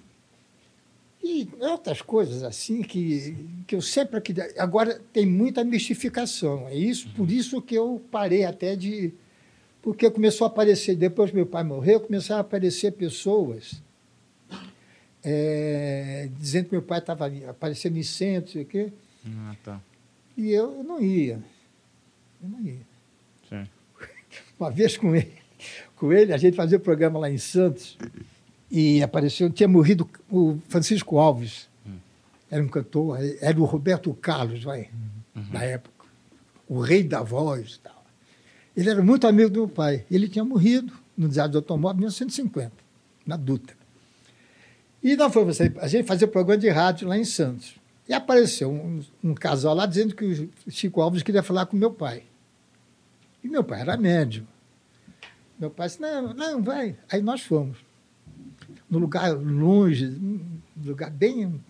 e outras coisas assim que, que eu sempre. Agora, tem muita mistificação. É isso, por isso que eu parei até de. Porque começou a aparecer, depois que meu pai morreu, começaram a aparecer pessoas eh, dizendo que meu pai estava aparecendo em centro, não sei o quê.
Ah, tá.
E eu, eu não ia. Eu não ia.
Sim. *laughs*
Uma vez com ele, com ele, a gente fazia o programa lá em Santos e apareceu, tinha morrido o Francisco Alves. Era um cantor, era o Roberto Carlos, vai, na época. O rei da voz tal. Ele era muito amigo do meu pai. Ele tinha morrido no desastre do automóvel em 1950, na Dutra. E nós fomos, a gente fazia programa de rádio lá em Santos. E apareceu um, um casal lá dizendo que o Chico Alves queria falar com meu pai. E meu pai era médium. Meu pai disse, não, não, vai. Aí nós fomos. Num lugar longe, um lugar bem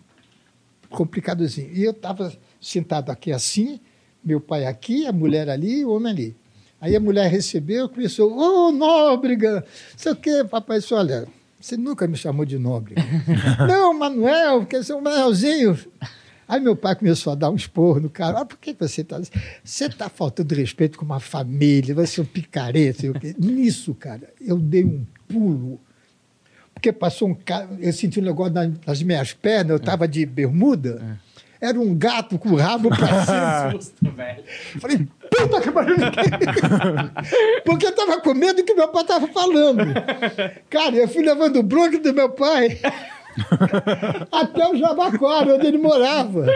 complicadozinho. E eu estava sentado aqui assim, meu pai aqui, a mulher ali o homem ali. Aí a mulher recebeu, começou, ô, oh, nóbrega, sei o quê. Papai disse, olha, você nunca me chamou de nóbrega. *laughs* não, Manuel, porque você é um Manuelzinho. Aí meu pai começou a dar um esporro no cara. Ah, por que você está. Você está faltando respeito com uma família, você é um picareta. Nisso, cara, eu dei um pulo. Porque passou um cara. Eu senti um negócio nas, nas minhas pernas, eu estava de bermuda. Era um gato com o rabo para *laughs* cima.
Susto, velho.
Falei, puta que pariu! *laughs* Porque eu estava com medo do que meu pai estava falando. Cara, eu fui levando bronca do meu pai *laughs* até o Jabaquara, onde ele morava,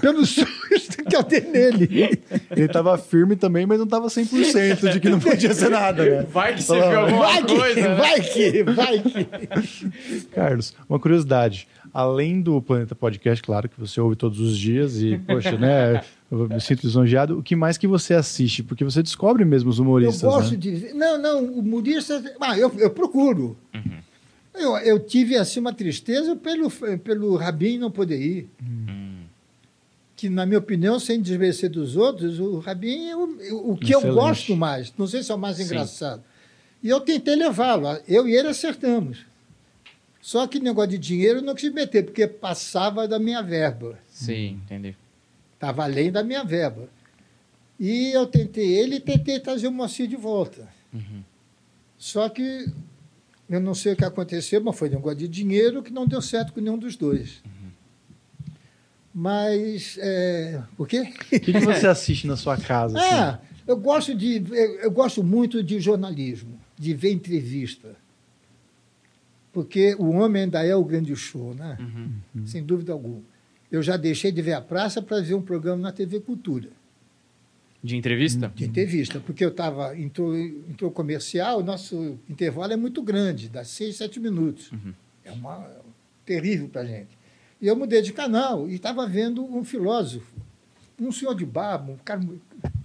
pelo susto que eu dei nele.
Ele tava firme também, mas não tava 100% de que não podia ser nada, né?
Vai que você viu alguma
Vai que,
coisa, né?
vai que, vai que.
Carlos, uma curiosidade. Além do Planeta Podcast, claro, que você ouve todos os dias e, poxa, né? Eu me sinto lisonjeado. O que mais que você assiste? Porque você descobre mesmo os
Eu
humoristas,
gosto
né?
de. Não, não, o humorista. Ah, eu, eu procuro. Eu, eu tive assim uma tristeza pelo, pelo Rabin não poder ir. Que, na minha opinião, sem desmerecer dos outros, o Rabin é o, o que eu
Excelente.
gosto mais. Não sei se é o mais
Sim.
engraçado. E eu tentei levá-lo. Eu e ele acertamos. Só que negócio de dinheiro eu não quis meter, porque passava da minha verba.
Sim, entendi.
Estava além da minha verba. E eu tentei ele e tentei trazer o Moacir de volta.
Uhum.
Só que eu não sei o que aconteceu, mas foi negócio de dinheiro que não deu certo com nenhum dos dois. Mas, é, o quê?
O que, que você assiste na sua casa? assim?
Ah, Eu gosto, de, eu, eu gosto muito de jornalismo, de ver entrevista. Porque o homem ainda é o grande show, né?
Uhum.
Sem dúvida alguma. Eu já deixei de ver a praça para ver um programa na TV Cultura,
De entrevista?
de entrevista, porque eu estava, entrou, entrou comercial, o nosso intervalo é muito grande, dá seis, sete minutos.
Uhum.
É uma é terrível para a gente. E eu mudei de canal e estava vendo um filósofo, um senhor de barba, um cara.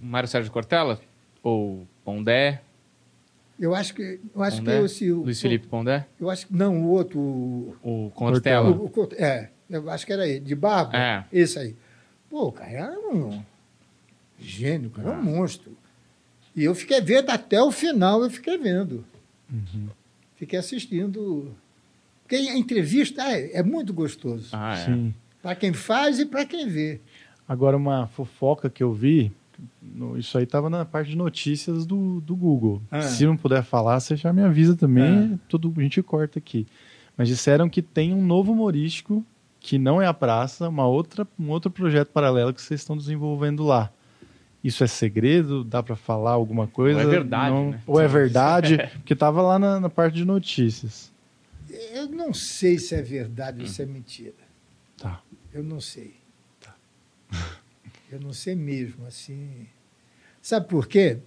Mário Sérgio Cortella? Ou Pondé?
Eu acho que eu acho
Pondé?
que esse, o-
Luiz Felipe Pondé?
Eu acho que não, o outro, o,
O Cortella?
o- o- é, eu acho que era ele, de barba,
É.
esse aí. Pô, o cara era um gênio, o cara era um monstro. E eu fiquei vendo até o final, eu fiquei vendo. Fiquei assistindo. Porque a entrevista é, é muito gostoso.
Ah, é.
Sim.
Para quem faz e para quem vê.
Agora, uma fofoca que eu vi, no- isso aí estava na parte de notícias do, do Google.
Ah.
Se não puder falar, você já me avisa também,
Ah.
tudo, a gente corta aqui. Mas disseram que tem um novo humorístico, que não é a praça, uma outra, um outro projeto paralelo que vocês estão desenvolvendo lá. Isso é segredo? Dá para falar alguma coisa?
Ou é verdade,
Não-
né?
Ou é verdade? *laughs* Porque estava lá na, na parte de notícias.
Eu não sei se é verdade ou se é mentira.
Tá.
Eu não sei. Eu não sei mesmo, assim. Sabe por quê?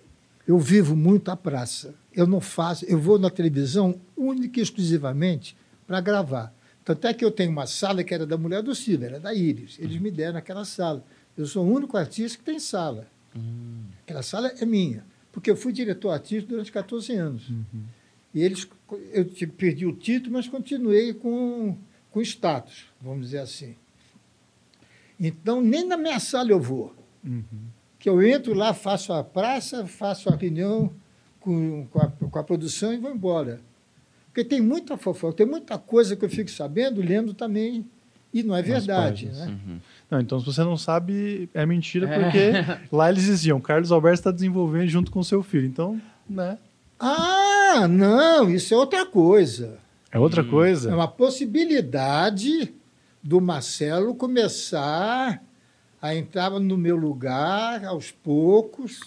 Eu vivo muito a praça. Eu não faço, eu vou na televisão única e exclusivamente para gravar. Tanto é que eu tenho uma sala que era da mulher do Silvio, era da Iris. Eles me deram aquela sala. Eu sou o único artista que tem sala. Aquela sala é minha, porque eu fui diretor artístico durante 14 anos. E eles, eu perdi o título, mas continuei com, com status, vamos dizer assim. Então, nem na minha sala eu vou. Que eu entro lá, faço a praça, faço a reunião com, com, a, com a produção e vou embora. Porque tem muita fofoca, tem muita coisa que eu fico sabendo, lendo também, e não é verdade. Né?
Uhum.
Não, então se você não sabe, é mentira,
É.
porque *laughs* lá eles diziam, Carlos Alberto está desenvolvendo junto com seu filho. Então, né?
Ah, não, isso é outra coisa.
É outra
Hum.
coisa.
É uma possibilidade do Marcelo começar a entrar no meu lugar aos poucos.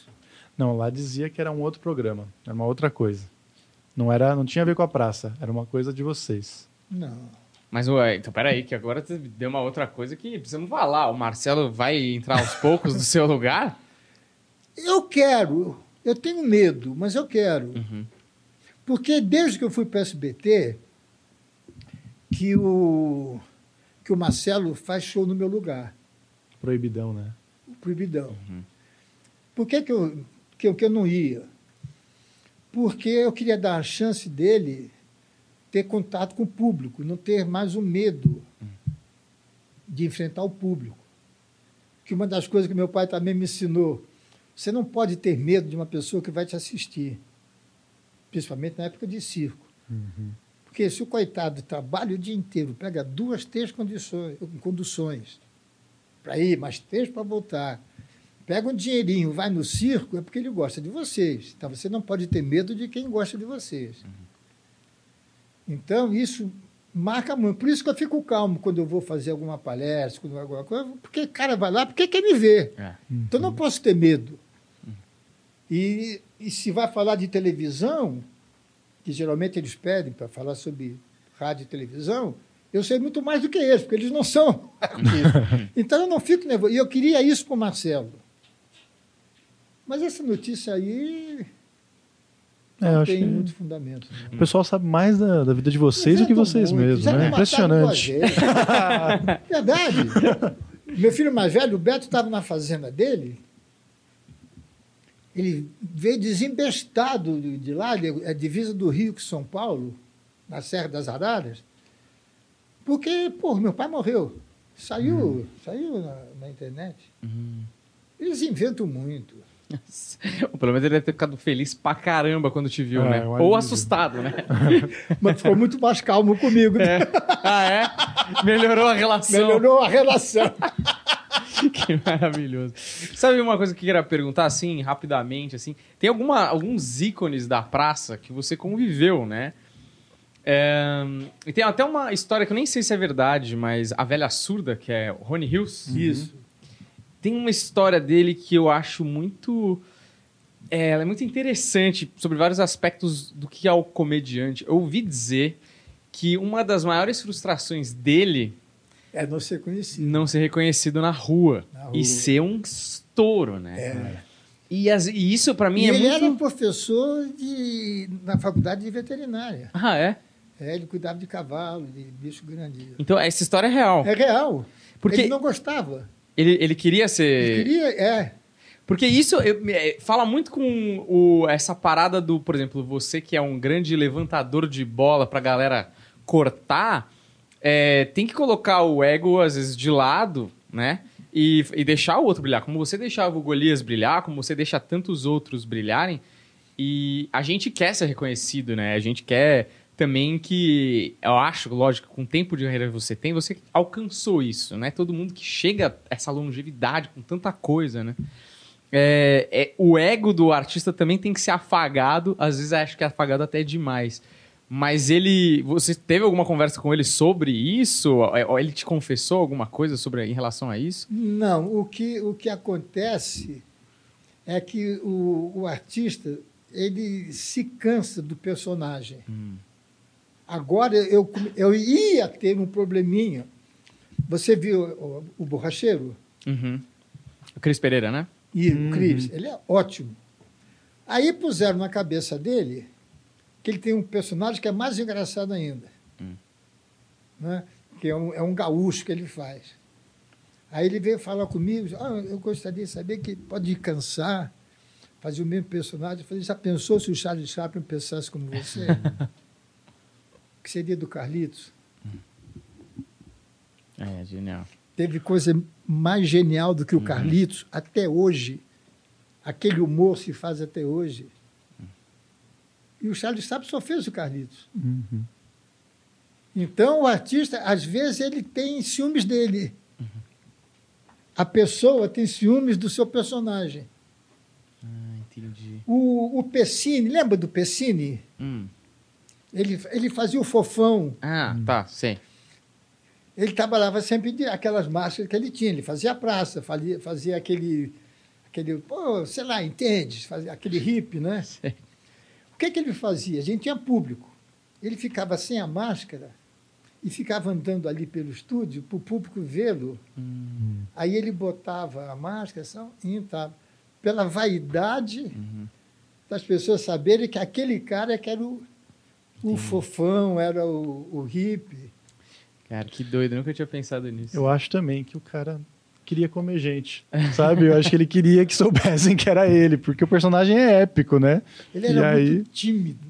Não, lá dizia que era um outro programa, era uma outra coisa. Não era, não tinha a ver com a praça, era uma coisa de vocês.
Não.
Mas, ué, então peraí, que agora você deu uma outra coisa que precisamos falar. O Marcelo vai entrar aos poucos no seu lugar?
Eu quero, eu tenho medo, mas eu quero.
Uhum.
Porque desde que eu fui para o SBT, que o, que o Marcelo faz show no meu lugar,
Proibidão, né?
Proibidão.
Uhum.
Por que, que, eu, que, eu, que eu não ia? Porque eu queria dar a chance dele ter contato com o público, não ter mais o medo de enfrentar o público. Que uma das coisas que meu pai também me ensinou, você não pode ter medo de uma pessoa que vai te assistir, principalmente na época de circo. Porque se o coitado trabalha o dia inteiro, pega duas, três condições, conduções para ir, mais três para voltar, pega um dinheirinho, vai no circo, é porque ele gosta de vocês. Então você não pode ter medo de quem gosta de vocês. Então isso marca muito. Por isso que eu fico calmo quando eu vou fazer alguma palestra, quando alguma coisa, porque o cara vai lá porque quer me ver.
É.
Então não posso ter medo. E, e se vai falar de televisão, que geralmente eles pedem para falar sobre rádio e televisão, eu sei muito mais do que eles, porque eles não são artistas. *laughs* Então eu não fico nervoso. E eu queria isso para o Marcelo. Mas essa notícia aí
É, eu
não
acho
tem
que
muito fundamento. né?
o pessoal sabe mais da, da vida de vocês do que vocês
muito.
mesmos, né? Impressionante. *laughs*
Verdade. Meu filho mais velho, o Beto, estava na fazenda dele. Ele veio desembestado de lá, a divisa do Rio com São Paulo, na Serra das Araras, porque, pô, meu pai morreu. Saiu, saiu na, na internet.
Uhum.
Eles inventam muito. *laughs*
Pelo menos ele deve ter ficado feliz pra caramba quando te viu,
É,
né? Ou assustado, né? *laughs*
Mas ficou muito mais calmo comigo.
É. Ah, é? Melhorou a relação.
Melhorou a relação. *laughs* *laughs*
que maravilhoso. Sabe uma coisa que eu queria perguntar, assim, rapidamente, assim? Tem alguma, alguns ícones da praça que você conviveu, né? É, e tem até uma história que eu nem sei se é verdade, mas a velha surda, que é Rony Hills.
Isso.
Tem uma história dele que eu acho muito é, ela é muito interessante sobre vários aspectos do que é o comediante. Eu ouvi dizer que uma das maiores frustrações dele
É não ser conhecido.
não ser reconhecido na rua,
Na rua.
e ser um estouro, né?
É.
E, as- e isso pra mim
E
é
ele
muito.
era professor de, na faculdade de veterinária.
Ah, é?
É, ele cuidava de cavalo, de bicho grande.
Então essa história é real.
É real.
Porque
Ele não gostava.
ele, ele queria ser.
Ele queria, é.
Porque isso eu- é, fala muito com o- essa parada do, por exemplo, você que é um grande levantador de bola pra galera cortar, é, tem que colocar o ego, às vezes, de lado, né? E, e deixar o outro brilhar. Como você deixava o Golias brilhar, como você deixa tantos outros brilharem. E a gente quer ser reconhecido, né? A gente quer também que, eu acho, lógico, com o tempo de carreira que você tem, você alcançou isso, né? Todo mundo que chega a essa longevidade com tanta coisa, né? É, é, o ego do artista também tem que ser afagado. Às vezes acho que é afagado até demais. Mas ele. Você teve alguma conversa com ele sobre isso? Ou Ele te confessou alguma coisa sobre em relação a isso?
Não, o que, o que acontece é que o, o artista ele se cansa do personagem. Agora eu, eu ia ter um probleminha. Você viu o, o borracheiro?
Uhum. O Cris Pereira, né?
E o Cris, ele é ótimo. Aí puseram na cabeça dele que ele tem um personagem que é mais engraçado ainda. Né? Que é um, é um gaúcho que ele faz. Aí ele veio falar comigo, ah, eu gostaria de saber que pode cansar, fazer o mesmo personagem. Eu falei, já pensou se o Charles Chaplin pensasse como você? o *laughs* que seria do Carlitos?
É, genial.
teve coisa mais genial do que o Carlitos até hoje. Aquele humor se faz até hoje. E o Charles Chaplin só fez o Carlitos. Então, o artista, às vezes, ele tem ciúmes dele. A pessoa tem ciúmes do seu personagem.
Ah, entendi.
O, o Pessini, lembra do Pessini?
Hum.
Ele, ele fazia o fofão.
Ah, tá, sei.
Ele trabalhava sempre de aquelas máscaras que ele tinha. Ele fazia a praça, fazia, fazia aquele, aquele, pô, sei lá, entende? Fazia aquele hippie, né?
Sei.
O que, que ele fazia? A gente tinha público. Ele ficava sem a máscara e ficava andando ali pelo estúdio para o público vê-lo. Aí ele botava a máscara só, e entrava. Pela vaidade das pessoas saberem que aquele cara que era o, o fofão, era o, o hippie.
Cara, que doido, nunca tinha pensado nisso.
Eu acho também que o cara queria comer gente, sabe? Eu acho que ele queria que soubessem que era ele, porque o personagem é épico, né?
Ele
E
era
aí-
muito tímido.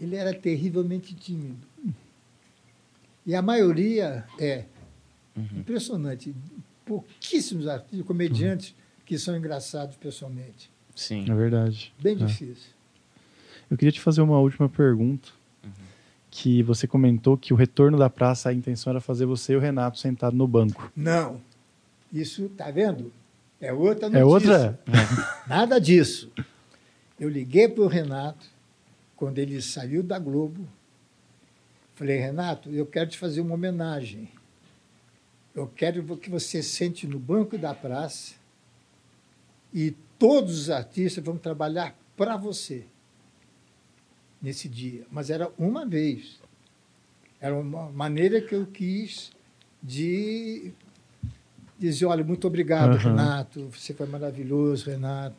Ele era terrivelmente tímido. E a maioria é impressionante. Pouquíssimos artistas, comediantes que são engraçados pessoalmente.
Sim.
É verdade.
Bem
É.
difícil.
Eu queria te fazer uma última pergunta. Que você comentou que o retorno da praça, a intenção era fazer você e o Renato sentado no banco.
Não. Isso, tá vendo? É outra notícia.
É outra?
Nada disso. Eu liguei para o Renato, quando ele saiu da Globo. Falei, Renato, eu quero te fazer uma homenagem. Eu quero que você sente no banco da praça e todos os artistas vão trabalhar para você nesse dia. Mas era uma vez. Era uma maneira que eu quis de dizer, olha, muito obrigado,
Aham.
Renato, você foi maravilhoso, Renato.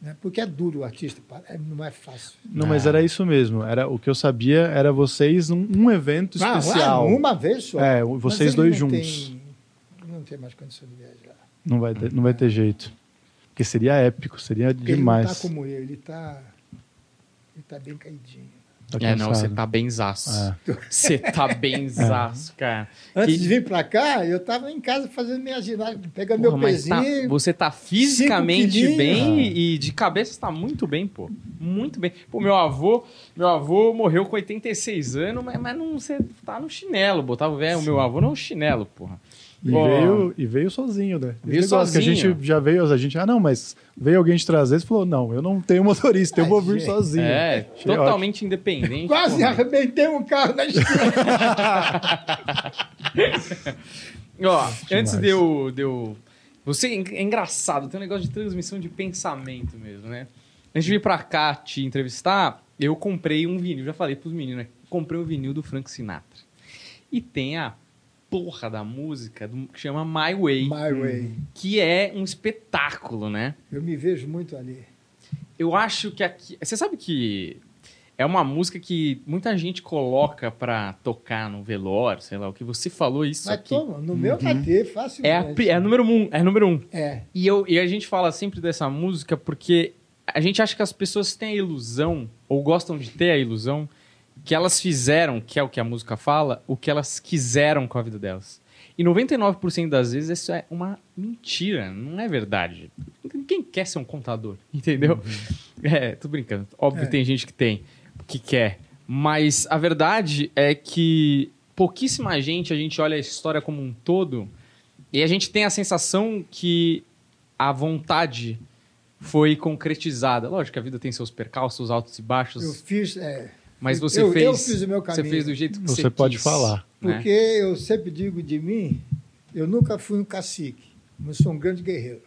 Né? Porque é duro o artista, é- não é fácil.
Não, mas era isso mesmo. Era o que eu sabia era vocês num um evento
Ah,
especial.
ah, uma vez só.
É, vocês dois
não
juntos.
tem- não tem mais condição de viajar.
Não vai ter, não vai ter jeito. Porque seria épico, seria
Porque
demais.
ele não está como eu, ele está ele tá bem caidinho.
Tá
É, não, você tá benzaço.
É. *laughs*
Você tá *laughs* benzaço, cara.
Antes
Que-
de vir para cá, eu estava em casa fazendo minha ginástica, pegando meu
tá-
pezinho.
você tá fisicamente bem e, e de cabeça tá muito bem, pô. Muito bem. Pô, meu avô, meu avô morreu com 86 anos, mas, mas não você tá no chinelo, botava o velho, o meu avô não chinelo, porra.
E
Pô,
veio, e veio sozinho, né?
Veio
Esse negócio Que a
sozinho.
gente já veio, a gente, ah, não, mas veio alguém te trazer, você falou, não, eu não tenho motorista, eu vou vir sozinho.
É,
Achei
totalmente independente.
Quase
porra.
arrebentei um carro na esquina. *laughs*
Ó, antes de eu, de eu Você é engraçado, tem um negócio de transmissão de pensamento mesmo, né? Antes de vir pra cá te entrevistar, eu comprei um vinil, já falei pros meninos, né? Comprei um vinil do Frank Sinatra. E tem a porra da música do, que chama My Way,
My Way.
que é um espetáculo, né?
Eu me vejo muito ali.
Eu acho que aqui. Você sabe que é uma música que muita gente coloca pra tocar no velório, sei lá, o que você falou isso
Mas
aqui.
toma, no meu vai ter, facilmente.
É a, é número um, é número um.
É.
E, eu, e a gente fala sempre dessa música porque a gente acha que as pessoas têm a ilusão, ou gostam de ter a ilusão, que elas fizeram, que é o que a música fala, o que elas quiseram com a vida delas. E 99% das vezes isso é uma mentira, não é verdade. Quem quer ser um contador, *laughs* entendeu? É, tô brincando. Óbvio
É.
que tem gente que tem, que quer. Mas a verdade é que pouquíssima gente, a gente olha a história como um todo e a gente tem a sensação que a vontade foi concretizada. Lógico que a vida tem seus percalços, altos e baixos,
Eu fiz. é,
mas você
eu,
fez.
eu fiz o meu
Você
caminho.
fez do jeito que você,
Você pode
quis,
falar.
né?
Porque eu sempre digo de mim, eu nunca fui um cacique, mas sou um grande guerreiro.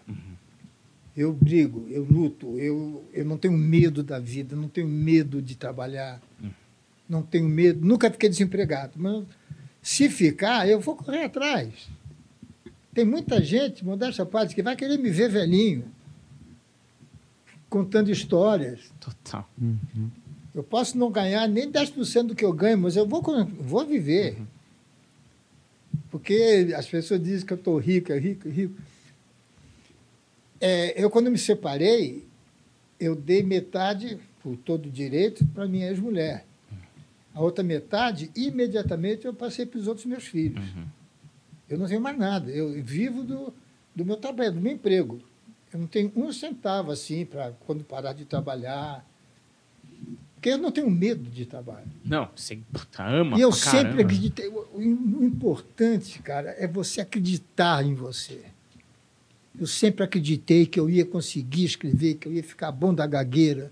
Eu brigo, eu luto, eu, eu não tenho medo da vida, não tenho medo de trabalhar, não tenho medo, nunca fiquei desempregado. Mas se ficar, eu vou correr atrás. Tem muita gente, modéstia à parte, que vai querer me ver velhinho, contando histórias.
Total.
Eu posso não ganhar nem 10% do que eu ganho, mas eu vou, vou viver. Porque as pessoas dizem que eu estou rico, é rico, é rico. É, eu, quando me separei, eu dei metade, por todo direito, para minha ex-mulher. A outra metade, imediatamente, eu passei para os outros meus filhos. Eu não tenho mais nada. Eu vivo do, do meu trabalho, do meu emprego. Eu não tenho um centavo assim para quando parar de trabalhar. Porque eu não tenho medo de trabalho.
Não, você puta, ama
e eu sempre
caramba.
acreditei. O, o importante, cara, é você acreditar em você. Eu sempre acreditei que eu ia conseguir escrever, que eu ia ficar bom da gagueira.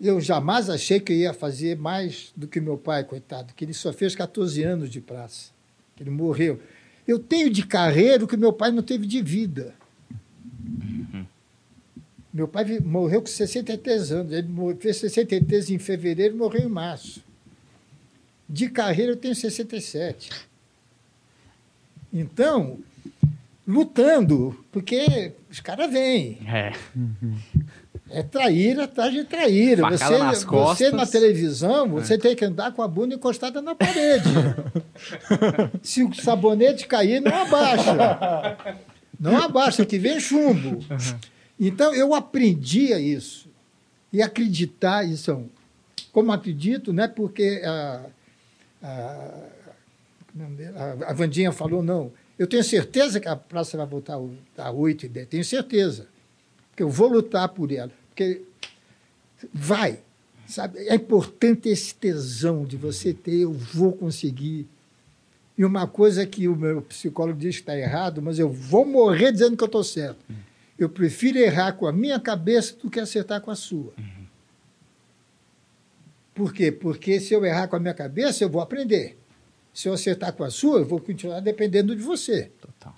Eu jamais achei que eu ia fazer mais do que meu pai, coitado, que ele só fez 14 anos de praça. que Ele morreu. Eu tenho de carreira o que meu pai não teve de vida. Meu pai morreu com 63 anos. Ele fez 63 em fevereiro e morreu em março. De carreira eu tenho 67. Então, lutando, porque os caras vêm.
É.
É traíra atrás de traíra.
Facada
Você,
nas
você
costas. É.
na televisão, você tem que andar com a bunda encostada na parede. *laughs* Se o sabonete cair, não abaixa. Não abaixa, que vem chumbo. Então, eu aprendia isso. E acreditar, isso, como acredito, não é porque a, é a, a Vandinha falou, não. Eu tenho certeza que a praça vai voltar a 8 e 10. Tenho certeza. Porque eu vou lutar por ela. Porque vai. Sabe? É importante esse tesão de você ter, eu vou conseguir. E uma coisa que o meu psicólogo diz que está errado, mas eu vou morrer dizendo que eu estou certo. Eu prefiro errar com a minha cabeça do que acertar com a sua. Por quê? Porque se eu errar com a minha cabeça, eu vou aprender. Se eu acertar com a sua, eu vou continuar dependendo de você.
Total.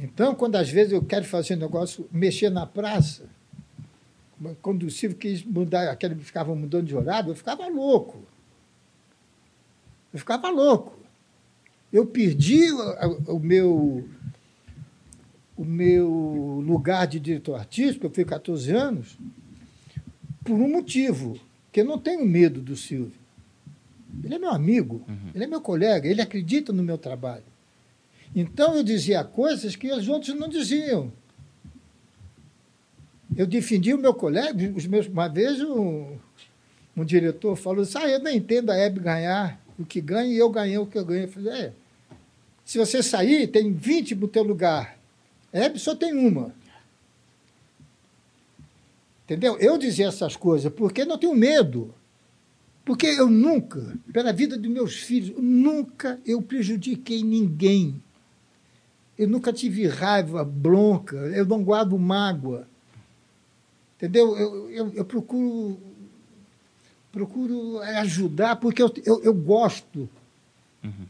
Então, quando às vezes eu quero fazer um negócio, mexer na praça, quando o Silvio quis mudar, aquele que ficava mudando de horário, eu ficava louco. Eu ficava louco. Eu perdi o, o meu o meu lugar de diretor artístico, eu fui 14 anos, por um motivo, que eu não tenho medo do Silvio. Ele é meu amigo, ele é meu colega, ele acredita no meu trabalho. Então eu dizia coisas que os outros não diziam. Eu defendia o meu colega, os meus, uma vez um, um diretor falou assim, ah, eu não entendo a Hebe ganhar o que ganha e eu ganhei o que eu ganhei. Eu falei, é, se você sair, tem 20 no teu lugar. Hebe só tem uma. Entendeu? Eu dizia essas coisas porque não tenho medo. Porque eu nunca, pela vida dos meus filhos, nunca eu prejudiquei ninguém. Eu nunca tive raiva, bronca, eu não guardo mágoa. Entendeu? Eu, eu, eu procuro, procuro ajudar porque eu, eu, eu gosto.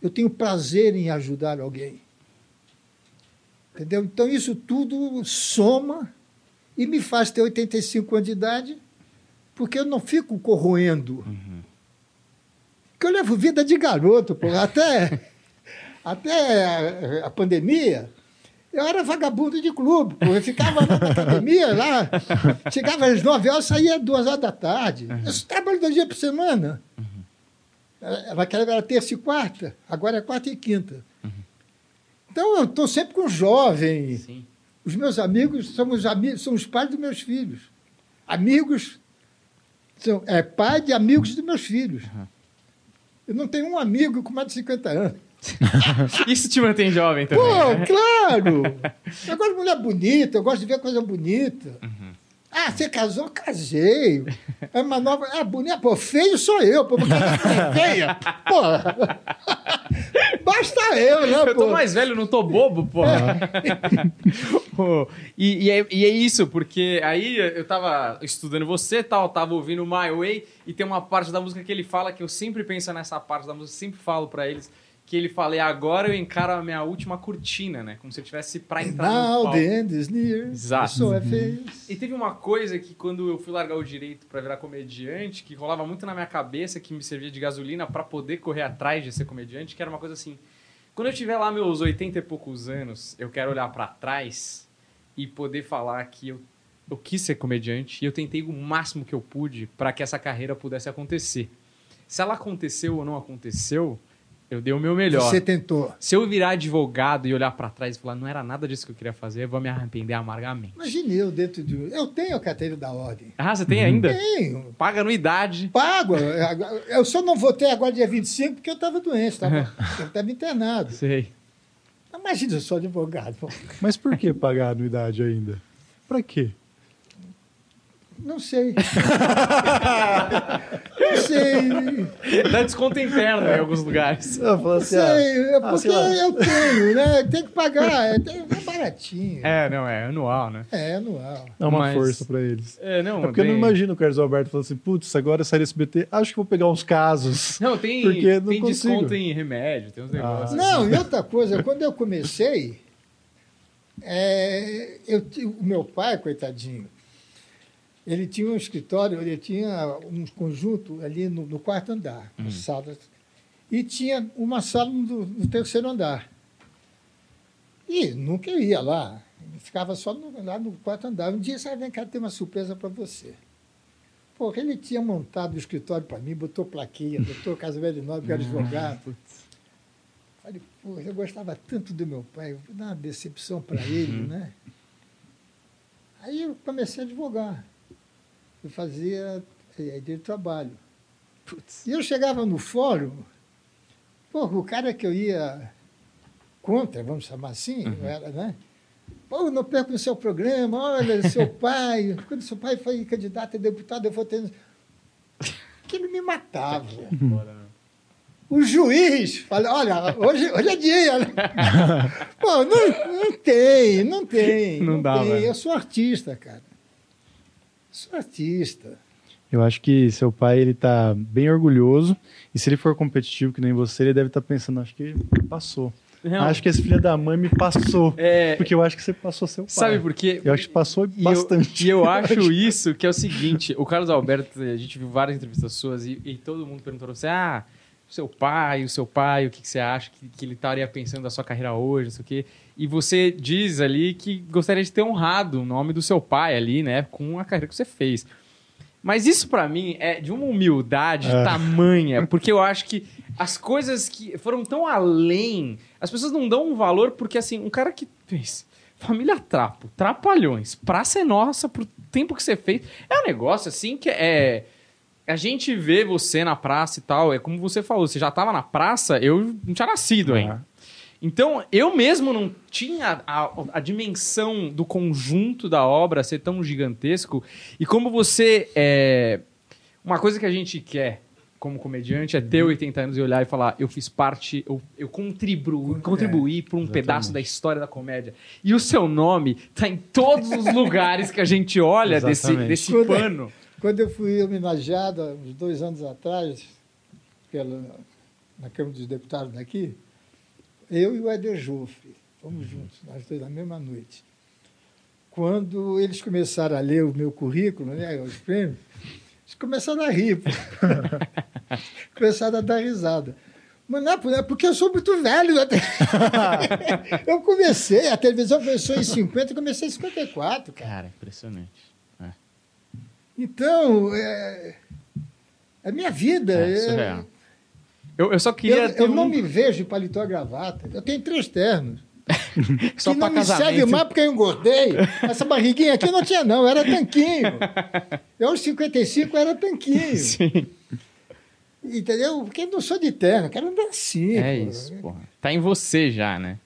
Eu tenho prazer em ajudar alguém. Entendeu? Então, isso tudo soma e me faz ter 85 anos de idade, porque eu não fico corroendo. Porque eu levo vida de garoto, pô. Até, *laughs* até a pandemia, eu era vagabundo de clube, pô. Eu ficava na academia, lá, chegava às 9 horas, saía às 2 horas da tarde. Eu trabalho dois dias por semana. Era- Naquela era terça e quarta, agora é quarta e quinta. Então eu estou sempre com jovens.
Sim.
Os meus amigos são os, amigos, são os pais dos meus filhos. Amigos são, é pai de amigos dos meus filhos. Eu não tenho um amigo com mais de 50 anos. *laughs*
Isso te mantém jovem também.
Pô,
né?
claro! *laughs* Eu gosto de mulher bonita, eu gosto de ver coisa bonita.
Uhum.
Ah, você casou? Casei. É uma nova. É bonita. Pô, feio sou eu. Pô, porque é feia. Pô. *laughs* Basta eu, né,
Eu
pô?
tô mais velho, não tô bobo. *laughs* Pô, e, e é, e é isso, porque aí eu tava estudando você tal, tava ouvindo My Way, e tem uma parte da música que ele fala que eu sempre penso nessa parte da música, sempre falo pra eles, que ele fala, e agora eu encaro a minha última cortina, né? Como se eu tivesse pra entrar no
Now
palco.
the end is near.
Exato.
So I face.
E teve uma coisa que quando eu fui largar o direito pra virar comediante, que rolava muito na minha cabeça, que me servia de gasolina pra poder correr atrás de ser comediante, que era uma coisa assim, quando eu tiver lá meus 80 e poucos anos, eu quero olhar pra trás e poder falar que eu, eu quis ser comediante e eu tentei o máximo que eu pude pra que essa carreira pudesse acontecer. Se ela aconteceu ou não aconteceu, eu dei o meu melhor.
Você tentou.
Se eu virar advogado e olhar pra trás e falar, não era nada disso que eu queria fazer, eu vou me arrepender amargamente.
Imagine eu dentro de. Eu tenho a carteira da ordem.
Ah, você tem ainda?
Tenho.
Paga anuidade.
Pago. Eu só não votei agora dia 25 porque eu estava doente, tava, eu estava internado.
Sei.
Imagina, eu sou advogado.
Mas por que pagar a anuidade ainda? Pra quê?
Não sei. *laughs* não sei.
Dá desconto interno em alguns lugares.
Eu falo
Não
assim, ah,
sei. É
ah,
porque
sei lá.
eu tenho, né? Tem que pagar. É, é baratinho.
É, não, é anual, né?
É, anual.
dá uma
Mas-
força pra eles.
É, não,
É porque eu não imagino o Carlos Alberto falando assim, putz, agora sai desse SBT, acho que vou pegar uns casos.
Não, tem, *laughs*
Porque não
tem
consigo.
desconto em remédio, tem uns negócios.
Não, e outra coisa, quando eu comecei, é, eu, o meu pai, coitadinho, ele tinha um escritório, ele tinha um conjunto ali no, no quarto andar,
Uhum.
as salas, e tinha uma sala no, no terceiro andar. E nunca ia lá, ficava só no- lá no quarto andar. Um dia, sabe, vem cá, tem uma surpresa para você. Porra, ele tinha montado o escritório para mim, botou plaquinha, doutor Casimiro de Nobre, que era advogado. Falei, pô, eu gostava tanto do meu pai, vou dar uma decepção para ele, né? Aí eu comecei a advogar. Eu fazia eh, de trabalho. E eu chegava no fórum, pô, o cara que eu ia contra, vamos chamar assim, eu era, né? Pô, não perco o seu programa, olha, seu *laughs* pai, quando seu pai foi candidato a deputado, eu vou ter. Que ele me matava. O juiz fala, olha, hoje, hoje é dia. né? *laughs* Pô, não, não tem, não tem.
Não dá,
tem.
velho.
Eu sou artista, cara. Sou artista.
Eu acho que seu pai, ele tá bem orgulhoso, e se ele for competitivo que nem você, ele deve estar pensando, acho que passou.
Não,
Acho que esse filho da mãe me passou,
é,
porque eu acho que você passou seu pai.
sabe por quê?
Eu acho que passou
E eu-
bastante.
E eu, *laughs* acho isso que é o seguinte: o Carlos Alberto, a gente viu várias entrevistas suas e, e todo mundo perguntou pra você: ah, o seu pai, o seu pai, o que, que você acha que, que ele estaria pensando da sua carreira hoje, não sei o quê. E você diz ali que gostaria de ter honrado o nome do seu pai ali, né, com a carreira que você fez. Mas isso pra mim é de uma humildade
É.
tamanha, porque eu acho que as coisas que foram tão além, as pessoas não dão um valor porque assim, um cara que fez Família Trapo, Trapalhões, Praça é Nossa, pro tempo que você fez, é um negócio assim que é a gente vê você na praça e tal, é como você falou, você já tava na praça, eu não tinha nascido ainda. Então, eu mesmo não tinha a, a dimensão do conjunto da obra ser tão gigantesco. E como você. É... Uma coisa que a gente quer como comediante é ter 80 anos e olhar e falar: eu fiz parte, eu, eu contribuí, contribuí para um
exatamente.
pedaço da história da comédia. E o seu nome tá em todos os lugares que a gente olha desse, desse
Quando-
pano.
Quando eu fui homenageado, há uns dois anos atrás, pela, na Câmara dos Deputados daqui, eu e o Eder Joffre. Fomos juntos, nós dois, na mesma noite. Quando eles começaram a ler o meu currículo, né, os prêmios, eles começaram a rir. *laughs* começaram a dar risada. Mas não é é porque eu sou muito velho. né? *laughs* eu comecei, a televisão começou em 50, eu comecei em 54, cara.
Cara, impressionante.
Então, é, é minha vida.
É,
é-.
Eu, eu só queria
eu eu não
um-
me vejo de paletó gravata. Eu tenho três ternos. *laughs*
só
que não me serve
casamento.
mais porque eu engordei. Essa barriguinha aqui não tinha, não, era tanquinho. *laughs* Eu, aos 55, era tanquinho. *laughs*
Sim.
Entendeu? Porque eu não sou de terno, eu quero andar assim.
É
pô.
isso, porra. Tá em você já, né?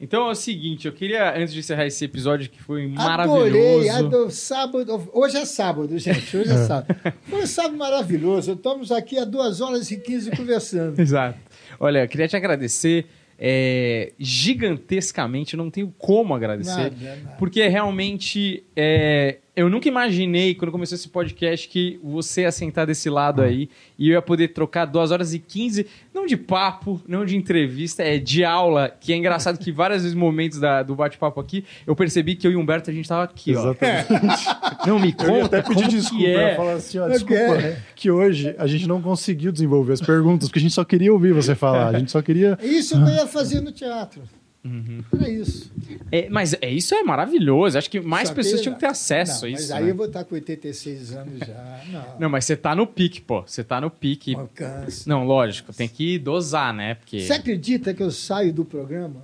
Então é o seguinte, eu queria, antes de encerrar esse episódio que foi maravilhoso.
Adorei, adoro, sábado. Hoje é sábado, gente. Hoje é sábado. Foi um sábado maravilhoso. Estamos aqui há duas horas e 15 conversando. *laughs*
Exato. Olha, eu queria te agradecer é, gigantescamente, não tenho como agradecer.
Nada, nada.
Porque realmente é, eu nunca imaginei, quando começou esse podcast, que você ia sentar desse lado aí e eu ia poder trocar 2 horas e 15, não de papo, não de entrevista, é de aula, que é engraçado que várias vezes momentos da- do bate-papo aqui, eu percebi que eu e o Humberto a gente tava aqui, ó.
Exatamente. *laughs*
Não me
Eu ia
conta
até pedir desculpa.
que é.
ia falar assim, ó,
Eu
desculpa,
quero.
que hoje a gente não conseguiu desenvolver as perguntas, porque a gente só queria ouvir você falar. A gente só queria.
É Isso eu ia fazer no teatro.
Uhum.
Era isso.
É, mas é, isso é maravilhoso. Acho que mais
Só
pessoas
que-
tinham que ter acesso
Não,
a
mas
isso.
aí
né?
eu vou estar com 86 anos já. *laughs* Não,
Não, mas você tá no pique, pô. Você tá no pique.
alcance.
Não, lógico, tem que dosar, né? Porque.
Você acredita que eu saio do programa,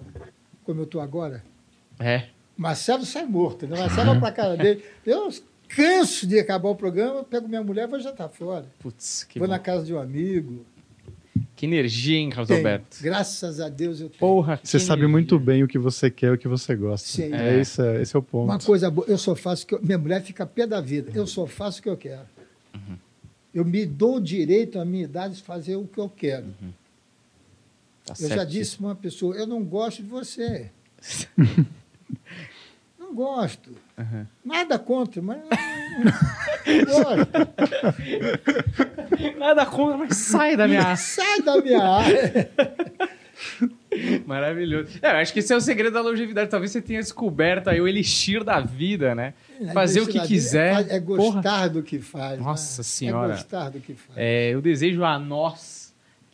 como eu estou agora?
É.
Marcelo sai morto, né? Marcelo vai pra casa dele. Eu canso de acabar o programa, pego minha mulher e vou jantar fora.
Putz, que,
vou
bom.
na casa de um amigo.
Que energia, hein, Carlos. Alberto?
Graças a Deus eu tenho.
Porra,
Você sabe
energia.
muito bem o que você quer e o que você gosta.
Sim.
É, esse, é, esse é o ponto.
Uma coisa boa, eu só faço o que eu, minha mulher fica pé da vida. Eu só faço o que eu quero.
Uhum.
Eu me dou o direito à minha idade de fazer o que eu quero.
Tá
eu já
certíssimo.
disse para uma pessoa, eu não gosto de você. *laughs* não gosto.
Uhum.
Nada contra, mas.
Nada contra, mas sai da minha.
Sai da minha área.
Maravilhoso. É, eu acho que esse é o segredo da longevidade. Talvez você tenha descoberto aí o elixir da vida, né? Fazer o que quiser.
É,
Porra.
gostar do que faz.
Nossa
né?
Senhora.
É gostar do que faz.
É, eu desejo a nós,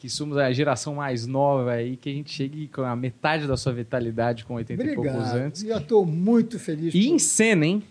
que somos a geração mais nova aí, que a gente chegue com a metade da sua vitalidade com 80 e poucos
Obrigado.
anos.
E eu estou muito feliz.
E
por-
em cena, hein?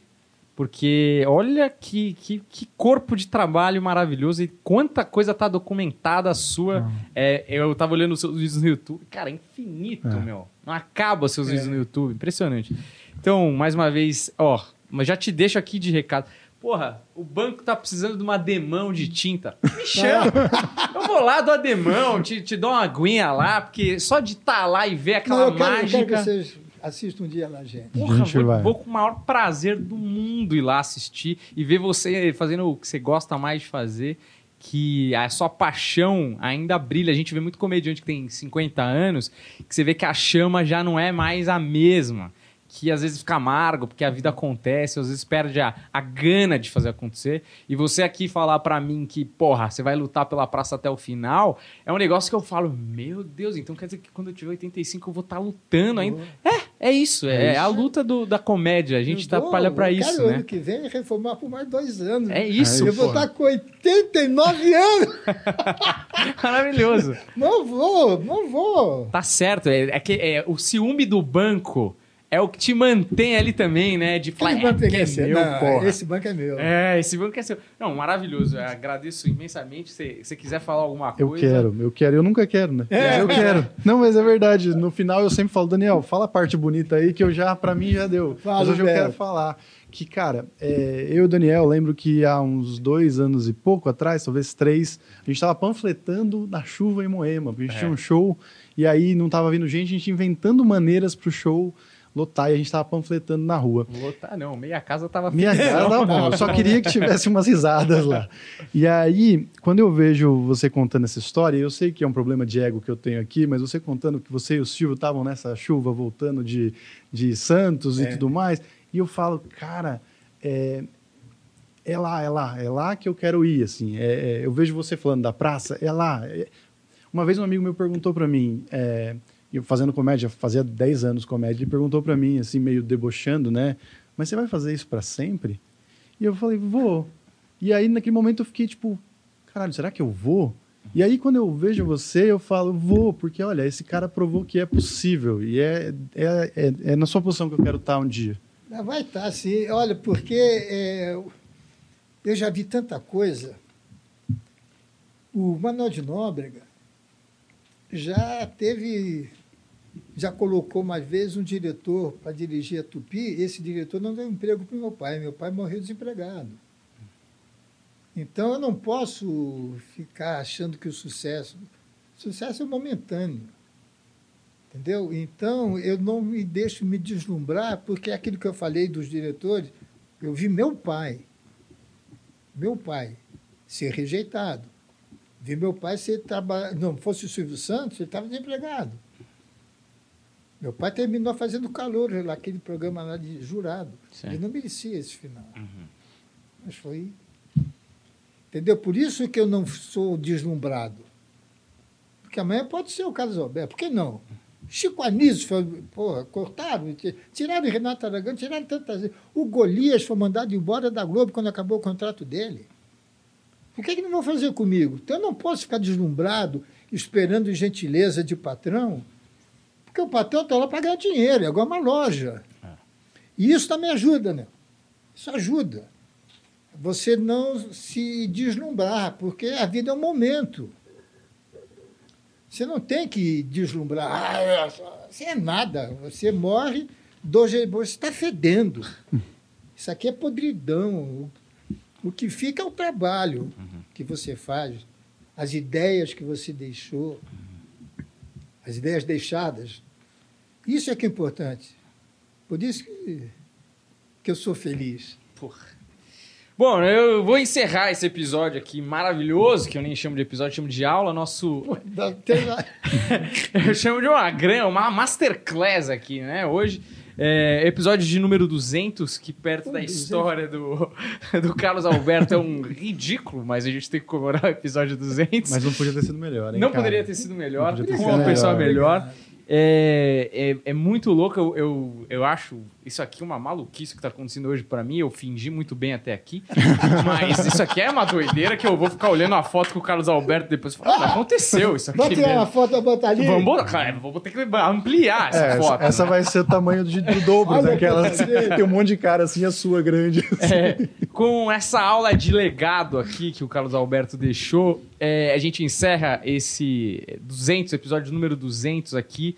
Porque olha que, que, que corpo de trabalho maravilhoso e quanta coisa tá documentada sua. É, eu tava olhando os seus vídeos no YouTube. Cara, é infinito,
É.
meu. Não acaba seus
É.
vídeos no YouTube. Impressionante. Então, mais uma vez, ó, mas já te deixo aqui de recado. Porra, o banco tá precisando de uma demão de tinta. Me chama. *laughs* Eu vou lá, dou a demão, te, te dou uma aguinha lá, porque só de estar lá e ver
Não,
aquela
eu, quero, eu
mágica.
quero que vocês assistam um dia na gente.
Porra,
gente
vou,
vai.
vou com o maior prazer do mundo ir lá assistir e ver você fazendo o que você gosta mais de fazer, que a sua paixão ainda brilha. A gente vê muito comediante que tem 50 anos, que você vê que a chama já não é mais a mesma. Que às vezes fica amargo, porque a vida acontece, às vezes perde a, a gana de fazer acontecer. E você aqui falar pra mim que, porra, você vai lutar pela praça até o final, é um negócio que eu falo, meu Deus, então quer dizer que quando eu tiver 85 eu vou estar lutando ainda. É, é isso, é,
É
a luta do- da comédia. A gente
Eu vou-
trabalha pra
eu
isso,
quero
né?
ano que vem reformar por mais dois anos.
É isso,
Eu vou
porra.
estar com 89 anos. *laughs*
Maravilhoso.
Não vou, não vou.
Tá certo, é, é que é, o ciúme do banco é o que te mantém ali também, né? De falar,
Esse
é,
banco
porque
é
é
seu.
meu,
Não,
porra.
Esse banco é meu.
É, esse banco é seu. Não, maravilhoso. Eu agradeço imensamente. Se você quiser falar alguma
Eu
coisa.
quero, eu quero. Eu nunca quero, né?
É.
Eu quero. Não, mas é verdade. No final eu sempre falo, Daniel, fala a parte bonita aí que eu já, pra mim, já deu.
Fala,
mas hoje eu quero falar que, cara, é, eu e o Daniel, lembro que há uns dois anos e pouco atrás, talvez três, a gente tava panfletando na chuva em Moema. A gente
É.
tinha um show e aí não tava vindo gente, a gente inventando maneiras pro show lotar e a gente tava panfletando na rua.
Lotar, não. Meia casa tava felizão.
cara tá bom, eu só queria que tivesse umas risadas lá. E aí, quando eu vejo você contando essa história, eu sei que é um problema de ego que eu tenho aqui, mas você contando que você e o Silvio estavam nessa chuva voltando de, de Santos e
É.
tudo mais, e eu falo, cara, é, é lá, é lá, é lá que eu quero ir, assim. É, é, eu vejo você falando da praça, é lá. É- Uma vez um amigo meu perguntou para mim, fazendo comédia, fazia 10 anos comédia, ele perguntou para mim, assim, meio debochando, né? Mas você vai fazer isso para sempre? E eu falei, vou. E aí, naquele momento, eu fiquei tipo, caralho, será que eu vou? E aí, quando eu vejo você, eu falo, vou, porque olha, esse cara provou que é possível. E é, é, é, é na sua posição que eu quero estar um dia.
Vai estar, sim. Olha, porque é, eu já vi tanta coisa. O Manuel de Nóbrega já teve, já colocou mais vezes um diretor para dirigir a Tupi. Esse diretor não deu emprego para meu pai. Meu pai morreu desempregado. Então eu não posso ficar achando que o sucesso, o sucesso é momentâneo. Entendeu? Então eu não me deixo me deslumbrar, porque é aquilo que eu falei dos diretores, eu vi meu pai, meu pai, ser rejeitado. Vi meu pai ser trabalhar. Não fosse o Silvio Santos, ele estava desempregado. Meu pai terminou fazendo calor naquele programa lá de jurado. Sim. Ele não merecia esse final. Uhum. Mas foi Entendeu? Por isso que eu não sou deslumbrado. Porque amanhã pode ser o Carlos Alberto. Por que não? Chico Anísio foi, porra, cortaram, tiraram o Renato Aragão, tiraram tantas O Golias foi mandado embora da Globo quando acabou o contrato dele. Por que, que não vão fazer comigo? Então eu não posso ficar deslumbrado, esperando gentileza de patrão, porque o patrão está lá para ganhar dinheiro, é igual uma loja. É. E isso também ajuda, né? Isso ajuda você não se deslumbrar, porque a vida é um momento. Você não tem que deslumbrar. Ah, você é nada. Você morre, dois dias você está fedendo. Isso aqui é podridão. O que fica é o trabalho que você faz, as ideias que você deixou, as ideias deixadas. Isso é que é importante. Por isso que, que eu sou feliz.
Porra. Bom, eu vou encerrar esse episódio aqui maravilhoso, que eu nem chamo de episódio, chamo de aula, nosso... *laughs* eu chamo de uma grande, uma masterclass aqui, né? Hoje, é, episódio de número 200, que perto da história do, *laughs* do Carlos Alberto é um ridículo, mas a gente tem que comemorar o episódio 200.
Mas não podia ter sido melhor, hein,
Não cara? poderia ter sido melhor, com uma pessoa melhor. melhor. É, é, é, muito louco, eu, eu, eu, acho isso aqui uma maluquice que está acontecendo hoje para mim. Eu fingi muito bem até aqui, *laughs* mas isso aqui é uma doideira que eu vou ficar olhando a foto com o Carlos Alberto depois e falar, ah, aconteceu isso aqui.
Tirar uma foto da botar ali?
Vamos, cara, vou ter que ampliar essa
é,
foto.
Essa né? vai ser o tamanho do, do dobro daquela. Tem um monte de cara assim, a sua grande. Assim.
É, com essa aula de legado aqui que o Carlos Alberto deixou, é, a gente encerra esse 200, episódio número 200 aqui.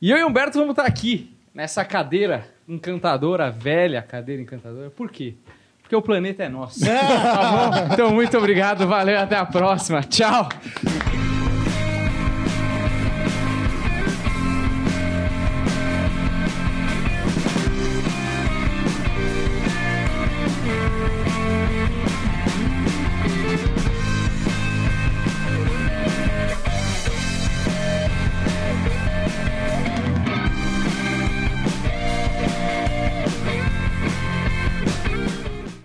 E eu e Humberto vamos estar aqui, nessa cadeira encantadora, velha cadeira encantadora. Por quê? Porque o planeta é nosso. *laughs* tá bom? Então, muito obrigado, valeu, até a próxima. Tchau!